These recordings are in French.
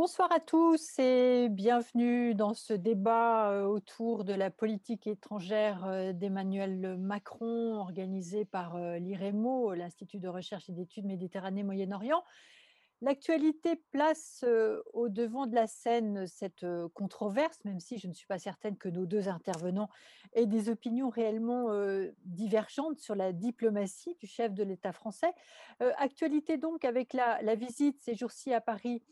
Bonsoir à tous et bienvenue dans ce débat euh, autour de la politique étrangère euh, d'Emmanuel Macron organisé par euh, l'IREMO, l'Institut de recherche et d'études Méditerranée-Moyen-Orient. L'actualité place au devant de la scène cette controverse, même si je ne suis pas certaine que nos deux intervenants aient des opinions réellement divergentes sur la diplomatie du chef de l'État français. Actualité donc avec la, la visite ces jours-ci à Paris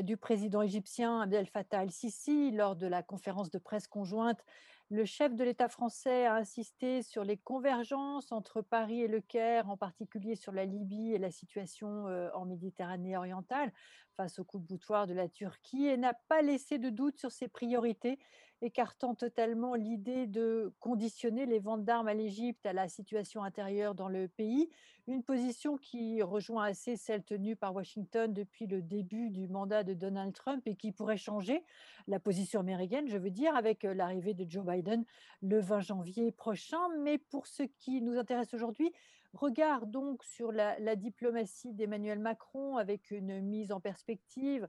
du président égyptien Abdel Fattah el-Sisi lors de la conférence de presse conjointe le chef de l'État français a insisté sur les convergences entre Paris et Le Caire, en particulier sur la Libye et la situation euh, en Méditerranée orientale face au coup de boutoir de la Turquie et n'a pas laissé de doute sur ses priorités écartant totalement l'idée de conditionner les ventes d'armes à l'Égypte à la situation intérieure dans le pays, une position qui rejoint assez celle tenue par Washington depuis le début du mandat de Donald Trump et qui pourrait changer la position américaine, je veux dire, avec euh, l'arrivée de Joe Biden le 20 janvier prochain. Mais pour ce qui nous intéresse aujourd'hui, regard donc sur la, la diplomatie d'Emmanuel Macron avec une mise en perspective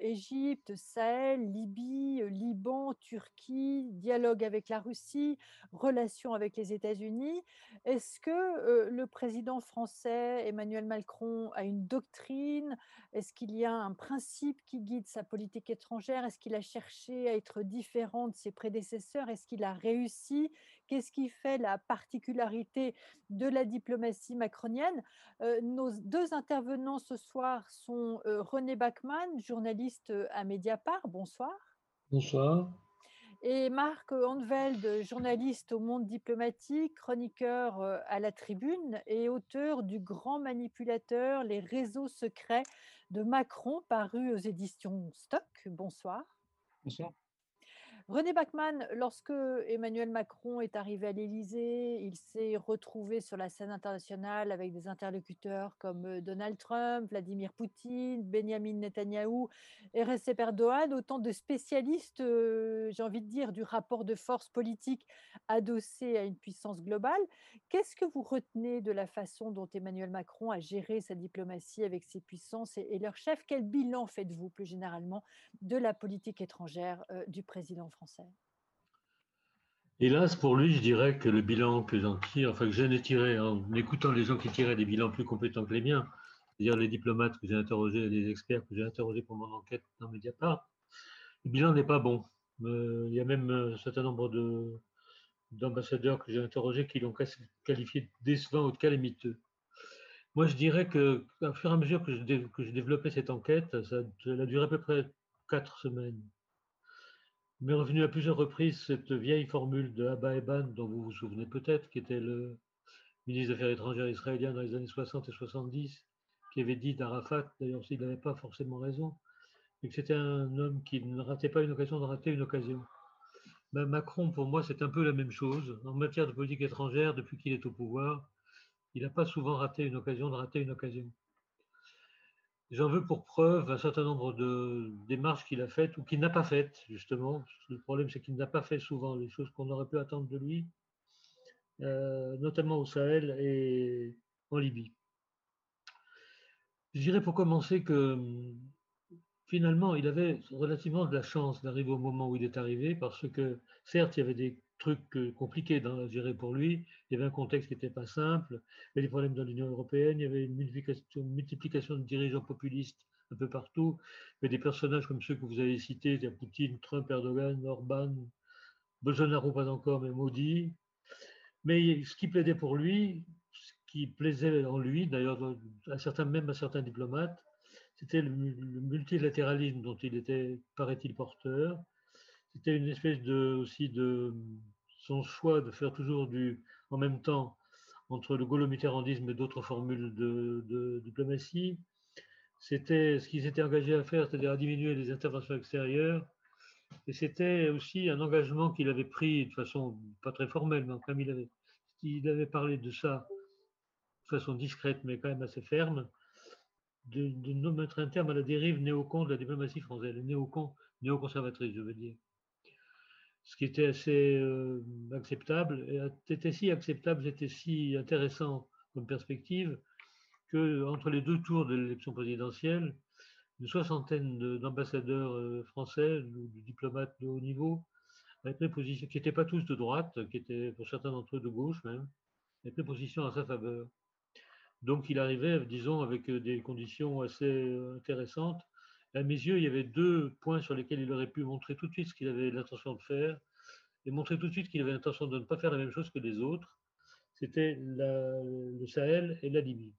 Égypte, Sahel, Libye, euh, Liban, Turquie, dialogue avec la Russie, relations avec les États-Unis. Est-ce que euh, le président français Emmanuel Macron a une doctrine? Est-ce qu'il y a un principe qui guide sa politique étrangère? Est-ce qu'il a cherché à être différent de ses prédécesseurs? Est-ce qu'il a réussi Qu'est-ce qui fait la particularité de la diplomatie macronienne? Nos deux intervenants ce soir sont René Bachmann, journaliste euh, à Mediapart. Bonsoir. Bonsoir. Et Marc Anveld, journaliste au Monde diplomatique, chroniqueur euh, à la Tribune et auteur du Grand manipulateur, les réseaux secrets de Macron, paru aux éditions Stock. Bonsoir. Bonsoir. René Bachmann, lorsque Emmanuel Macron est arrivé à l'Élysée, il s'est retrouvé sur la scène internationale avec des interlocuteurs comme euh, Donald Trump, Vladimir Poutine, Benjamin Netanyahou et Recep autant de spécialistes, euh, j'ai envie de dire, du rapport de force politique adossé à une puissance globale. Qu'est-ce que vous retenez de la façon dont Emmanuel Macron a géré sa diplomatie avec ses puissances et, leurs chefs? Quel bilan faites-vous plus généralement de la politique étrangère euh, du président français Hélas, pour lui, je dirais que le bilan que j'en tire, enfin que j'en ai tiré en écoutant les gens qui tiraient des bilans plus compétents que les miens, c'est-à-dire les diplomates que j'ai interrogés, les experts que j'ai interrogés pour mon enquête dans Mediapart, le bilan n'est pas bon. Euh, il y a même un certain nombre de, d'ambassadeurs que j'ai interrogés qui l'ont qualifié de décevant ou de calamiteux. Moi, je dirais que, au fur et à mesure que je, développais cette enquête, ça, ça a duré à peu près quatre semaines m'est revenu à plusieurs reprises cette vieille formule de Abba Eban, dont vous vous souvenez peut-être, qui était le ministre des Affaires étrangères israélien dans les années 60 et 70, qui avait dit d'Arafat, d'ailleurs s'il n'avait pas forcément raison, mais que c'était un homme qui ne ratait pas une occasion de rater une occasion. Ben, Macron, pour moi, c'est un peu la même chose. En matière de politique étrangère, depuis qu'il est au pouvoir, il n'a pas souvent raté une occasion de rater une occasion. J'en veux pour preuve un certain nombre de démarches qu'il a faites ou qu'il n'a pas faites, justement. Le problème, c'est qu'il n'a pas fait souvent les choses qu'on aurait pu attendre de lui, euh, notamment au Sahel et en Libye. Je dirais pour commencer que finalement, il avait relativement de la chance d'arriver au moment où il est arrivé, parce que certes, il y avait des truc compliqué à gérer pour lui. Il y avait un contexte qui n'était pas simple. Il y avait des problèmes dans l'Union européenne. Il y avait une multiplication, de dirigeants populistes un peu partout. Il y avait des personnages comme ceux que vous avez cités, Poutine, Trump, Erdogan, Orban, Bolsonaro pas encore, mais Modi. Mais ce qui plaidait pour lui, ce qui plaisait en lui, d'ailleurs à certains, même à certains diplomates, c'était le multilatéralisme dont il était, paraît-il, porteur. C'était une espèce aussi de, son choix de faire toujours du, en même temps, entre le gaulo-mitterrandisme et d'autres formules de, diplomatie, c'était ce qu'ils étaient engagés à faire, c'est-à-dire à diminuer les interventions extérieures. Et c'était aussi un engagement qu'il avait pris de façon pas très formelle, mais il avait, il avait parlé de ça de façon discrète, mais quand même assez ferme, de, de mettre un terme à la dérive néocon de la diplomatie française, néocon, néoconservatrice, je veux dire ce qui était assez euh, acceptable. Et c'était si acceptable, c'était si intéressant comme perspective que entre les deux tours de l'élection présidentielle, une soixantaine d'ambassadeurs français, de, diplomates de haut niveau, avaient pris position, qui n'étaient pas tous de droite, qui étaient pour certains d'entre eux de gauche même, avaient pris position à sa faveur. Donc il arrivait, disons, avec des conditions assez intéressantes. À mes yeux, il y avait deux points sur lesquels il aurait pu montrer tout de suite ce qu'il avait l'intention de faire et montrer tout de suite qu'il avait l'intention de ne pas faire la même chose que les autres. C'était le Sahel et la Libye.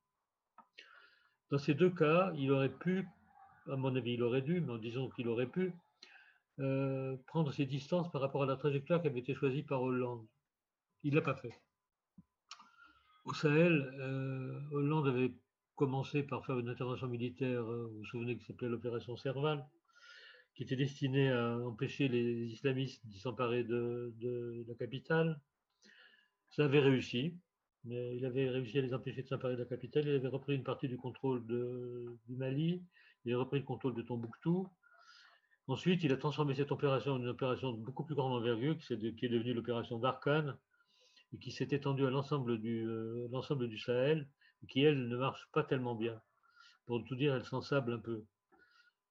Dans ces deux cas, il aurait pu, à mon avis, il aurait dû, mais en disant qu'il aurait pu, euh, prendre ses distances par rapport à la trajectoire qui avait été choisie par Hollande. Il ne l'a pas fait. Au Sahel, euh, Hollande avait commencé par faire une intervention militaire, euh, vous vous souvenez que s'appelait l'opération Serval, qui était destinée à empêcher les islamistes d'y s'emparer de, la capitale. Ça avait réussi, mais il avait réussi à les empêcher de s'emparer de la capitale. Il avait repris une partie du contrôle du Mali, il a repris le contrôle de Tombouctou. Ensuite, il a transformé cette opération en une opération de beaucoup plus grande envergure, qui est devenue l'opération Barkhane, et qui s'est étendue à l'ensemble du, euh, Sahel, qui, elle, ne marche pas tellement bien. Pour tout dire, elle s'ensable un peu.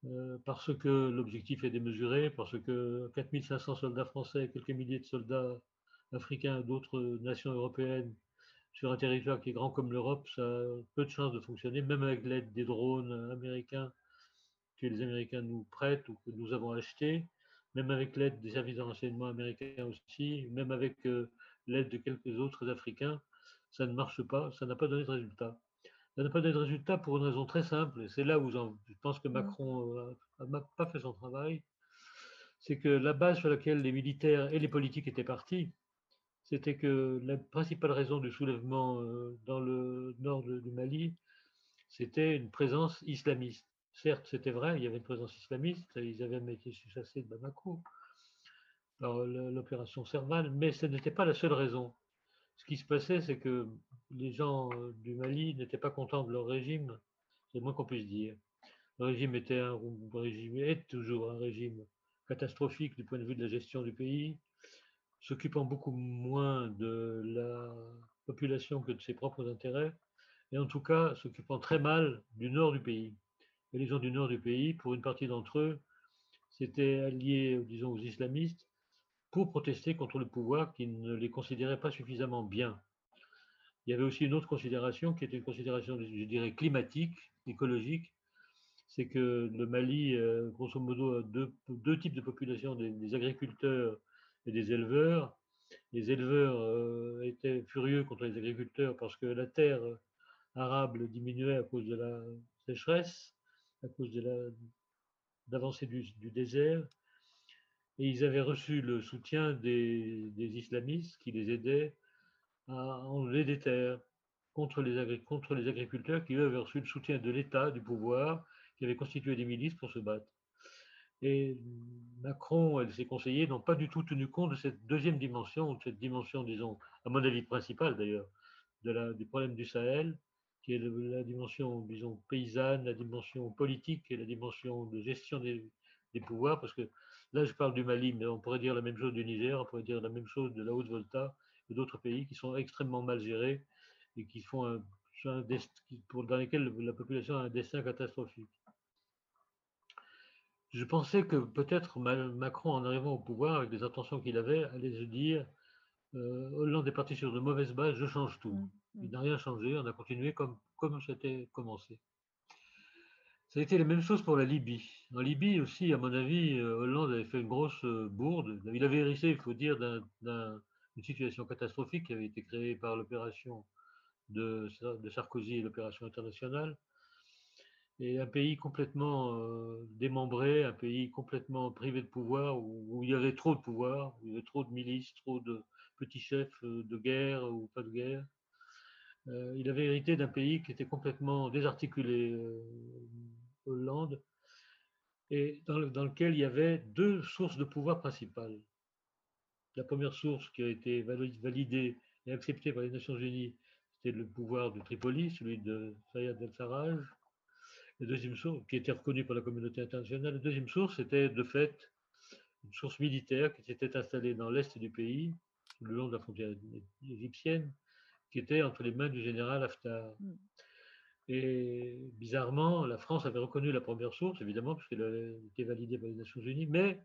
Euh, parce que l'objectif est démesuré, parce que 4500 soldats français, quelques milliers de soldats africains d'autres nations européennes sur un territoire qui est grand comme l'Europe, ça a peu de chances de fonctionner, même avec l'aide des drones américains que les Américains nous prêtent ou que nous avons achetés, même avec l'aide des services de renseignement américains aussi, même avec euh, l'aide de quelques autres Africains, ça ne marche pas, ça n'a pas donné de résultat. Ça n'a pas donné de résultat pour une raison très simple, et c'est là où je pense que mmh. Macron n'a pas fait son travail, c'est que la base sur laquelle les militaires et les politiques étaient partis, c'était que la principale raison du soulèvement euh, dans le nord du Mali, c'était une présence islamiste. Certes, c'était vrai, il y avait une présence islamiste, ils avaient même été chassés de Bamako par l'opération Serval, mais ce n'était pas la seule raison. Ce qui se passait, c'est que les gens euh, du Mali n'étaient pas contents de leur régime, c'est le moins qu'on puisse dire. Le régime était un régime, est toujours un régime catastrophique du point de vue de la gestion du pays, s'occupant beaucoup moins de la population que de ses propres intérêts, et en tout cas s'occupant très mal du nord du pays. Et les gens du nord du pays, pour une partie d'entre eux, s'étaient alliés, disons, aux islamistes pour protester contre le pouvoir qui ne les considérait pas suffisamment bien. Il y avait aussi une autre considération qui était une considération, je dirais, climatique, écologique, c'est que le Mali, euh, grosso modo, a deux, types de populations, des, agriculteurs et des éleveurs. Les éleveurs euh, étaient furieux contre les agriculteurs parce que la terre arable diminuait à cause de la sécheresse, à cause de l'avancée du, désert. Et ils avaient reçu le soutien des, islamistes qui les aidaient à enlever des terres contre les, contre les agriculteurs qui, eux, avaient reçu le soutien de l'État, du pouvoir, qui avait constitué des milices pour se battre. Et Macron et ses conseillers n'ont pas du tout tenu compte de cette deuxième dimension, de cette dimension, disons, à mon avis principale d'ailleurs, du problème du Sahel, qui est la dimension, disons, paysanne, la dimension politique et la dimension de gestion des, des pouvoirs, parce que là, je parle du Mali, mais on pourrait dire la même chose du Niger, on pourrait dire la même chose de la Haute-Volta et d'autres pays qui sont extrêmement mal gérés et qui font un, pour, dans lesquels la population a un destin catastrophique. Je pensais que peut-être Macron, en arrivant au pouvoir, avec les intentions qu'il avait, allait se dire euh, Hollande est parti sur de mauvaises bases, je change tout. Mmh, mmh. Il n'a rien changé, on a continué comme, comme c'était commencé. Ça a été la même chose pour la Libye. En Libye aussi, à mon avis, euh, Hollande avait fait une grosse euh, bourde. Il avait hérissé, il faut dire, d'une situation catastrophique qui avait été créée par l'opération de, Sarkozy et l'opération internationale. Et un pays complètement euh, démembré, un pays complètement privé de pouvoir, où, il y avait trop de pouvoir, où il y avait trop de milices, trop de petits chefs de guerre ou pas de guerre. il avait hérité d'un pays qui était complètement désarticulé Hollande, et dans, lequel il y avait deux sources de pouvoir principales. La première source qui a été validée et acceptée par les Nations Unies, c'était le pouvoir de Tripoli, celui de Sayed el-Sarraj. Qui était reconnue par la communauté internationale, la deuxième source était de fait une source militaire qui s'était installée dans l'est du pays, le long de la frontière égyptienne, qui était entre les mains du général Haftar. Et bizarrement, la France avait reconnu la première source, évidemment, puisqu'elle avait été validée par les Nations Unies, mais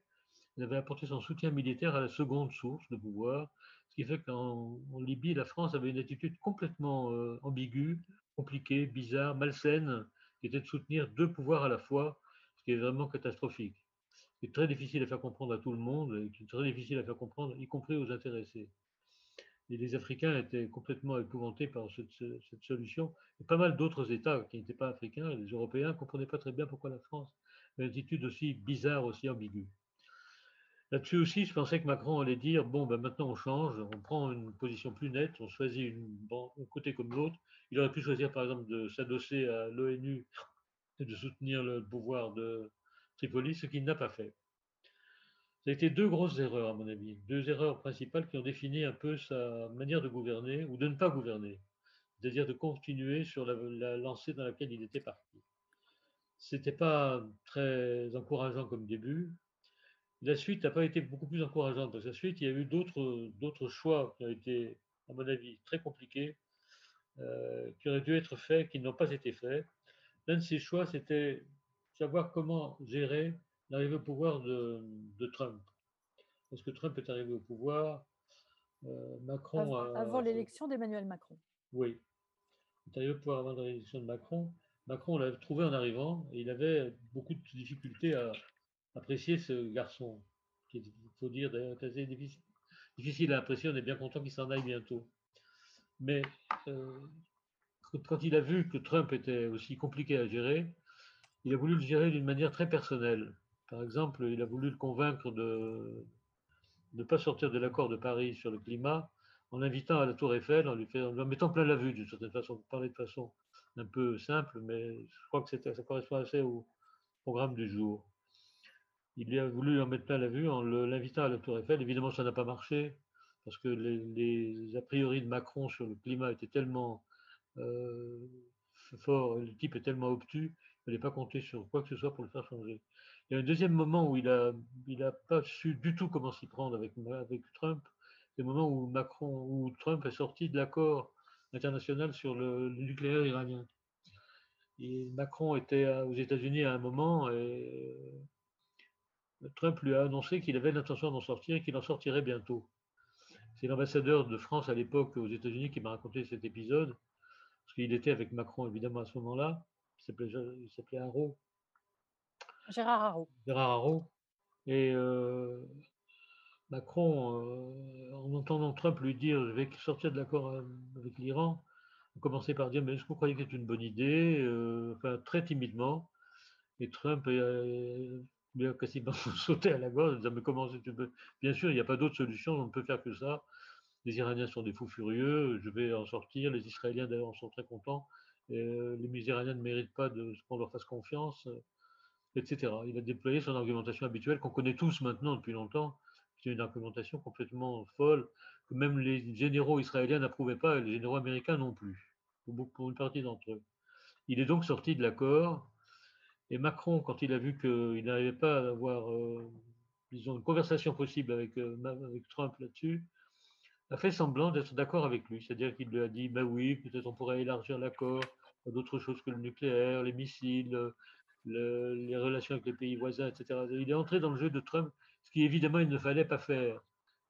elle avait apporté son soutien militaire à la seconde source de pouvoir, ce qui fait qu'en Libye, la France avait une attitude complètement euh, ambiguë, compliquée, bizarre, malsaine, qui était de soutenir deux pouvoirs à la fois, ce qui est vraiment catastrophique. C'est très difficile à faire comprendre à tout le monde et très difficile à faire comprendre, y compris aux intéressés. Et les Africains étaient complètement épouvantés par cette, solution. Et pas mal d'autres États qui n'étaient pas africains, les Européens, ne comprenaient pas très bien pourquoi la France avait une attitude aussi bizarre, aussi ambiguë. Là-dessus aussi, je pensais que Macron allait dire bon, ben maintenant on change, on prend une position plus nette, on choisit un côté comme l'autre. Il aurait pu choisir par exemple de s'adosser à l'ONU et de soutenir le pouvoir de Tripoli, ce qu'il n'a pas fait. Ça a été deux grosses erreurs, à mon avis, deux erreurs principales qui ont défini un peu sa manière de gouverner ou de ne pas gouverner, c'est-à-dire de continuer sur la, la lancée dans laquelle il était parti. C'était pas très encourageant comme début, la suite n'a pas été beaucoup plus encourageante parce que la suite, il y a eu d'autres choix qui ont été, à mon avis, très compliqués, euh, qui auraient dû être faits, qui n'ont pas été faits. L'un de ces choix, c'était savoir comment gérer l'arrivée au pouvoir de, Trump. Parce que Trump est arrivé au pouvoir, euh, Macron avant, avant l'élection d'Emmanuel Macron. Oui, il est arrivé au pouvoir avant l'élection de Macron. Macron, on l'a trouvé en arrivant et il avait beaucoup de difficultés à, apprécier ce garçon, qui il faut dire d'ailleurs assez difficile, difficile à apprécier. On est bien content qu'il s'en aille bientôt. Mais euh, quand il a vu que Trump était aussi compliqué à gérer, il a voulu le gérer d'une manière très personnelle. Par exemple, il a voulu le convaincre de ne pas sortir de l'accord de Paris sur le climat en l'invitant à la Tour Eiffel, en lui, fait, en mettant plein la vue d'une certaine façon, pour parler de façon un peu simple, mais je crois que ça correspond assez au programme du jour il a voulu en mettre plein la vue en l'invitant à la Tour Eiffel. Évidemment, ça n'a pas marché parce que les, a priori de Macron sur le climat étaient tellement euh, forts, le type est tellement obtus, il fallait pas compter sur quoi que ce soit pour le faire changer. Il y a un deuxième moment où il n'a a pas su du tout comment s'y prendre avec, Trump, c'est le moment où Macron, où Trump est sorti de l'accord international sur le, nucléaire iranien. Macron était aux États-Unis à un moment et Trump lui a annoncé qu'il avait l'intention d'en sortir et qu'il en sortirait bientôt. C'est l'ambassadeur de France à l'époque aux États-Unis qui m'a raconté cet épisode, parce qu'il était avec Macron évidemment à ce moment-là. Il s'appelait Haro. Gérard Haro. Gérard Haro. Et euh, Macron, euh, en entendant Trump lui dire je vais sortir de l'accord euh, avec l'Iran, a commencé par dire mais est-ce que vous croyez que c'est une bonne idée Enfin, très timidement. Et Trump bien quasiment sauter à la gorge en disant Mais comment peux Bien sûr, il n'y a pas d'autre solution, on ne peut faire que ça. Les Iraniens sont des fous furieux, je vais en sortir. Les Israéliens, d'ailleurs, en sont très contents. Les Iraniens ne méritent pas de, qu'on leur fasse confiance, etc. Il a déployé son argumentation habituelle qu'on connaît tous maintenant depuis longtemps. C'est une argumentation complètement folle que même les généraux israéliens n'approuvaient pas et les généraux américains non plus, pour une partie d'entre eux. Il est donc sorti de l'accord et Macron, quand il a vu qu'il n'arrivait pas à avoir, euh, une conversation possible euh, avec Trump là-dessus, a fait semblant d'être d'accord avec lui. C'est-à-dire qu'il lui a dit, ben oui, peut-être on pourrait élargir l'accord à d'autres choses que le nucléaire, les missiles, les relations avec les pays voisins, etc. Il est entré dans le jeu de Trump, ce qui évidemment il ne fallait pas faire.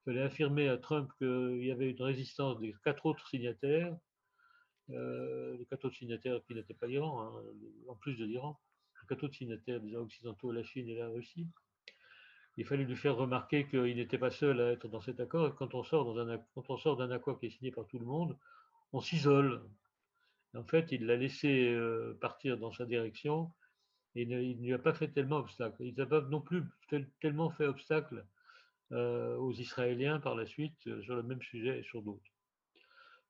Il fallait affirmer à Trump qu'il y avait une résistance des quatre autres signataires, euh, les quatre autres signataires qui n'étaient pas l'Iran, hein, en plus de l'Iran, quatre signataires déjà occidentaux, la Chine et la Russie. Il fallait lui faire remarquer qu'il n'était pas seul à être dans cet accord. Et quand on sort quand on sort d'un accord qui est signé par tout le monde, on s'isole. En fait, il l'a laissé euh, partir dans sa direction il ne a pas fait tellement obstacle. Il n'a pas non plus tellement fait obstacle euh, aux Israéliens par la suite euh, sur le même sujet et sur d'autres.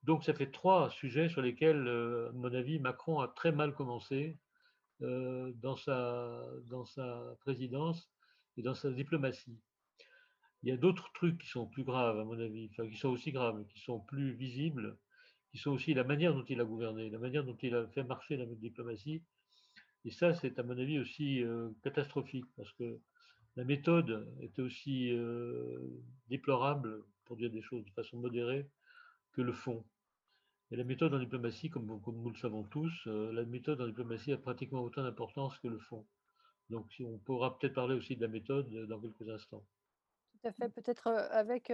Donc ça fait trois sujets sur lesquels, à mon avis, Macron a très mal commencé euh, dans, sa, présidence et dans sa diplomatie. Il y a d'autres trucs qui sont plus graves, à mon avis, qui sont aussi graves, qui sont plus visibles, qui sont aussi la manière dont il a gouverné, la manière dont il a fait marcher la diplomatie. Et ça, c'est à mon avis aussi euh, catastrophique, parce que la méthode était aussi euh, déplorable, pour dire des choses de façon modérée, que le fond. Et la méthode en diplomatie, comme, nous le savons tous, euh, la méthode en diplomatie a pratiquement autant d'importance que le fond. Donc on pourra peut-être parler aussi de la méthode dans quelques instants. Tout à fait, peut-être avec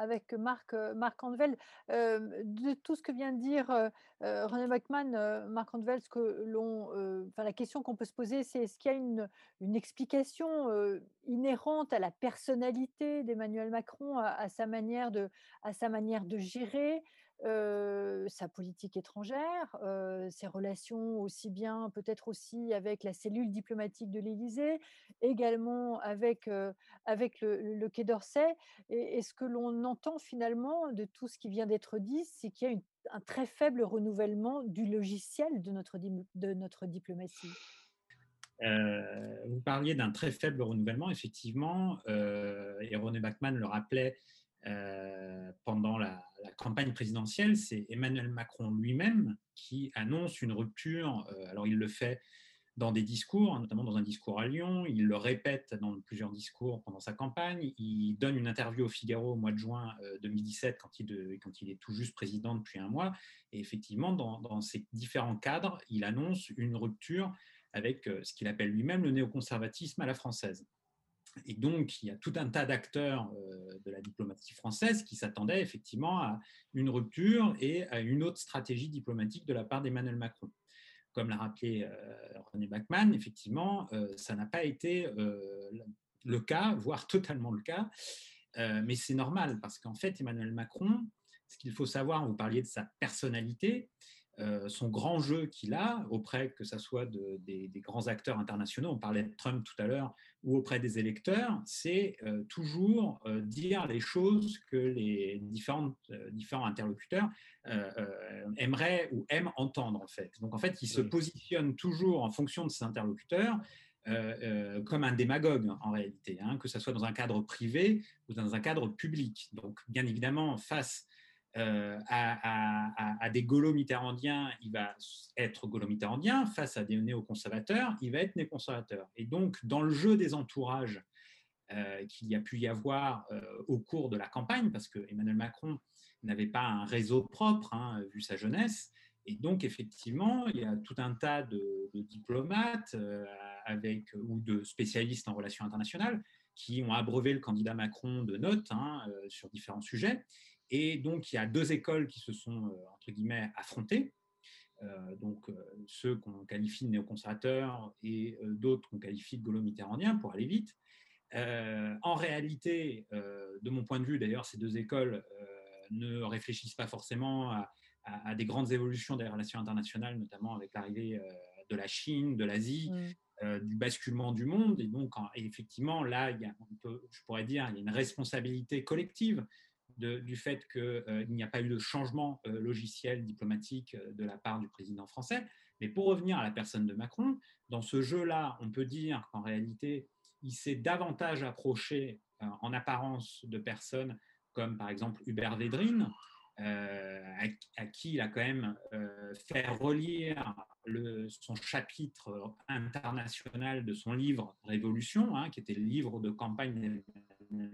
avec Marc, Marc Andevel. de tout ce que vient de dire René Bachmann, Marc Andevel, ce que l'on, la question qu'on peut se poser, c'est est-ce qu'il y a une, une explication inhérente à la personnalité d'Emmanuel Macron, à, sa manière de, à sa manière de gérer sa politique étrangère, ses relations aussi bien, peut-être aussi avec la cellule diplomatique de l'Élysée, également avec, avec le, Quai d'Orsay. Et, ce que l'on entend finalement de tout ce qui vient d'être dit, c'est qu'il y a un très faible renouvellement du logiciel de notre, de notre diplomatie. vous parliez d'un très faible renouvellement, effectivement, et René Bachmann le rappelait euh, pendant la, campagne présidentielle, c'est Emmanuel Macron lui-même qui annonce une rupture. Euh, alors il le fait dans des discours, notamment dans un discours à Lyon, il le répète dans plusieurs discours pendant sa campagne, il donne une interview au Figaro au mois de juin 2017 euh, quand il, est tout juste président depuis un mois, et effectivement, dans ces différents cadres, il annonce une rupture avec ce qu'il appelle lui-même le néoconservatisme à la française. Et donc, il y a tout un tas d'acteurs euh, de la diplomatie française qui s'attendaient effectivement à une rupture et à une autre stratégie diplomatique de la part d'Emmanuel Macron. Comme l'a rappelé euh, René Bachmann, effectivement, euh, ça n'a pas été le cas, voire totalement le cas, mais c'est normal parce qu'en fait, Emmanuel Macron, ce qu'il faut savoir, vous parliez de sa personnalité, son grand jeu qu'il a auprès, que ce soit des, grands acteurs internationaux, on parlait de Trump tout à l'heure, ou auprès des électeurs, c'est euh, toujours euh, dire les choses que les différents interlocuteurs aimeraient ou aiment entendre en fait. Donc en fait, il se positionne toujours en fonction de ses interlocuteurs. comme un démagogue en réalité, hein, que ce soit dans un cadre privé ou dans un cadre public. Donc, bien évidemment, face euh, à, des gaulo-mitterrandiens, il va être gaulo-mitterrandien. Face à des néoconservateurs, il va être néoconservateur. Et donc, dans le jeu des entourages euh, qu'il y a pu y avoir euh, au cours de la campagne, parce que Emmanuel Macron n'avait pas un réseau propre, hein, vu sa jeunesse, et donc, effectivement, il y a tout un tas de, diplomates avec, ou de spécialistes en relations internationales qui ont abreuvé le candidat Macron de notes hein, sur différents sujets. Et donc, il y a deux écoles qui se sont, euh, entre guillemets, affrontées. Euh, donc, euh, ceux qu'on qualifie de néoconservateurs et d'autres qu'on qualifie de gaulo-mitterrandiens, pour aller vite. en réalité, de mon point de vue, d'ailleurs, ces deux écoles ne réfléchissent pas forcément à, des grandes évolutions des relations internationales, notamment avec l'arrivée de la Chine, de l'Asie, mmh. du basculement du monde. Et donc, effectivement, là, il y a, je pourrais dire, il y a une responsabilité collective du fait qu'il euh, n'y a pas eu de changement euh, logiciel diplomatique euh, de la part du président français. Mais pour revenir à la personne de Macron, dans ce jeu-là, on peut dire qu'en réalité, il s'est davantage approché en apparence de personnes comme par exemple Hubert Védrine, à, qui il a quand même fait relire le, son chapitre international de son livre Révolution, hein, qui était le livre de campagne de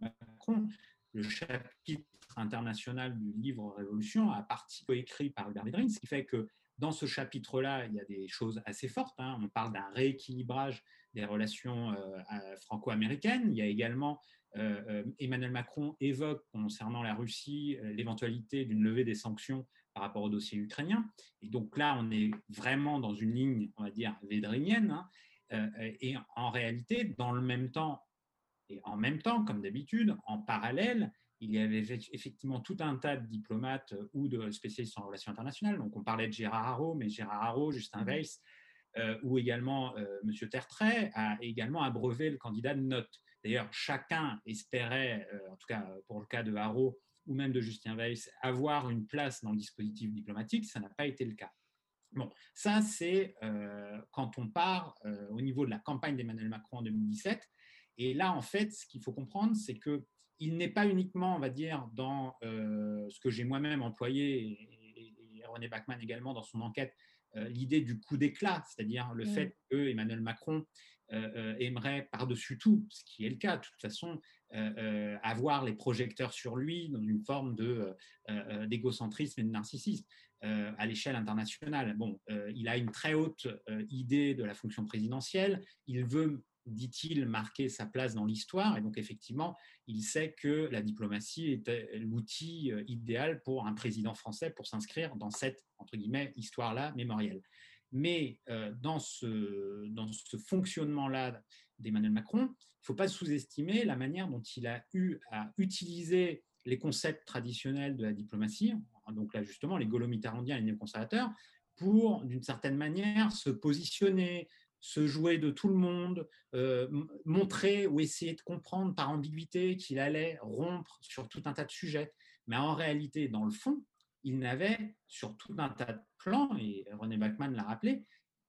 Macron, le chapitre international du livre Révolution a partie coécrit par Hubert Védrine, ce qui fait que dans ce chapitre-là, il y a des choses assez fortes. Hein. On parle d'un rééquilibrage des relations euh, franco-américaines. Il y a également, euh, euh, Emmanuel Macron évoque concernant la Russie l'éventualité d'une levée des sanctions par rapport au dossier ukrainien. Et donc là, on est vraiment dans une ligne, on va dire, védrinienne. Hein. et en réalité, dans le même temps, et en même temps, comme d'habitude, en parallèle, il y avait effectivement tout un tas de diplomates euh, ou de spécialistes en relations internationales. Donc, on parlait de Gérard Haro, mais Gérard Haro, Justin mmh. Weiss, euh, ou également euh, M. Tertrais, a également abreuvé le candidat de notes. D'ailleurs, chacun espérait, en tout cas pour le cas de Haro ou même de Justin Weiss, avoir une place dans le dispositif diplomatique. Ça n'a pas été le cas. Bon, ça, c'est quand on part au niveau de la campagne d'Emmanuel Macron en 2017. Et là, en fait, ce qu'il faut comprendre, c'est que il n'est pas uniquement, on va dire, dans euh, ce que j'ai moi-même employé, et, René Bachmann également dans son enquête, l'idée du coup d'éclat, c'est-à-dire le mmh. fait que Emmanuel Macron aimerait par-dessus tout, ce qui est le cas de toute façon, avoir les projecteurs sur lui dans une forme d'égocentrisme et de narcissisme à l'échelle internationale. Bon, il a une très haute idée de la fonction présidentielle, il veut dit-il, marquer sa place dans l'histoire. Et donc, effectivement, il sait que la diplomatie est l'outil idéal pour un président français pour s'inscrire dans cette, entre guillemets, histoire-là mémorielle. Mais dans ce, dans ce fonctionnement-là d'Emmanuel Macron, il ne faut pas sous-estimer la manière dont il a eu à utiliser les concepts traditionnels de la diplomatie, donc là justement les gaulo-mitterrandiens et les néoconservateurs, pour d'une certaine manière se positionner, se jouer de tout le monde, montrer ou essayer de comprendre par ambiguïté qu'il allait rompre sur tout un tas de sujets. Mais en réalité, dans le fond, il n'avait sur tout un tas de plans, et René Bachmann l'a rappelé,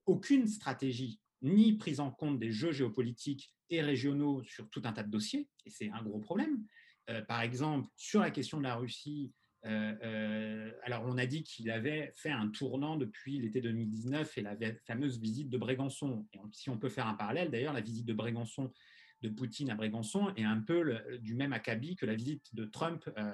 aucune stratégie ni prise en compte des jeux géopolitiques et régionaux sur tout un tas de dossiers, et c'est un gros problème. Euh, par exemple, sur la question de la Russie, euh, euh, alors on a dit qu'il avait fait un tournant depuis l'été 2019 et la fameuse visite de Brégançon. Et si on peut faire un parallèle, d'ailleurs, la visite de Brégançon de Poutine à Brégançon est un peu du même acabit que la visite de Trump euh,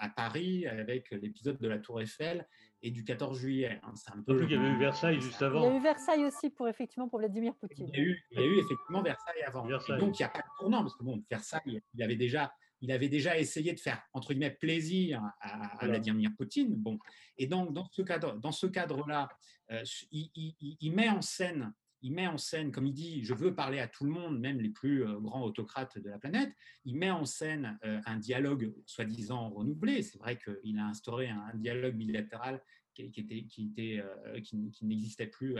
à, Paris avec l'épisode de la Tour Eiffel et du 14 juillet. Hein. C'est un peu. Il y avait eu Versailles juste avant. Il y a eu Versailles aussi pour effectivement pour Vladimir Poutine. Il y a eu, il y a eu effectivement Versailles avant. donc il n'y a pas de tournant parce que bon, Versailles, il avait déjà il avait déjà essayé de faire entre guillemets plaisir à, Vladimir Poutine. Bon, et donc dans ce cadre, dans ce cadre-là, euh, il, il, met en scène il met en scène, comme il dit, je veux parler à tout le monde, même les plus euh, grands autocrates de la planète, il met en scène euh, un dialogue soi-disant renouvelé. C'est vrai qu'il a instauré un dialogue bilatéral qui, qui, euh, qui, n'existait plus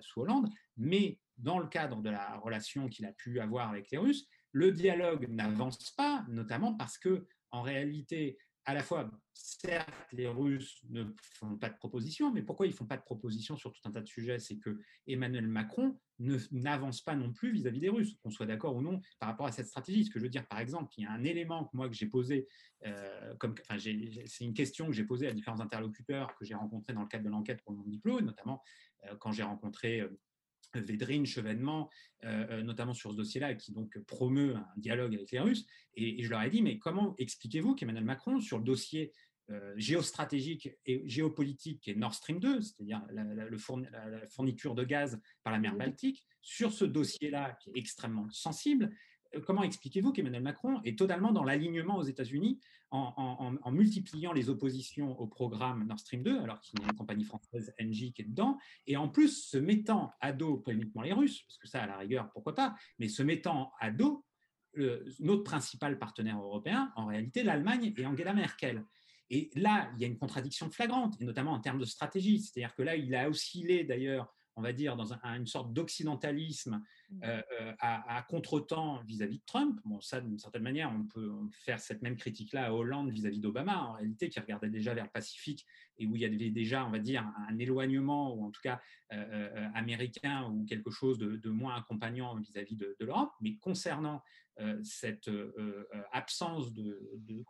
sous Hollande, mais dans le cadre de la relation qu'il a pu avoir avec les Russes, le dialogue n'avance pas, notamment parce que, en réalité, à la fois, certes, les Russes ne font pas de propositions, mais pourquoi ils ne font pas de propositions sur tout un tas de sujets? C'est que Emmanuel Macron n'avance pas non plus vis-à-vis des Russes, qu'on soit d'accord ou non par rapport à cette stratégie. Ce que je veux dire, par exemple, il y a un élément que moi que j'ai posé, euh, comme, enfin, c'est une question que j'ai posée à différents interlocuteurs que j'ai rencontrés dans le cadre de l'enquête pour mon diplôme, notamment euh, quand j'ai rencontré euh, Védrine, Chevènement, euh, euh, notamment sur ce dossier-là, qui donc promeut un dialogue avec les Russes. Et, je leur ai dit, mais comment expliquez-vous qu'Emmanuel Macron, sur le dossier euh, géostratégique et géopolitique qui est Nord Stream 2, c'est-à-dire la, la, fourniture de gaz par la mer Baltique, sur ce dossier-là qui est extrêmement sensible, comment expliquez-vous qu'Emmanuel Macron est totalement dans l'alignement aux États-Unis en, multipliant les oppositions au programme Nord Stream 2, alors qu'il y a une compagnie française Engie qui est dedans, et en plus se mettant à dos, pas les Russes, parce que ça, à la rigueur, pourquoi pas, mais se mettant à dos notre principal partenaire européen, en réalité l'Allemagne et Angela Merkel. Et là, il y a une contradiction flagrante, et notamment en termes de stratégie. C'est-à-dire que là, il a oscillé d'ailleurs on va dire, dans une sorte d'occidentalisme mmh. euh, euh, à, contre-temps vis-à-vis de Trump. Bon, ça, d'une certaine manière, on peut faire cette même critique-là à Hollande vis-à-vis d'Obama, en réalité, qui regardait déjà vers le Pacifique et où il y avait déjà, on va dire, un éloignement, ou en tout cas euh, américain, ou quelque chose de, moins accompagnant vis-à-vis de, l'Europe. Mais concernant cette absence de,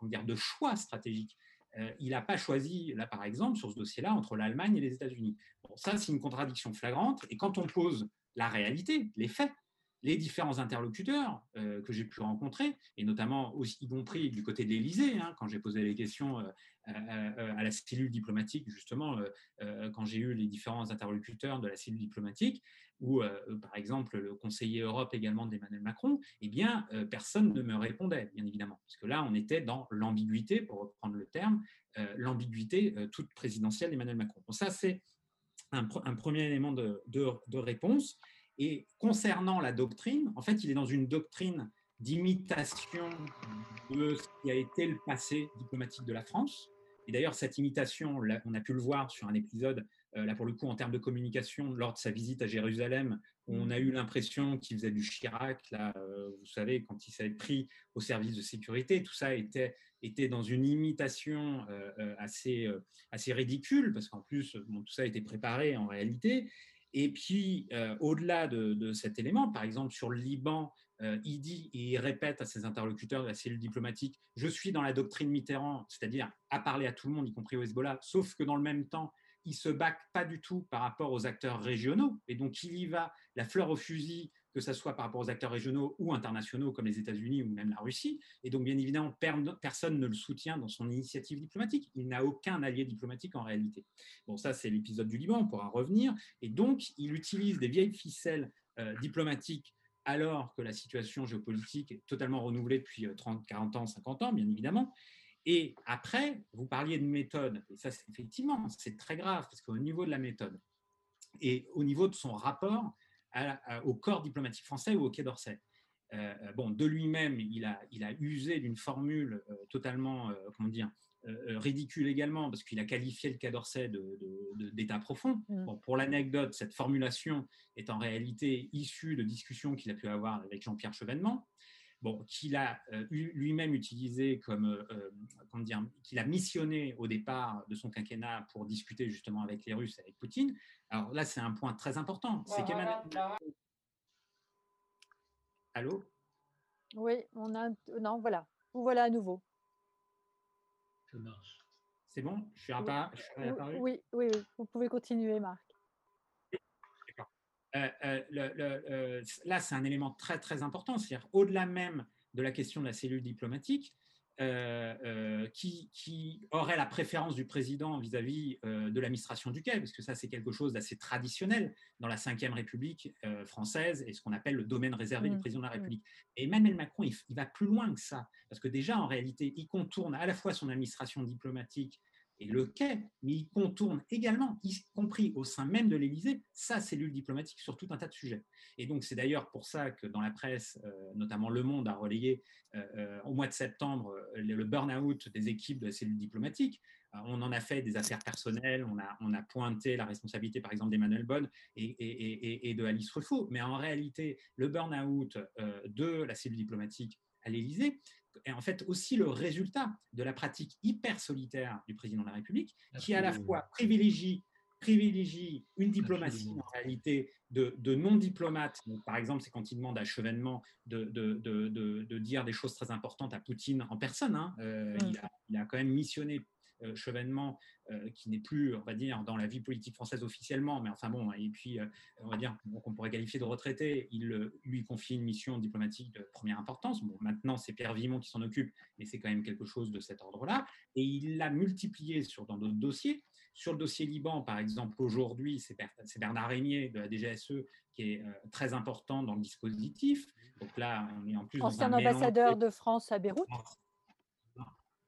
dire, de choix stratégique euh, il n'a pas choisi, là par exemple, sur ce dossier-là, entre l'Allemagne et les États-Unis. Bon, ça, c'est une contradiction flagrante. Et quand on pose la réalité, les faits, les différents interlocuteurs euh, que j'ai pu rencontrer, et notamment aussi, y compris du côté de l'Élysée, hein, quand j'ai posé les questions euh, à la cellule diplomatique, justement, quand j'ai eu les différents interlocuteurs de la cellule diplomatique, ou par exemple le conseiller Europe également d'Emmanuel Macron, eh bien, personne ne me répondait, bien évidemment, parce que là, on était dans l'ambiguïté, pour reprendre le terme, l'ambiguïté toute présidentielle d'Emmanuel Macron. Bon, ça, c'est un, premier élément de, réponse. Et concernant la doctrine, en fait, il est dans une doctrine d'imitation de ce qui a été le passé diplomatique de la France. Et d'ailleurs, cette imitation, on a pu le voir sur un épisode euh, là pour le coup en termes de communication, lors de sa visite à Jérusalem, on a eu l'impression qu'il faisait du Chirac, là, euh, vous savez, quand il s'est pris au service de sécurité, tout ça était, était dans une imitation euh, assez, assez ridicule, parce qu'en plus, tout ça a été préparé en réalité. Et puis, au-delà de, cet élément, par exemple sur le Liban, il dit et il répète à ses interlocuteurs de la cellule diplomatique, je suis dans la doctrine Mitterrand, c'est-à-dire à parler à tout le monde, y compris au Hezbollah, sauf que dans le même temps, il se back pas du tout par rapport aux acteurs régionaux, et donc il y va la fleur au fusil, que ce soit par rapport aux acteurs régionaux ou internationaux comme les États-Unis ou même la Russie. Et donc, bien évidemment, personne ne le soutient dans son initiative diplomatique. Il n'a aucun allié diplomatique en réalité. Bon, ça, c'est l'épisode du Liban, on pourra revenir. Et donc, il utilise des vieilles ficelles euh, diplomatiques alors que la situation géopolitique est totalement renouvelée depuis 30, euh, 40 ans, 50 ans, bien évidemment. Et après, vous parliez de méthode, et ça, effectivement, c'est très grave, parce qu'au niveau de la méthode et au niveau de son rapport au corps diplomatique français ou au Quai d'Orsay, euh, bon, de lui-même, il a, il a usé d'une formule euh, totalement, comment dire, euh, ridicule également parce qu'il a qualifié le Quai d'Orsay d'état profond. Mm. Bon, pour l'anecdote, cette formulation est en réalité issue de discussions qu'il a pu avoir avec Jean-Pierre Chevènement. Bon, qu'il a euh, lui-même utilisé comme, euh, comment dire, qu'il a missionné au départ de son quinquennat pour discuter justement avec les Russes, avec Poutine. Alors là, c'est un point très important. C'est Allô? Oui, on a. Non, voilà. Vous voilà à nouveau. C'est bon? Je suis, apparu, oui, oui, oui, vous pouvez continuer, Marc. Euh, euh, euh, là, c'est un élément très, très important. C'est-à-dire, au-delà même de la question de la cellule diplomatique, qui, qui, aurait la préférence du président vis-à-vis de l'administration du quai, parce que ça c'est quelque chose d'assez traditionnel dans la Ve République française et ce qu'on appelle le domaine réservé du mmh. président de la mmh. République. Et Emmanuel Macron, il, il, va plus loin que ça, parce que déjà en réalité, il contourne à la fois son administration diplomatique et le quai, mais il contourne également, y compris au sein même de l'Élysée, sa cellule diplomatique sur tout un tas de sujets. Et donc c'est d'ailleurs pour ça que dans la presse, euh, notamment Le Monde a relayé euh, euh, au mois de septembre le burn-out des équipes de la cellule diplomatique. on en a fait des affaires personnelles, on a, pointé la responsabilité par exemple d'Emmanuel Bonne et, de Alice Ruffo, mais en réalité, le burn-out de la cellule diplomatique à l'Élysée, est en fait aussi le résultat de la pratique hyper solitaire du président de la République, qui à la fois privilégie, privilégie une diplomatie en réalité de, non-diplomates. Par exemple, c'est quand il demande à Chevènement de, de, dire des choses très importantes à Poutine en personne. Hein. Euh, mm. il, a, il, a, quand même missionné Chevènement, euh, qui n'est plus, on va dire, dans la vie politique française officiellement, mais enfin bon, et puis, euh, on va dire, qu'on pourrait qualifier de retraité, il lui confie une mission diplomatique de première importance. Bon, maintenant, c'est Pierre Vimon qui s'en occupe, mais c'est quand même quelque chose de cet ordre-là. Et il l'a multiplié sur, dans d'autres dossiers. Sur le dossier Liban, par exemple, aujourd'hui, c'est Bernard Régnier de la DGSE qui est très important dans le dispositif. Donc là, on est en plus. Ancien ambassadeur de France à Beyrouth.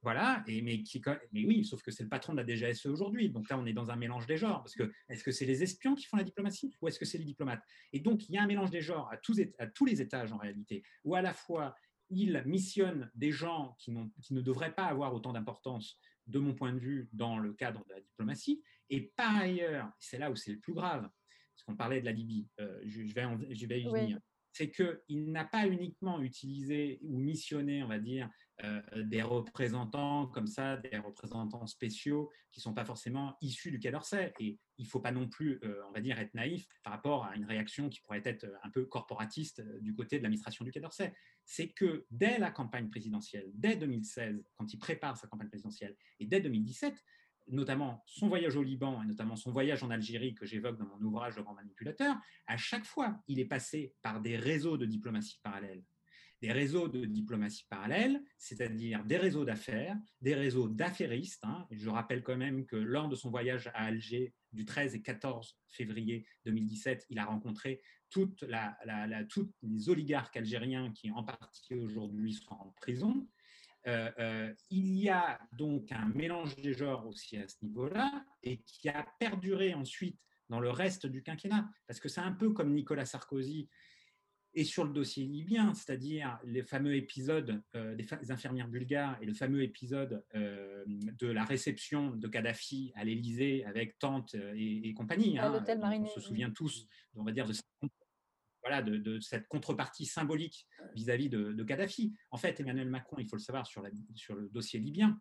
Voilà, et, mais, qui, mais oui, sauf que c'est le patron de la DGSE aujourd'hui. Donc là, on est dans un mélange des genres. Parce que est-ce que c'est les espions qui font la diplomatie ou est-ce que c'est les diplomates? Et donc, il y a un mélange des genres à tous, à tous les étages en réalité, où à la fois, il missionne des gens qui, qui ne devraient pas avoir autant d'importance, de mon point de vue, dans le cadre de la diplomatie. Et par ailleurs, c'est là où c'est le plus grave, parce qu'on parlait de la Libye, euh, je, vais je vais y venir c'est qu'il n'a pas uniquement utilisé ou missionné, on va dire, des représentants comme ça, des représentants spéciaux qui ne sont pas forcément issus du Quai d'Orsay. Et il ne faut pas non plus, euh, on va dire, être naïf par rapport à une réaction qui pourrait être un peu corporatiste euh, du côté de l'administration du Quai d'Orsay. C'est que dès la campagne présidentielle, dès 2016, quand il prépare sa campagne présidentielle, et dès 2017, notamment son voyage au Liban et notamment son voyage en Algérie que j'évoque dans mon ouvrage Le grand manipulateur, à chaque fois, il est passé par des réseaux de diplomatie parallèle. Des réseaux de diplomatie parallèle, c'est-à-dire des réseaux d'affaires, des réseaux d'affairistes. Hein. Je rappelle quand même que lors de son voyage à Alger du 13 et 14 février 2017, il a rencontré toute les oligarques algériens qui en partie aujourd'hui sont en prison. Euh, euh, il y a donc un mélange des genres aussi à ce niveau-là et qui a perduré ensuite dans le reste du quinquennat, parce que c'est un peu comme Nicolas Sarkozy et sur le dossier libyen, c'est-à-dire les fameux épisodes euh, des, infirmières bulgares et le fameux épisode de la réception de Kadhafi à l'Élysée avec tante et, compagnie. Hein, on se souvient tous, on va dire, de voilà, de, cette contrepartie symbolique vis-à-vis de, Kadhafi. En fait, Emmanuel Macron, il faut le savoir sur, le dossier libyen,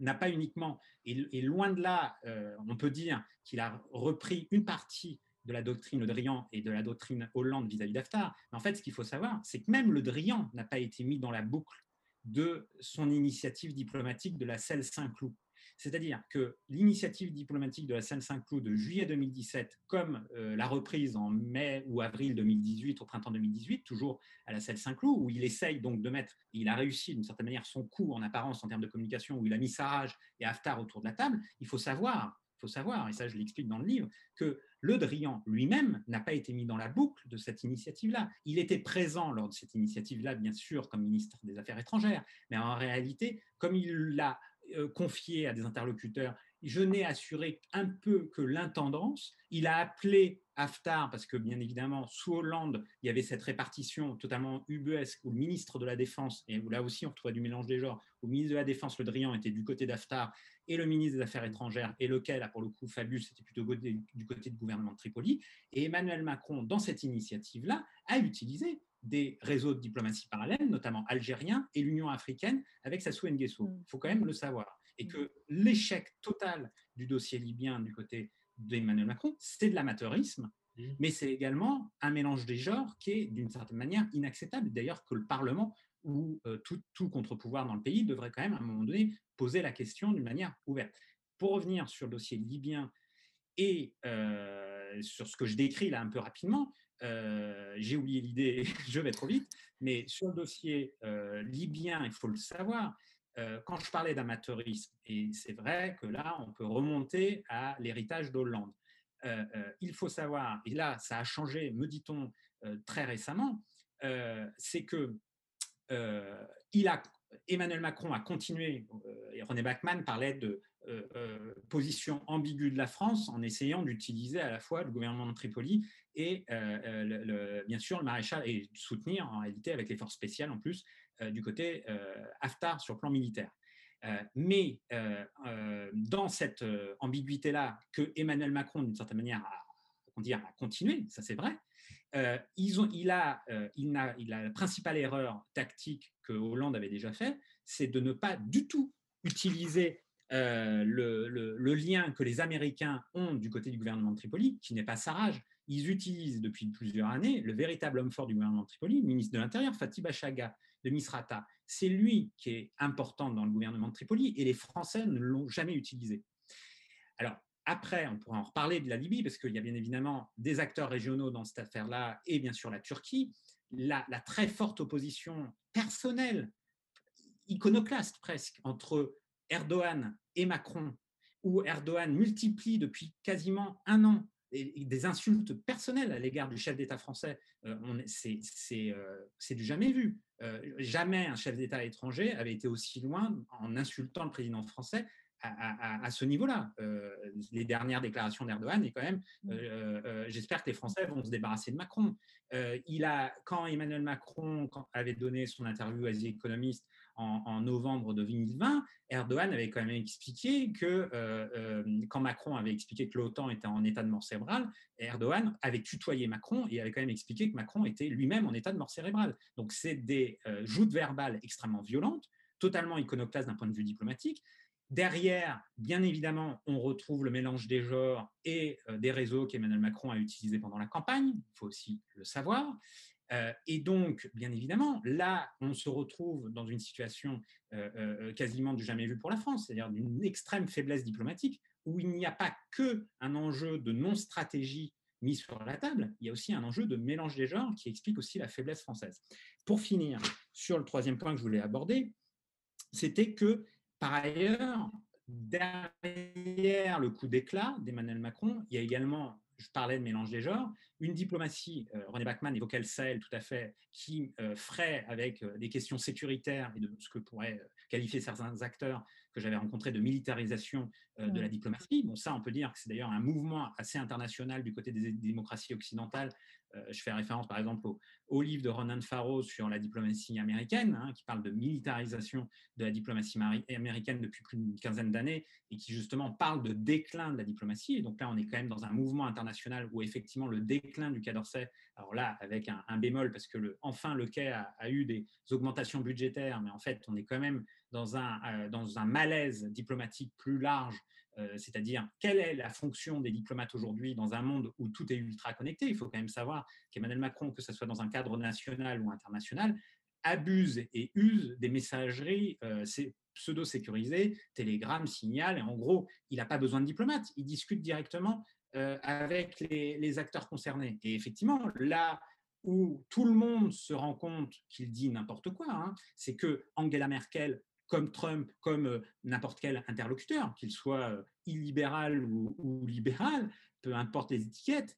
n'a pas uniquement, et, loin de là, euh, on peut dire qu'il a repris une partie de la doctrine Le Drian et de la doctrine Hollande vis-à-vis d'Aftar. Mais en fait, ce qu'il faut savoir, c'est que même Le Drian n'a pas été mis dans la boucle de son initiative diplomatique de la selle Saint-Cloud. C'est-à-dire que l'initiative diplomatique de la Seine-Saint-Cloud de juillet 2017, comme euh, la reprise en mai ou avril 2018, au printemps 2018, toujours à la Seine-Saint-Cloud, où il essaye donc de mettre, il a réussi d'une certaine manière son coup en apparence en termes de communication, où il a mis Sarraj et Haftar autour de la table, il faut savoir faut savoir, et ça je l'explique dans le livre, que Le Drian lui-même n'a pas été mis dans la boucle de cette initiative-là. Il était présent lors de cette initiative-là, bien sûr, comme ministre des Affaires étrangères, mais en réalité, comme il l'a euh, confié à des interlocuteurs, je n'ai assuré un peu que l'intendance. Il a appelé Haftar, parce que bien évidemment, sous Hollande, il y avait cette répartition totalement ubuesque où le ministre de la Défense, et où là aussi on retrouvait du mélange des genres, où le ministre de la Défense, Le Drian, était du côté d'Haftar, et le ministre des Affaires étrangères, et lequel, là pour le coup, Fabius, était plutôt du côté du gouvernement de Tripoli. Et Emmanuel Macron, dans cette initiative-là, a utilisé des réseaux de diplomatie parallèles, notamment algériens et l'Union africaine avec Sassou Nguesso. Mm. Il faut quand même le savoir. Et que l'échec total du dossier libyen du côté d'Emmanuel Macron, c'est de l'amateurisme, mm. mais c'est également un mélange des genres qui est d'une certaine manière inacceptable. D'ailleurs, que le Parlement ou euh, tout, tout contre-pouvoir dans le pays devrait quand même à un moment donné poser la question d'une manière ouverte. Pour revenir sur le dossier libyen et euh, sur ce que je décris là un peu rapidement, euh, j'ai oublié l'idée, je vais trop vite, mais sur le dossier libyen, il faut le savoir, quand je parlais d'amateurisme, et c'est vrai que là, on peut remonter à l'héritage d'Hollande. il faut savoir, et là, ça a changé, me dit-on, très récemment, c'est que il a, Emmanuel Macron a continué, et René Bachmann parlait de position ambiguë de la France en essayant d'utiliser à la fois le gouvernement de Tripoli et euh, euh, bien sûr le maréchal et soutenir en réalité avec les forces spéciales en plus euh, du côté Haftar sur le plan militaire. mais dans cette ambiguïté-là que Emmanuel Macron, d'une certaine manière, a, a continué, ça c'est vrai, ils ont, il, a, il, a, il a la principale erreur tactique que Hollande avait déjà fait, c'est de ne pas du tout utiliser le, lien que les Américains ont du côté du gouvernement de Tripoli, qui n'est pas Sarraj, ils utilisent depuis plusieurs années le véritable homme fort du gouvernement de Tripoli, le ministre de l'Intérieur, Fatih Bachaga de Misrata. C'est lui qui est important dans le gouvernement de Tripoli et les Français ne l'ont jamais utilisé. Alors, après, on pourra en reparler de la Libye, parce qu'il y a bien évidemment des acteurs régionaux dans cette affaire-là, et bien sûr la Turquie. La, la, très forte opposition personnelle, iconoclaste presque, entre Erdogan et Macron, où Erdogan multiplie depuis quasiment un an des insultes personnelles à l'égard du chef d'État français, euh, euh, c'est du jamais vu. Euh, jamais un chef d'État étranger avait été aussi loin en insultant le président français à, ce niveau-là. les dernières déclarations d'Erdogan, et quand même, mmh. j'espère que les Français vont se débarrasser de Macron. il a, quand Emmanuel Macron avait donné son interview à The Economist en, novembre de 2020, Erdogan avait quand même expliqué que euh, euh, quand Macron avait expliqué que l'OTAN était en état de mort cérébrale, Erdogan avait tutoyé Macron et avait quand même expliqué que Macron était lui-même en état de mort cérébrale. Donc c'est des euh, joutes verbales extrêmement violentes, totalement iconoclastes d'un point de vue diplomatique. Derrière, bien évidemment, on retrouve le mélange des genres et des réseaux qu'Emmanuel Macron a utilisés pendant la campagne, il faut aussi le savoir. Euh, et donc, bien évidemment, là, on se retrouve dans une situation euh, euh, quasiment du jamais vu pour la France, c'est-à-dire d'une extrême faiblesse diplomatique, où il n'y a pas que un enjeu de non-stratégie mis sur la table, il y a aussi un enjeu de mélange des genres qui explique aussi la faiblesse française. Pour finir, sur le troisième point que je voulais aborder, c'était que, par ailleurs, derrière le coup d'éclat d'Emmanuel Macron, il y a également je parlais de mélange des genres, une diplomatie, euh, René Bachmann évoquait le Sahel tout à fait, qui euh, ferait avec euh, des questions sécuritaires et de ce que pourraient qualifier certains acteurs que j'avais rencontrés de militarisation de la diplomatie. Bon, ça, on peut dire que c'est d'ailleurs un mouvement assez international du côté des démocraties occidentales je fais référence par exemple au, livre de Ronan Farrow sur la diplomatie américaine, hein, qui parle de militarisation de la diplomatie américaine depuis plus d'une quinzaine d'années et qui justement parle de déclin de la diplomatie. Et donc là, on est quand même dans un mouvement international où effectivement le déclin du Quai d'Orsay, alors là, avec un, bémol, parce que le, enfin le Quai a, eu des augmentations budgétaires, mais en fait, on est quand même dans un, euh, dans un malaise diplomatique plus large euh, c'est-à-dire quelle est la fonction des diplomates aujourd'hui dans un monde où tout est ultra connecté? Il faut quand même savoir qu'Emmanuel Macron, que ce soit dans un cadre national ou international, abuse et use des messageries, euh, c'est pseudo-sécurisé, Telegram, Signal, et en gros, il n'a pas besoin de diplomate, il discute directement euh, avec les, acteurs concernés. Et effectivement, là où tout le monde se rend compte qu'il dit n'importe quoi, hein, c'est que Angela Merkel, comme Trump, comme euh, n'importe quel interlocuteur, qu'il soit euh, illibéral ou, libéral, peu importe les étiquettes,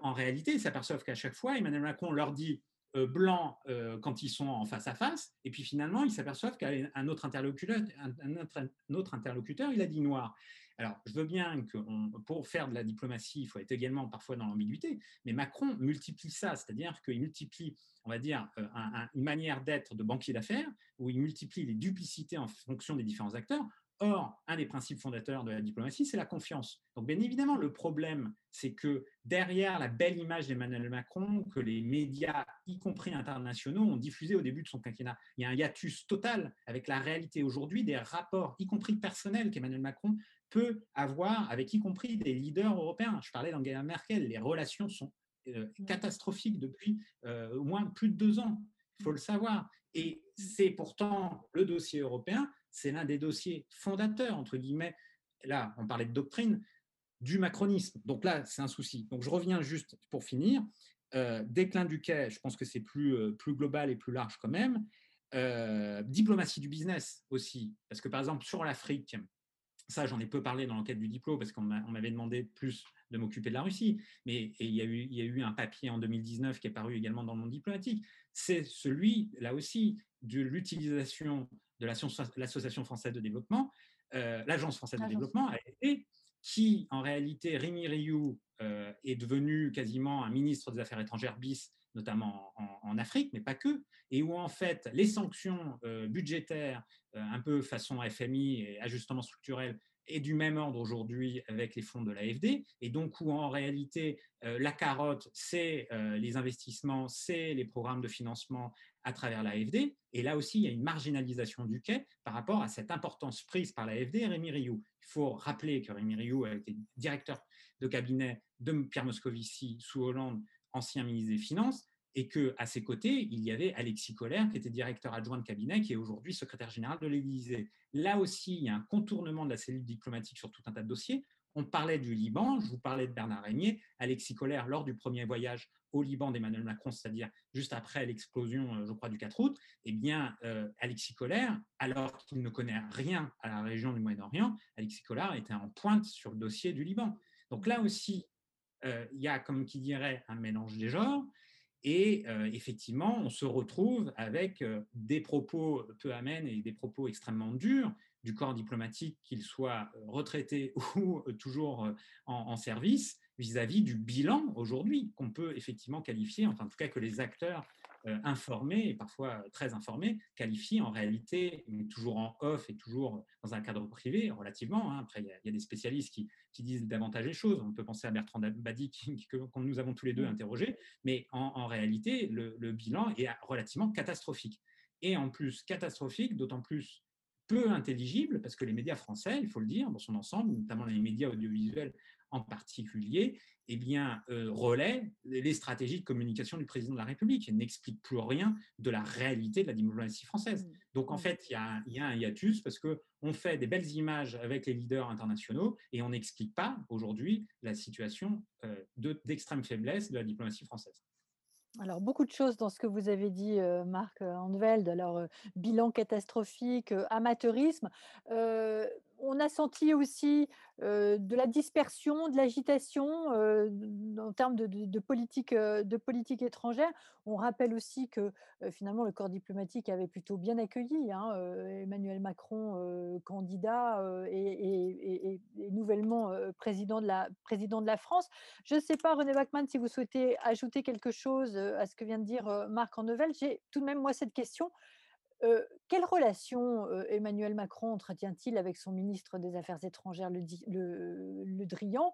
en réalité, ils s'aperçoivent qu'à chaque fois, Emmanuel Macron leur dit blanc quand ils sont en face à face, et puis finalement, ils s'aperçoivent qu'un autre interlocuteur, un autre interlocuteur, il a dit noir. Alors, je veux bien que pour faire de la diplomatie, il faut être également parfois dans l'ambiguïté, mais Macron multiplie ça, c'est-à-dire qu'il multiplie, on va dire, euh, une manière d'être de banquier d'affaires, où il multiplie les duplicités en fonction des différents acteurs. Or, un des principes fondateurs de la diplomatie, c'est la confiance. Donc, bien évidemment, le problème, c'est que derrière la belle image d'Emmanuel Macron, que les médias, y compris internationaux, ont diffusé au début de son quinquennat, il y a un hiatus total avec la réalité aujourd'hui des rapports, y compris personnels, qu'Emmanuel Macron peut avoir avec y compris des leaders européens. Je parlais d'Angela Merkel, les relations sont euh, catastrophiques depuis euh, au moins plus de deux ans, il faut le savoir. Et c'est pourtant le dossier européen, c'est l'un des dossiers fondateurs, entre guillemets, là on parlait de doctrine, du macronisme. Donc là, c'est un souci. Donc je reviens juste pour finir. Euh, déclin du quai, je pense que c'est plus, plus global et plus large quand même. diplomatie du business aussi, parce que par exemple sur l'Afrique, ça, j'en ai peu parlé dans l'enquête du diplôme parce qu'on m'avait demandé plus de m'occuper de la Russie. Mais il y a eu un papier en 2019 qui est paru également dans le monde diplomatique. C'est celui, là aussi, de l'utilisation de l'Association française de développement, euh, l'Agence française de développement, qui, en réalité, Rémi Rioux euh, est devenu quasiment un ministre des Affaires étrangères bis notamment en, Afrique, mais pas que, et où en fait les sanctions euh, budgétaires, un peu façon FMI et ajustement structurel, est du même ordre aujourd'hui avec les fonds de l'AFD, et donc où en réalité euh, la carotte, c'est les investissements, c'est les programmes de financement à travers l'AFD, et là aussi il y a une marginalisation du quai par rapport à cette importance prise par l'AFD et Rémi Rioux. Il faut rappeler que Rémi Rioux a été directeur de cabinet de Pierre Moscovici sous Hollande ancien ministre des Finances, et que à ses côtés, il y avait Alexis Collère, qui était directeur adjoint de cabinet, qui est aujourd'hui secrétaire général de l'Élysée. Là aussi, il y a un contournement de la cellule diplomatique sur tout un tas de dossiers. On parlait du Liban, je vous parlais de Bernard Régnier, Alexis Collère, lors du premier voyage au Liban d'Emmanuel Macron, c'est-à-dire juste après l'explosion, euh, je crois, du 4 août, eh bien, euh, Alexis Collère, alors qu'il ne connaît rien à la région du Moyen-Orient, Alexis Collère était en pointe sur le dossier du Liban. Donc là aussi, euh, il y a, comme qui dirait, un mélange des genres. Et euh, effectivement, on se retrouve avec euh, des propos peu amènes et des propos extrêmement durs du corps diplomatique, qu'il soit retraité ou toujours en service, vis-à-vis du bilan aujourd'hui qu'on peut effectivement qualifier, enfin en tout cas que les acteurs euh, informés et parfois très informés qualifient en réalité, mais toujours en off et toujours dans un cadre privé relativement. Hein. Après, il y, a des spécialistes qui, disent davantage les choses. On peut penser à Bertrand Badi que, nous avons tous les deux mmh. interrogé, mais en, réalité, le, le bilan est relativement catastrophique. Et en plus catastrophique, d'autant plus peu intelligible, parce que les médias français, il faut le dire, dans son ensemble, notamment les médias audiovisuels en particulier, eh bien, euh, relaie les stratégies de communication du président de la République et n'explique plus rien de la réalité de la diplomatie française. Mmh. Donc, en mmh. fait, il y, a un hiatus parce qu'on fait des belles images avec les leaders internationaux et on n'explique pas aujourd'hui la situation euh, d'extrême faiblesse de la diplomatie française. Alors, beaucoup de choses dans ce que vous avez dit, euh, Marc Andeveld. Alors, bilan catastrophique, amateurisme on a senti aussi de la dispersion, de l'agitation en termes de, politique, étrangère. On rappelle aussi que finalement le corps diplomatique avait plutôt bien accueilli hein, Emmanuel Macron, candidat et, nouvellement président, de la, France. Je ne sais pas, René Bachmann, si vous souhaitez ajouter quelque chose à ce que vient de dire Marc Ennevel. J'ai tout de même, moi, cette question quelle relation Emmanuel Macron entretient-il avec son ministre des Affaires étrangères, le, le, Drian,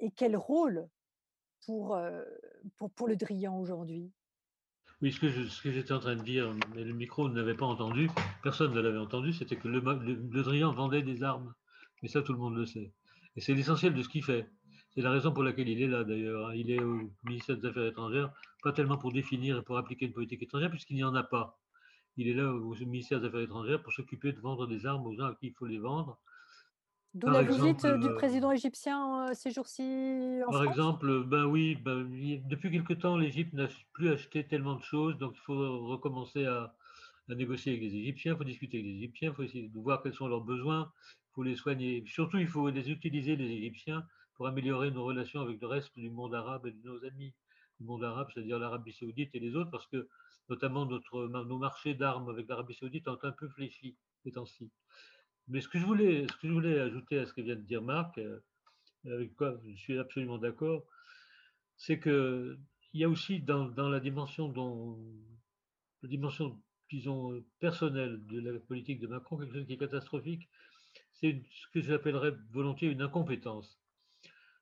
et quel rôle pour, pour, pour le Drian aujourd'hui? Oui, ce que, j'étais en train de dire, mais le micro ne l'avait pas entendu, personne ne l'avait entendu, c'était que le, le, Drian vendait des armes. Mais ça, tout le monde le sait. Et c'est l'essentiel de ce qu'il fait. C'est la raison pour laquelle il est là, d'ailleurs. Hein. Il est au ministère des Affaires étrangères, pas tellement pour définir et pour appliquer une politique étrangère, puisqu'il n'y en a pas. Il est là au ministère des Affaires étrangères pour s'occuper de vendre des armes aux gens à qui il faut les vendre. D'où la visite du président égyptien ces jours-ci en Par exemple, ben oui, ben, depuis quelque temps, l'Égypte n'a plus acheté tellement de choses, donc il faut recommencer à, à négocier avec les Égyptiens, il faut discuter avec les Égyptiens, il faut essayer de voir quels sont leurs besoins, il faut les soigner. Surtout, il faut les utiliser, les Égyptiens, pour améliorer nos relations avec le reste du monde arabe et de nos amis du monde arabe, c'est-à-dire l'Arabie saoudite et les autres, parce que notamment notre, nos marchés d'armes avec l'Arabie saoudite ont un peu fléchi ces temps-ci. Mais ce que, je voulais, ce que je voulais ajouter à ce que vient de dire Marc, euh, avec quoi je suis absolument d'accord, c'est qu'il y a aussi dans, dans la dimension dont, la dimension disons, euh, personnel de la politique de Macron, quelque chose qui est catastrophique, c'est ce que j'appellerais volontiers une incompétence.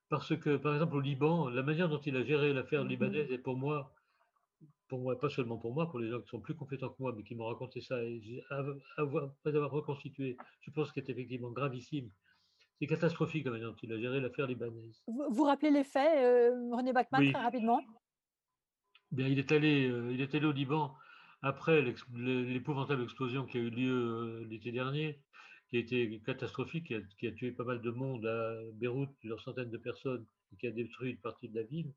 Parce que, par exemple, au Liban, la manière dont il a géré l'affaire mm-hmm. libanaise est pour moi, pour moi, pas seulement pour moi, pour les gens qui sont plus compétents que moi, mais qui m'ont raconté ça, et avoir, après avoir reconstitué, je pense qu'il est effectivement gravissime. C'est catastrophique la manière dont il a géré l'affaire libanaise. Vous, vous rappelez les faits, euh, René Bachmann, très rapidement? Bien, il est allé, euh, il est allé au Liban après l'épouvantable explosion qui a eu lieu euh, l'été dernier, qui a été catastrophique, qui a, tué pas mal de monde à Beyrouth, plusieurs centaines de personnes, et qui a détruit une partie de la ville,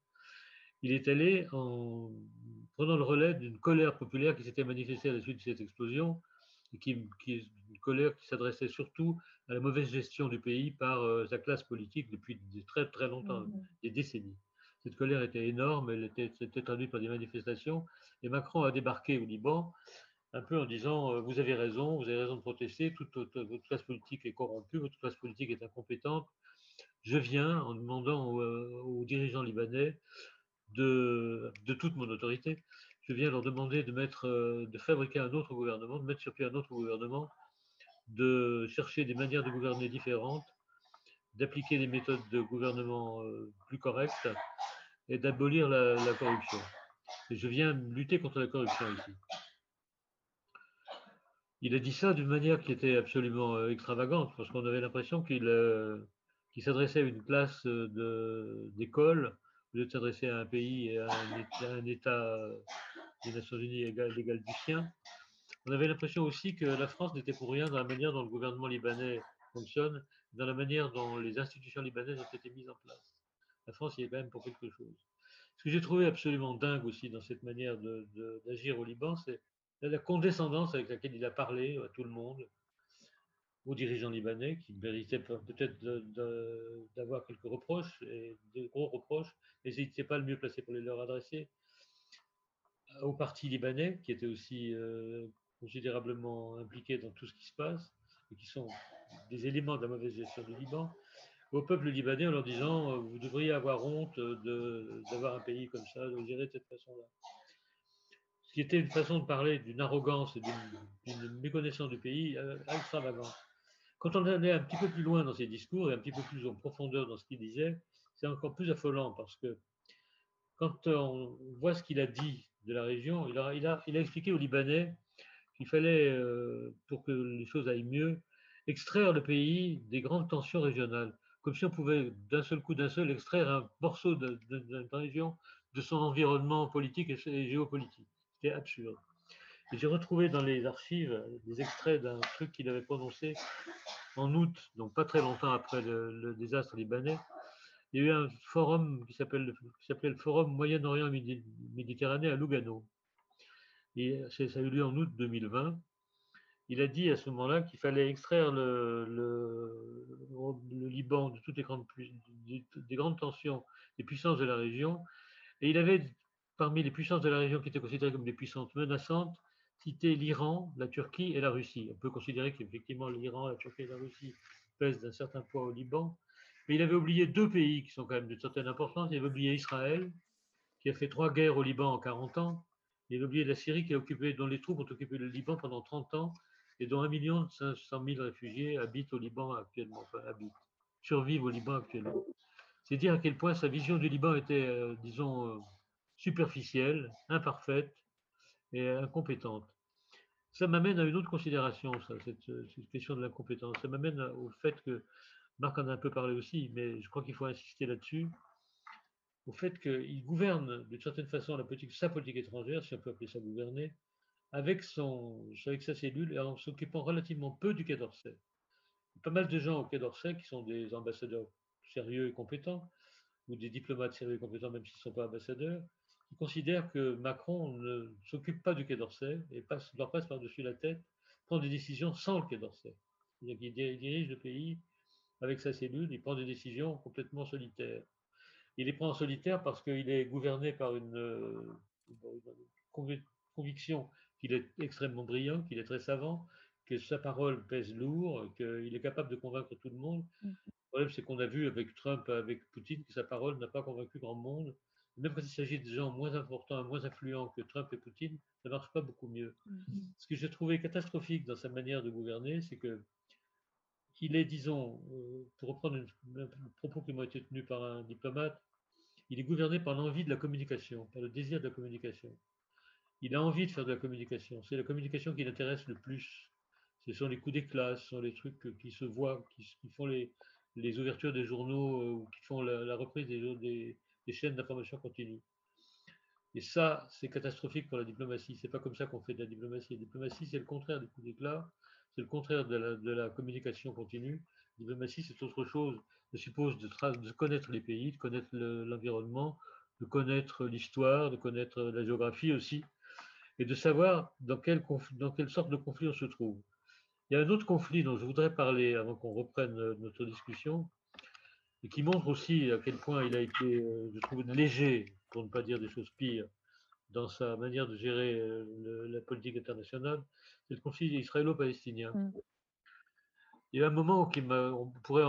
il est allé en prenant le relais d'une colère populaire qui s'était manifestée à la suite de cette explosion, et qui, est une colère qui s'adressait surtout à la mauvaise gestion du pays par euh, sa classe politique depuis très très longtemps, mmh des décennies. Cette colère était énorme, elle était, était traduite par des manifestations. Et Macron a débarqué au Liban un peu en disant euh, Vous avez raison, vous avez raison de protester, toute, votre classe politique est corrompue, votre classe politique est incompétente. Je viens en demandant euh, aux, dirigeants libanais de, toute mon autorité, je viens leur demander de, mettre, euh, de fabriquer un autre gouvernement, de mettre sur pied un autre gouvernement, de chercher des manières de gouverner différentes, d'appliquer des méthodes de gouvernement plus correctes et d'abolir la, corruption. Et je viens lutter contre la corruption ici. Il a dit ça d'une manière qui était absolument euh, extravagante, parce qu'on avait l'impression qu'il euh, s'adressait à une classe d'école, lieu de s'adresser à un pays et à un État, des Nations Unies égal, égal du sien. On avait l'impression aussi que la France n'était pour rien dans la manière dont le gouvernement libanais fonctionne, dans la manière dont les institutions libanaises ont été mises en place la France y est quand même pour quelque chose. Ce que j'ai trouvé absolument dingue aussi dans cette manière d'agir au Liban, c'est la condescendance avec laquelle il a parlé à tout le monde, aux dirigeants libanais, qui méritaient peut-être d'avoir quelques reproches, et des gros reproches, mais il n'était pas le mieux placé pour les leur adresser, au parti libanais, qui était aussi euh, considérablement impliqué dans tout ce qui se passe, et qui sont des éléments de la mauvaise gestion du Liban, au peuple libanais en leur disant euh, vous devriez avoir honte d'avoir un pays comme ça, de gérer de cette façon-là. Ce qui était une façon de parler d'une arrogance et d'une méconnaissance du pays euh, extravagante. Quand on allait un petit peu plus loin dans ses discours et un petit peu plus en profondeur dans ce qu'il disait, c'est encore plus affolant parce que quand on voit ce qu'il a dit de la région, il a, expliqué aux Libanais qu'il fallait, euh, pour que les choses aillent mieux, extraire le pays des grandes tensions régionales comme si on pouvait d'un seul coup, d'un seul, extraire un morceau d'une région de son environnement politique et géopolitique. C'était absurde. J'ai retrouvé dans les archives des extraits d'un truc qu'il avait prononcé en août, donc pas très longtemps après le, désastre libanais. Il y a eu un forum qui s'appelait le Forum Moyen-Orient Méditerranée à Lugano. Et ça a eu lieu en août 2020 il a dit à ce moment-là qu'il fallait extraire le, le, Liban de toutes les grandes, des grandes tensions, des puissances de la région. Et il avait, parmi les puissances de la région qui étaient considérées comme des puissances menaçantes, cité l'Iran, la Turquie et la Russie. On peut considérer qu'effectivement l'Iran, la Turquie et la Russie pèsent d'un certain poids au Liban. Mais il avait oublié deux pays qui sont quand même d'une certaine importance. Il avait oublié Israël, qui a fait trois guerres au Liban en 40 ans. Il avait oublié la Syrie, qui a occupé, dont les troupes ont occupé le Liban pendant 30 ans et dont 1 500 000 réfugiés habitent au Liban actuellement, habitent, survivent au Liban actuellement. C'est dire à quel point sa vision du Liban était, euh, disons, euh, superficielle, imparfaite et incompétente. Ça m'amène à une autre considération, ça, cette, cette, question de l'incompétence. Ça m'amène au fait que, Marc en a un peu parlé aussi, mais je crois qu'il faut insister là-dessus, au fait qu'il gouverne d'une certaine façon la politique, sa politique étrangère, si on peut appeler ça gouverner, avec, son, avec sa cellule et en s'occupant relativement peu du Quai d'Orsay. Pas mal de gens au Quai d'Orsay qui sont des ambassadeurs sérieux et compétents, ou des diplomates sérieux et compétents, même s'ils ne sont pas ambassadeurs, qui considèrent que Macron ne s'occupe pas du Quai d'Orsay et passe, leur passe par-dessus la tête, prend des décisions sans le Quai d'Orsay. C'est-à-dire qu'il dirige le pays avec sa cellule, il prend des décisions complètement solitaires. Il les prend en solitaire parce qu'il est gouverné par une, une conviction qu'il est extrêmement brillant, qu'il est très savant, que sa parole pèse lourd, qu'il est capable de convaincre tout le monde. Mmh. Le problème, c'est qu'on a vu avec Trump, avec Poutine, que sa parole n'a pas convaincu grand monde. Même quand il s'agit de gens moins importants, moins influents que Trump et Poutine, ça ne marche pas beaucoup mieux. Mmh. Ce que j'ai trouvé catastrophique dans sa manière de gouverner, c'est que il est, disons, euh, pour reprendre un propos qui m'a été tenu par un diplomate, il est gouverné par l'envie de la communication, par le désir de la communication il a envie de faire de la communication. C'est la communication qui l'intéresse le plus. Ce sont les coups d'éclat, ce sont les trucs qui se voient, qui, font les, ouvertures des journaux euh, ou qui font la, reprise des, chaînes d'information continue. Et ça, c'est catastrophique pour la diplomatie. C'est pas comme ça qu'on fait de la diplomatie. La diplomatie, c'est le contraire des coups d'éclat, c'est le contraire de la, communication continue. La diplomatie, c'est autre chose. Elle suppose de, connaître les pays, de connaître l'environnement, de connaître l'histoire, de connaître la géographie aussi et de savoir dans, quelle sorte de conflit on se trouve. Il y a un autre conflit dont je voudrais parler avant qu'on reprenne notre discussion, et qui montre aussi à quel point il a été, euh, je trouve, léger, pour ne pas dire des choses pires, dans sa manière de gérer euh, la politique internationale, c'est le conflit israélo-palestinien. Mm. Il y a un moment où on pourrait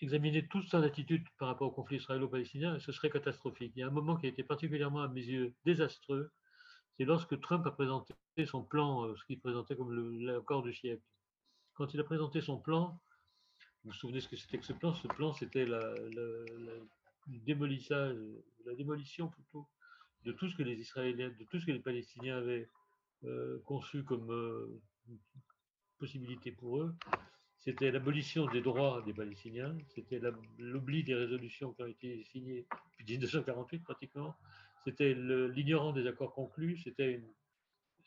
examiner toute son attitude par rapport au conflit israélo-palestinien et ce serait catastrophique. Il y a un moment qui a été particulièrement, à mes yeux, désastreux, c'est lorsque Trump a présenté son plan, euh, ce qu'il présentait comme l'accord du siècle. Quand il a présenté son plan, vous vous souvenez ce que c'était que ce plan? Ce plan, c'était la, démolissage, la démolition plutôt de tout ce que les Israéliens, de tout ce que les Palestiniens avaient euh, conçu comme euh, possibilité pour eux. C'était l'abolition des droits des Palestiniens, c'était l'oubli des résolutions qui ont été signées depuis 1948 pratiquement, c'était l'ignorant des accords conclus, c'était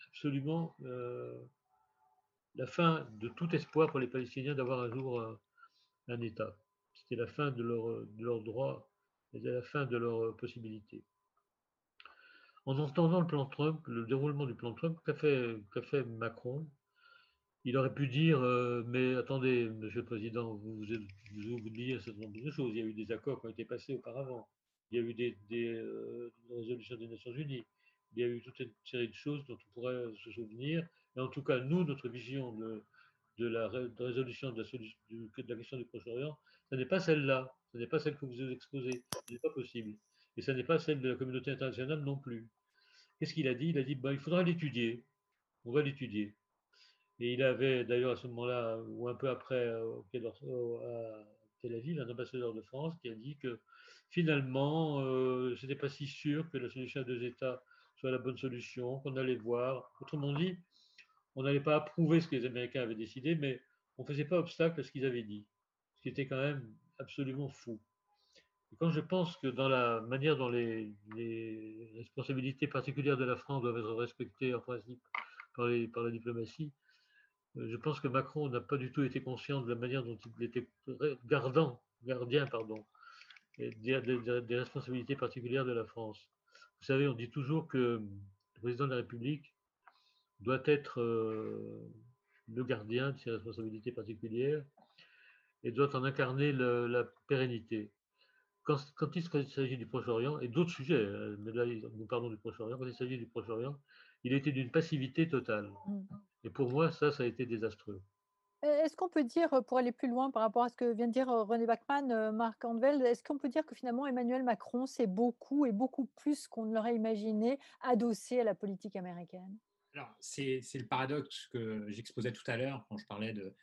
absolument euh, la fin de tout espoir pour les Palestiniens d'avoir un jour un, État. C'était la fin de leur, de leur droit, c'était la fin de leurs possibilités. En entendant le plan Trump, le déroulement du plan Trump, qu'a fait, fait, Macron? Il aurait pu dire euh, Mais attendez, Monsieur le Président, vous, vous oubliez un certain nombre de choses. Il y a eu des accords qui ont été passés auparavant il y a eu des, euh, résolutions des Nations Unies, il y a eu toute une série de choses dont on pourrait se souvenir. Et en tout cas, nous, notre vision de, de la résolution de la, question du Proche-Orient, ce n'est pas celle-là, ce n'est pas celle que vous exposée, ce n'est pas possible. Et ce n'est pas celle de la communauté internationale non plus. Qu'est-ce qu'il a dit? Il a dit bah, il faudra l'étudier, on va l'étudier. Et il avait d'ailleurs à ce moment-là, ou un peu après, à Tel Aviv, un ambassadeur de France qui a dit que finalement, euh, ce n'était pas si sûr que la solution à deux États soit la bonne solution, qu'on allait voir. Autrement dit, on n'allait pas approuver ce que les Américains avaient décidé, mais on ne faisait pas obstacle à ce qu'ils avaient dit, ce qui était quand même absolument fou. Et quand je pense que dans la manière dont les, responsabilités particulières de la France doivent être respectées en principe par, la diplomatie, euh, je pense que Macron n'a pas du tout été conscient de la manière dont il était gardant, gardien pardon, des, responsabilités particulières de la France. Vous savez, on dit toujours que le président de la République doit être euh, le gardien de ses responsabilités particulières et doit en incarner la pérennité. Quand, quand il s'agit du Proche-Orient, et d'autres sujets, hein, mais là nous parlons du Proche-Orient, quand il s'agit du Proche-Orient, il était d'une passivité totale. Mmh. Et pour moi, ça, ça a été désastreux. Est-ce qu'on peut dire, pour aller plus loin par rapport à ce que vient de dire René Bachmann, Marc Andvel, est-ce qu'on peut dire que finalement Emmanuel Macron s'est beaucoup et beaucoup plus qu'on ne l'aurait imaginé adossé à la politique américaine? Alors, c'est le paradoxe que j'exposais tout à l'heure quand je parlais de,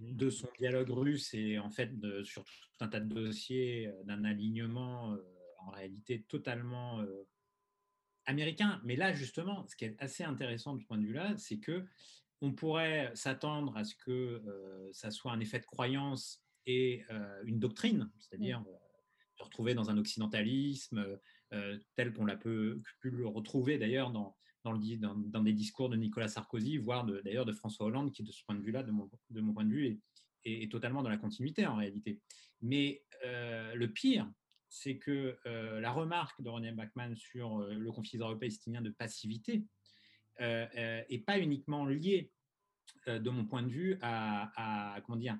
mmh. de son dialogue russe et en fait de, sur tout un tas de dossiers d'un alignement en réalité totalement américain. Mais là, justement, ce qui est assez intéressant de ce point de vue-là, c'est que on pourrait s'attendre à ce que euh, ça soit un effet de croyance et euh, une doctrine, c'est-à-dire euh, se retrouver dans un occidentalisme tel qu'on l'a pu le retrouver d'ailleurs dans, dans, des discours de Nicolas Sarkozy, voire d'ailleurs de, François Hollande, qui de ce point de vue-là, de mon, point de vue, est, totalement dans la continuité en réalité. Mais le pire, c'est que la remarque de René Bachmann sur le conflit israélo-palestinien de passivité n'est pas uniquement liée, de mon point de vue, à, comment dire,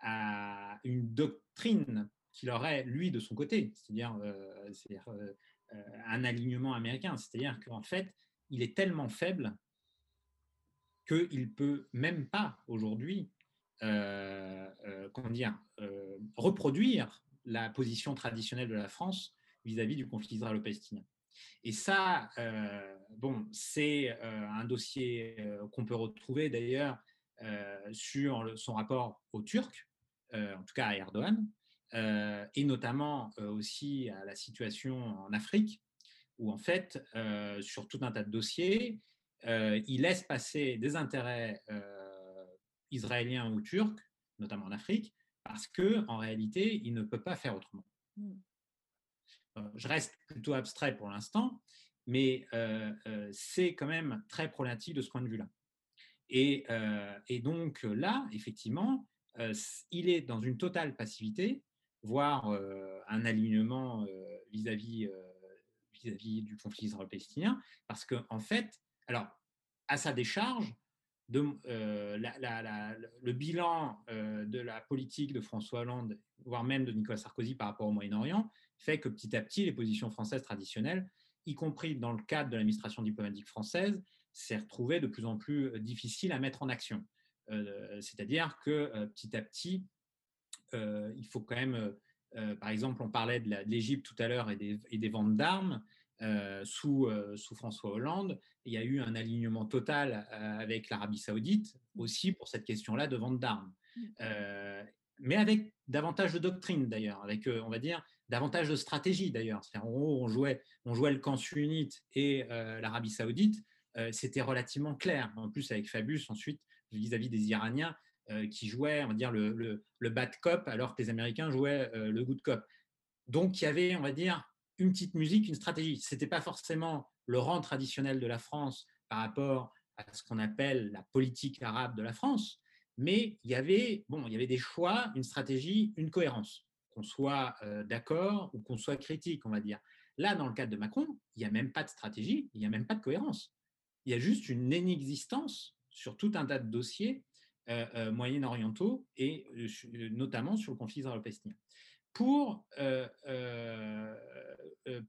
à une doctrine qu'il aurait, lui, de son côté, c'est-à-dire euh, euh, euh, un alignement américain. C'est-à-dire qu'en fait, il est tellement faible qu'il ne peut même pas aujourd'hui comment dire, reproduire la position traditionnelle de la France vis-à-vis du conflit israélo-palestinien. Et ça, bon, c'est un dossier qu'on peut retrouver d'ailleurs sur son rapport aux Turcs, en tout cas à Erdogan, euh, et notamment euh, aussi à la situation en Afrique, où en fait, euh, sur tout un tas de dossiers, il laisse passer des intérêts israéliens ou turcs, notamment en Afrique, parce que en réalité, il ne peut pas faire autrement. Hmm. Je reste plutôt abstrait pour l'instant, mais c'est quand même très problématique de ce point de vue-là. Et, et, donc là, effectivement, il est dans une totale passivité voire un alignement vis-à-vis vis-à-vis du conflit israélo-palestinien, parce qu'en en fait, alors, à sa décharge, de, le bilan de la politique de François Hollande, voire même de Nicolas Sarkozy par rapport au Moyen-Orient, fait que petit à petit, les positions françaises traditionnelles, y compris dans le cadre de l'administration diplomatique française, s'est retrouvées de plus en plus difficiles à mettre en action. C'est-à-dire que petit à petit, euh, il faut quand même, euh, euh, par exemple, on parlait de l'Égypte tout à l'heure et des, ventes d'armes. sous, sous, François Hollande, il y a eu un alignement total avec l'Arabie saoudite aussi pour cette question-là de vente d'armes. Mmh. mais avec davantage de doctrine d'ailleurs, avec, on va dire, davantage de stratégie d'ailleurs. En gros, on jouait, on jouait le camp sunnite et l'Arabie saoudite, c'était relativement clair. En plus, avec Fabius, ensuite, vis-à-vis des Iraniens, euh, qui jouaient, on va dire, le, le, bad cop, alors que les Américains jouaient euh, le good cop. Donc, il y avait, on va dire, une petite musique, une stratégie. Ce n'était pas forcément le rang traditionnel de la France par rapport à ce qu'on appelle la politique arabe de la France, mais il y avait, bon, il y avait des choix, une stratégie, une cohérence, qu'on soit euh, d'accord ou qu'on soit critique, on va dire. Là, dans le cadre de Macron, il n'y a même pas de stratégie, il n'y a même pas de cohérence. Il y a juste une inexistence sur tout un tas de dossiers euh, euh, moyen-orientaux et euh, notamment sur le conflit israélo-palestinien. Pour,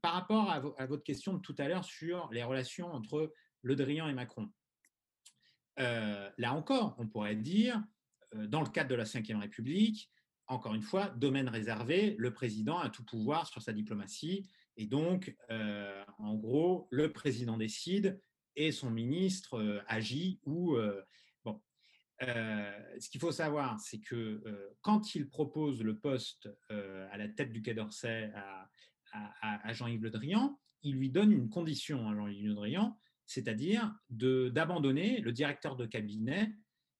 par rapport à, votre question de tout à l'heure sur les relations entre Le Drian et Macron, là encore, on pourrait dire, dans le cadre de la Ve République, encore une fois, domaine réservé, le président a tout pouvoir sur sa diplomatie, et donc, en gros, le président décide et son ministre agit ou euh, ce qu'il faut savoir, c'est que euh, quand il propose le poste euh, à la tête du Quai d'Orsay à, Jean-Yves Le Drian, il lui donne une condition à Jean-Yves Le Drian, c'est-à-dire d'abandonner le directeur de cabinet